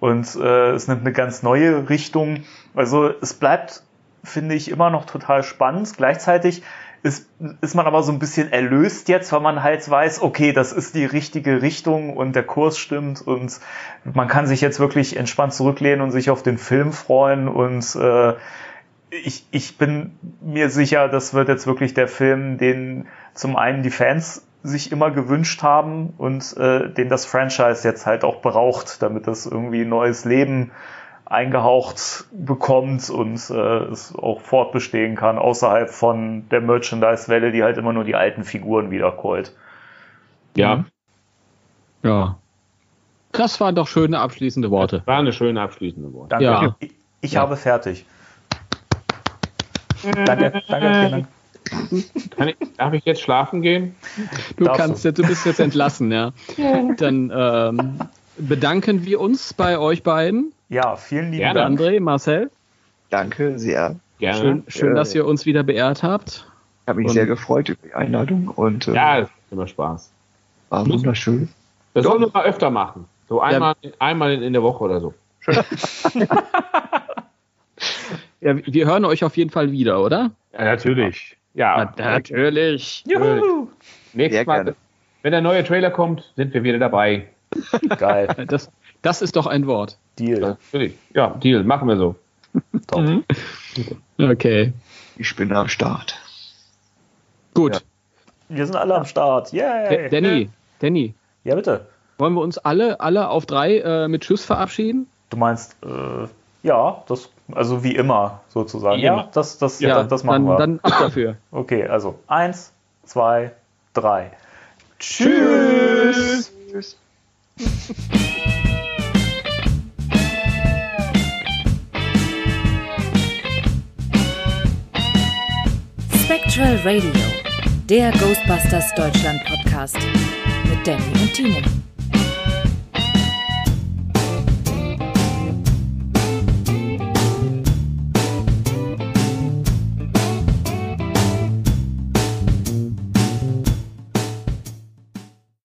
und äh, es nimmt eine ganz neue Richtung. Also es bleibt, finde ich, immer noch total spannend. Gleichzeitig ist, ist man aber so ein bisschen erlöst jetzt, weil man halt weiß, okay, das ist die richtige Richtung und der Kurs stimmt und man kann sich jetzt wirklich entspannt zurücklehnen und sich auf den Film freuen und äh, ich, ich bin mir sicher, das wird jetzt wirklich der Film, den zum einen die Fans sich immer gewünscht haben und äh, den das Franchise jetzt halt auch braucht, damit das irgendwie neues Leben eingehaucht bekommt und äh, es auch fortbestehen kann, außerhalb von der Merchandise-Welle, die halt immer nur die alten Figuren wiederkäut. Ja, Ja. Das waren doch schöne abschließende Worte. war eine schöne abschließende Worte. Danke. Ja. Ich, ich habe fertig. Danke, danke, vielen Dank. Kann ich, darf ich jetzt schlafen gehen? Du Darfst kannst jetzt, du bist jetzt entlassen, ja. Dann ähm, bedanken wir uns bei euch beiden. Ja, vielen lieben Gerne. Dank. André, Marcel. Danke sehr. Gerne. Schön, schön dass ihr uns wieder beehrt habt. Ich habe mich Und- sehr gefreut über die Einladung und äh, Ja, das macht immer Spaß. war wunderschön. Das sollen wir mal öfter machen. So einmal, einmal in, in der Woche oder so. <laughs> Ja, wir hören euch auf jeden Fall wieder, oder? Ja, natürlich. Ja, natürlich. Juhu! nächstes Sehr Mal, gerne. wenn der neue Trailer kommt, sind wir wieder dabei. <laughs> Geil. Das, das ist doch ein Wort. Deal. Ja, Deal, machen wir so. Top. Okay. Ich bin am Start. Gut. Wir sind alle am Start. Yay! Danny, Danny, Ja, bitte. wollen wir uns alle, alle auf drei äh, mit Tschüss verabschieden? Du meinst, äh, ja, das, also wie immer sozusagen. Ja, immer. das, das, ja, das machen dann, wir. dann ab dafür. <laughs> Okay, also eins, zwei, drei. Tschüss. Tschüss. Spectral Radio, der Ghostbusters Deutschland Podcast mit Danny und Timo.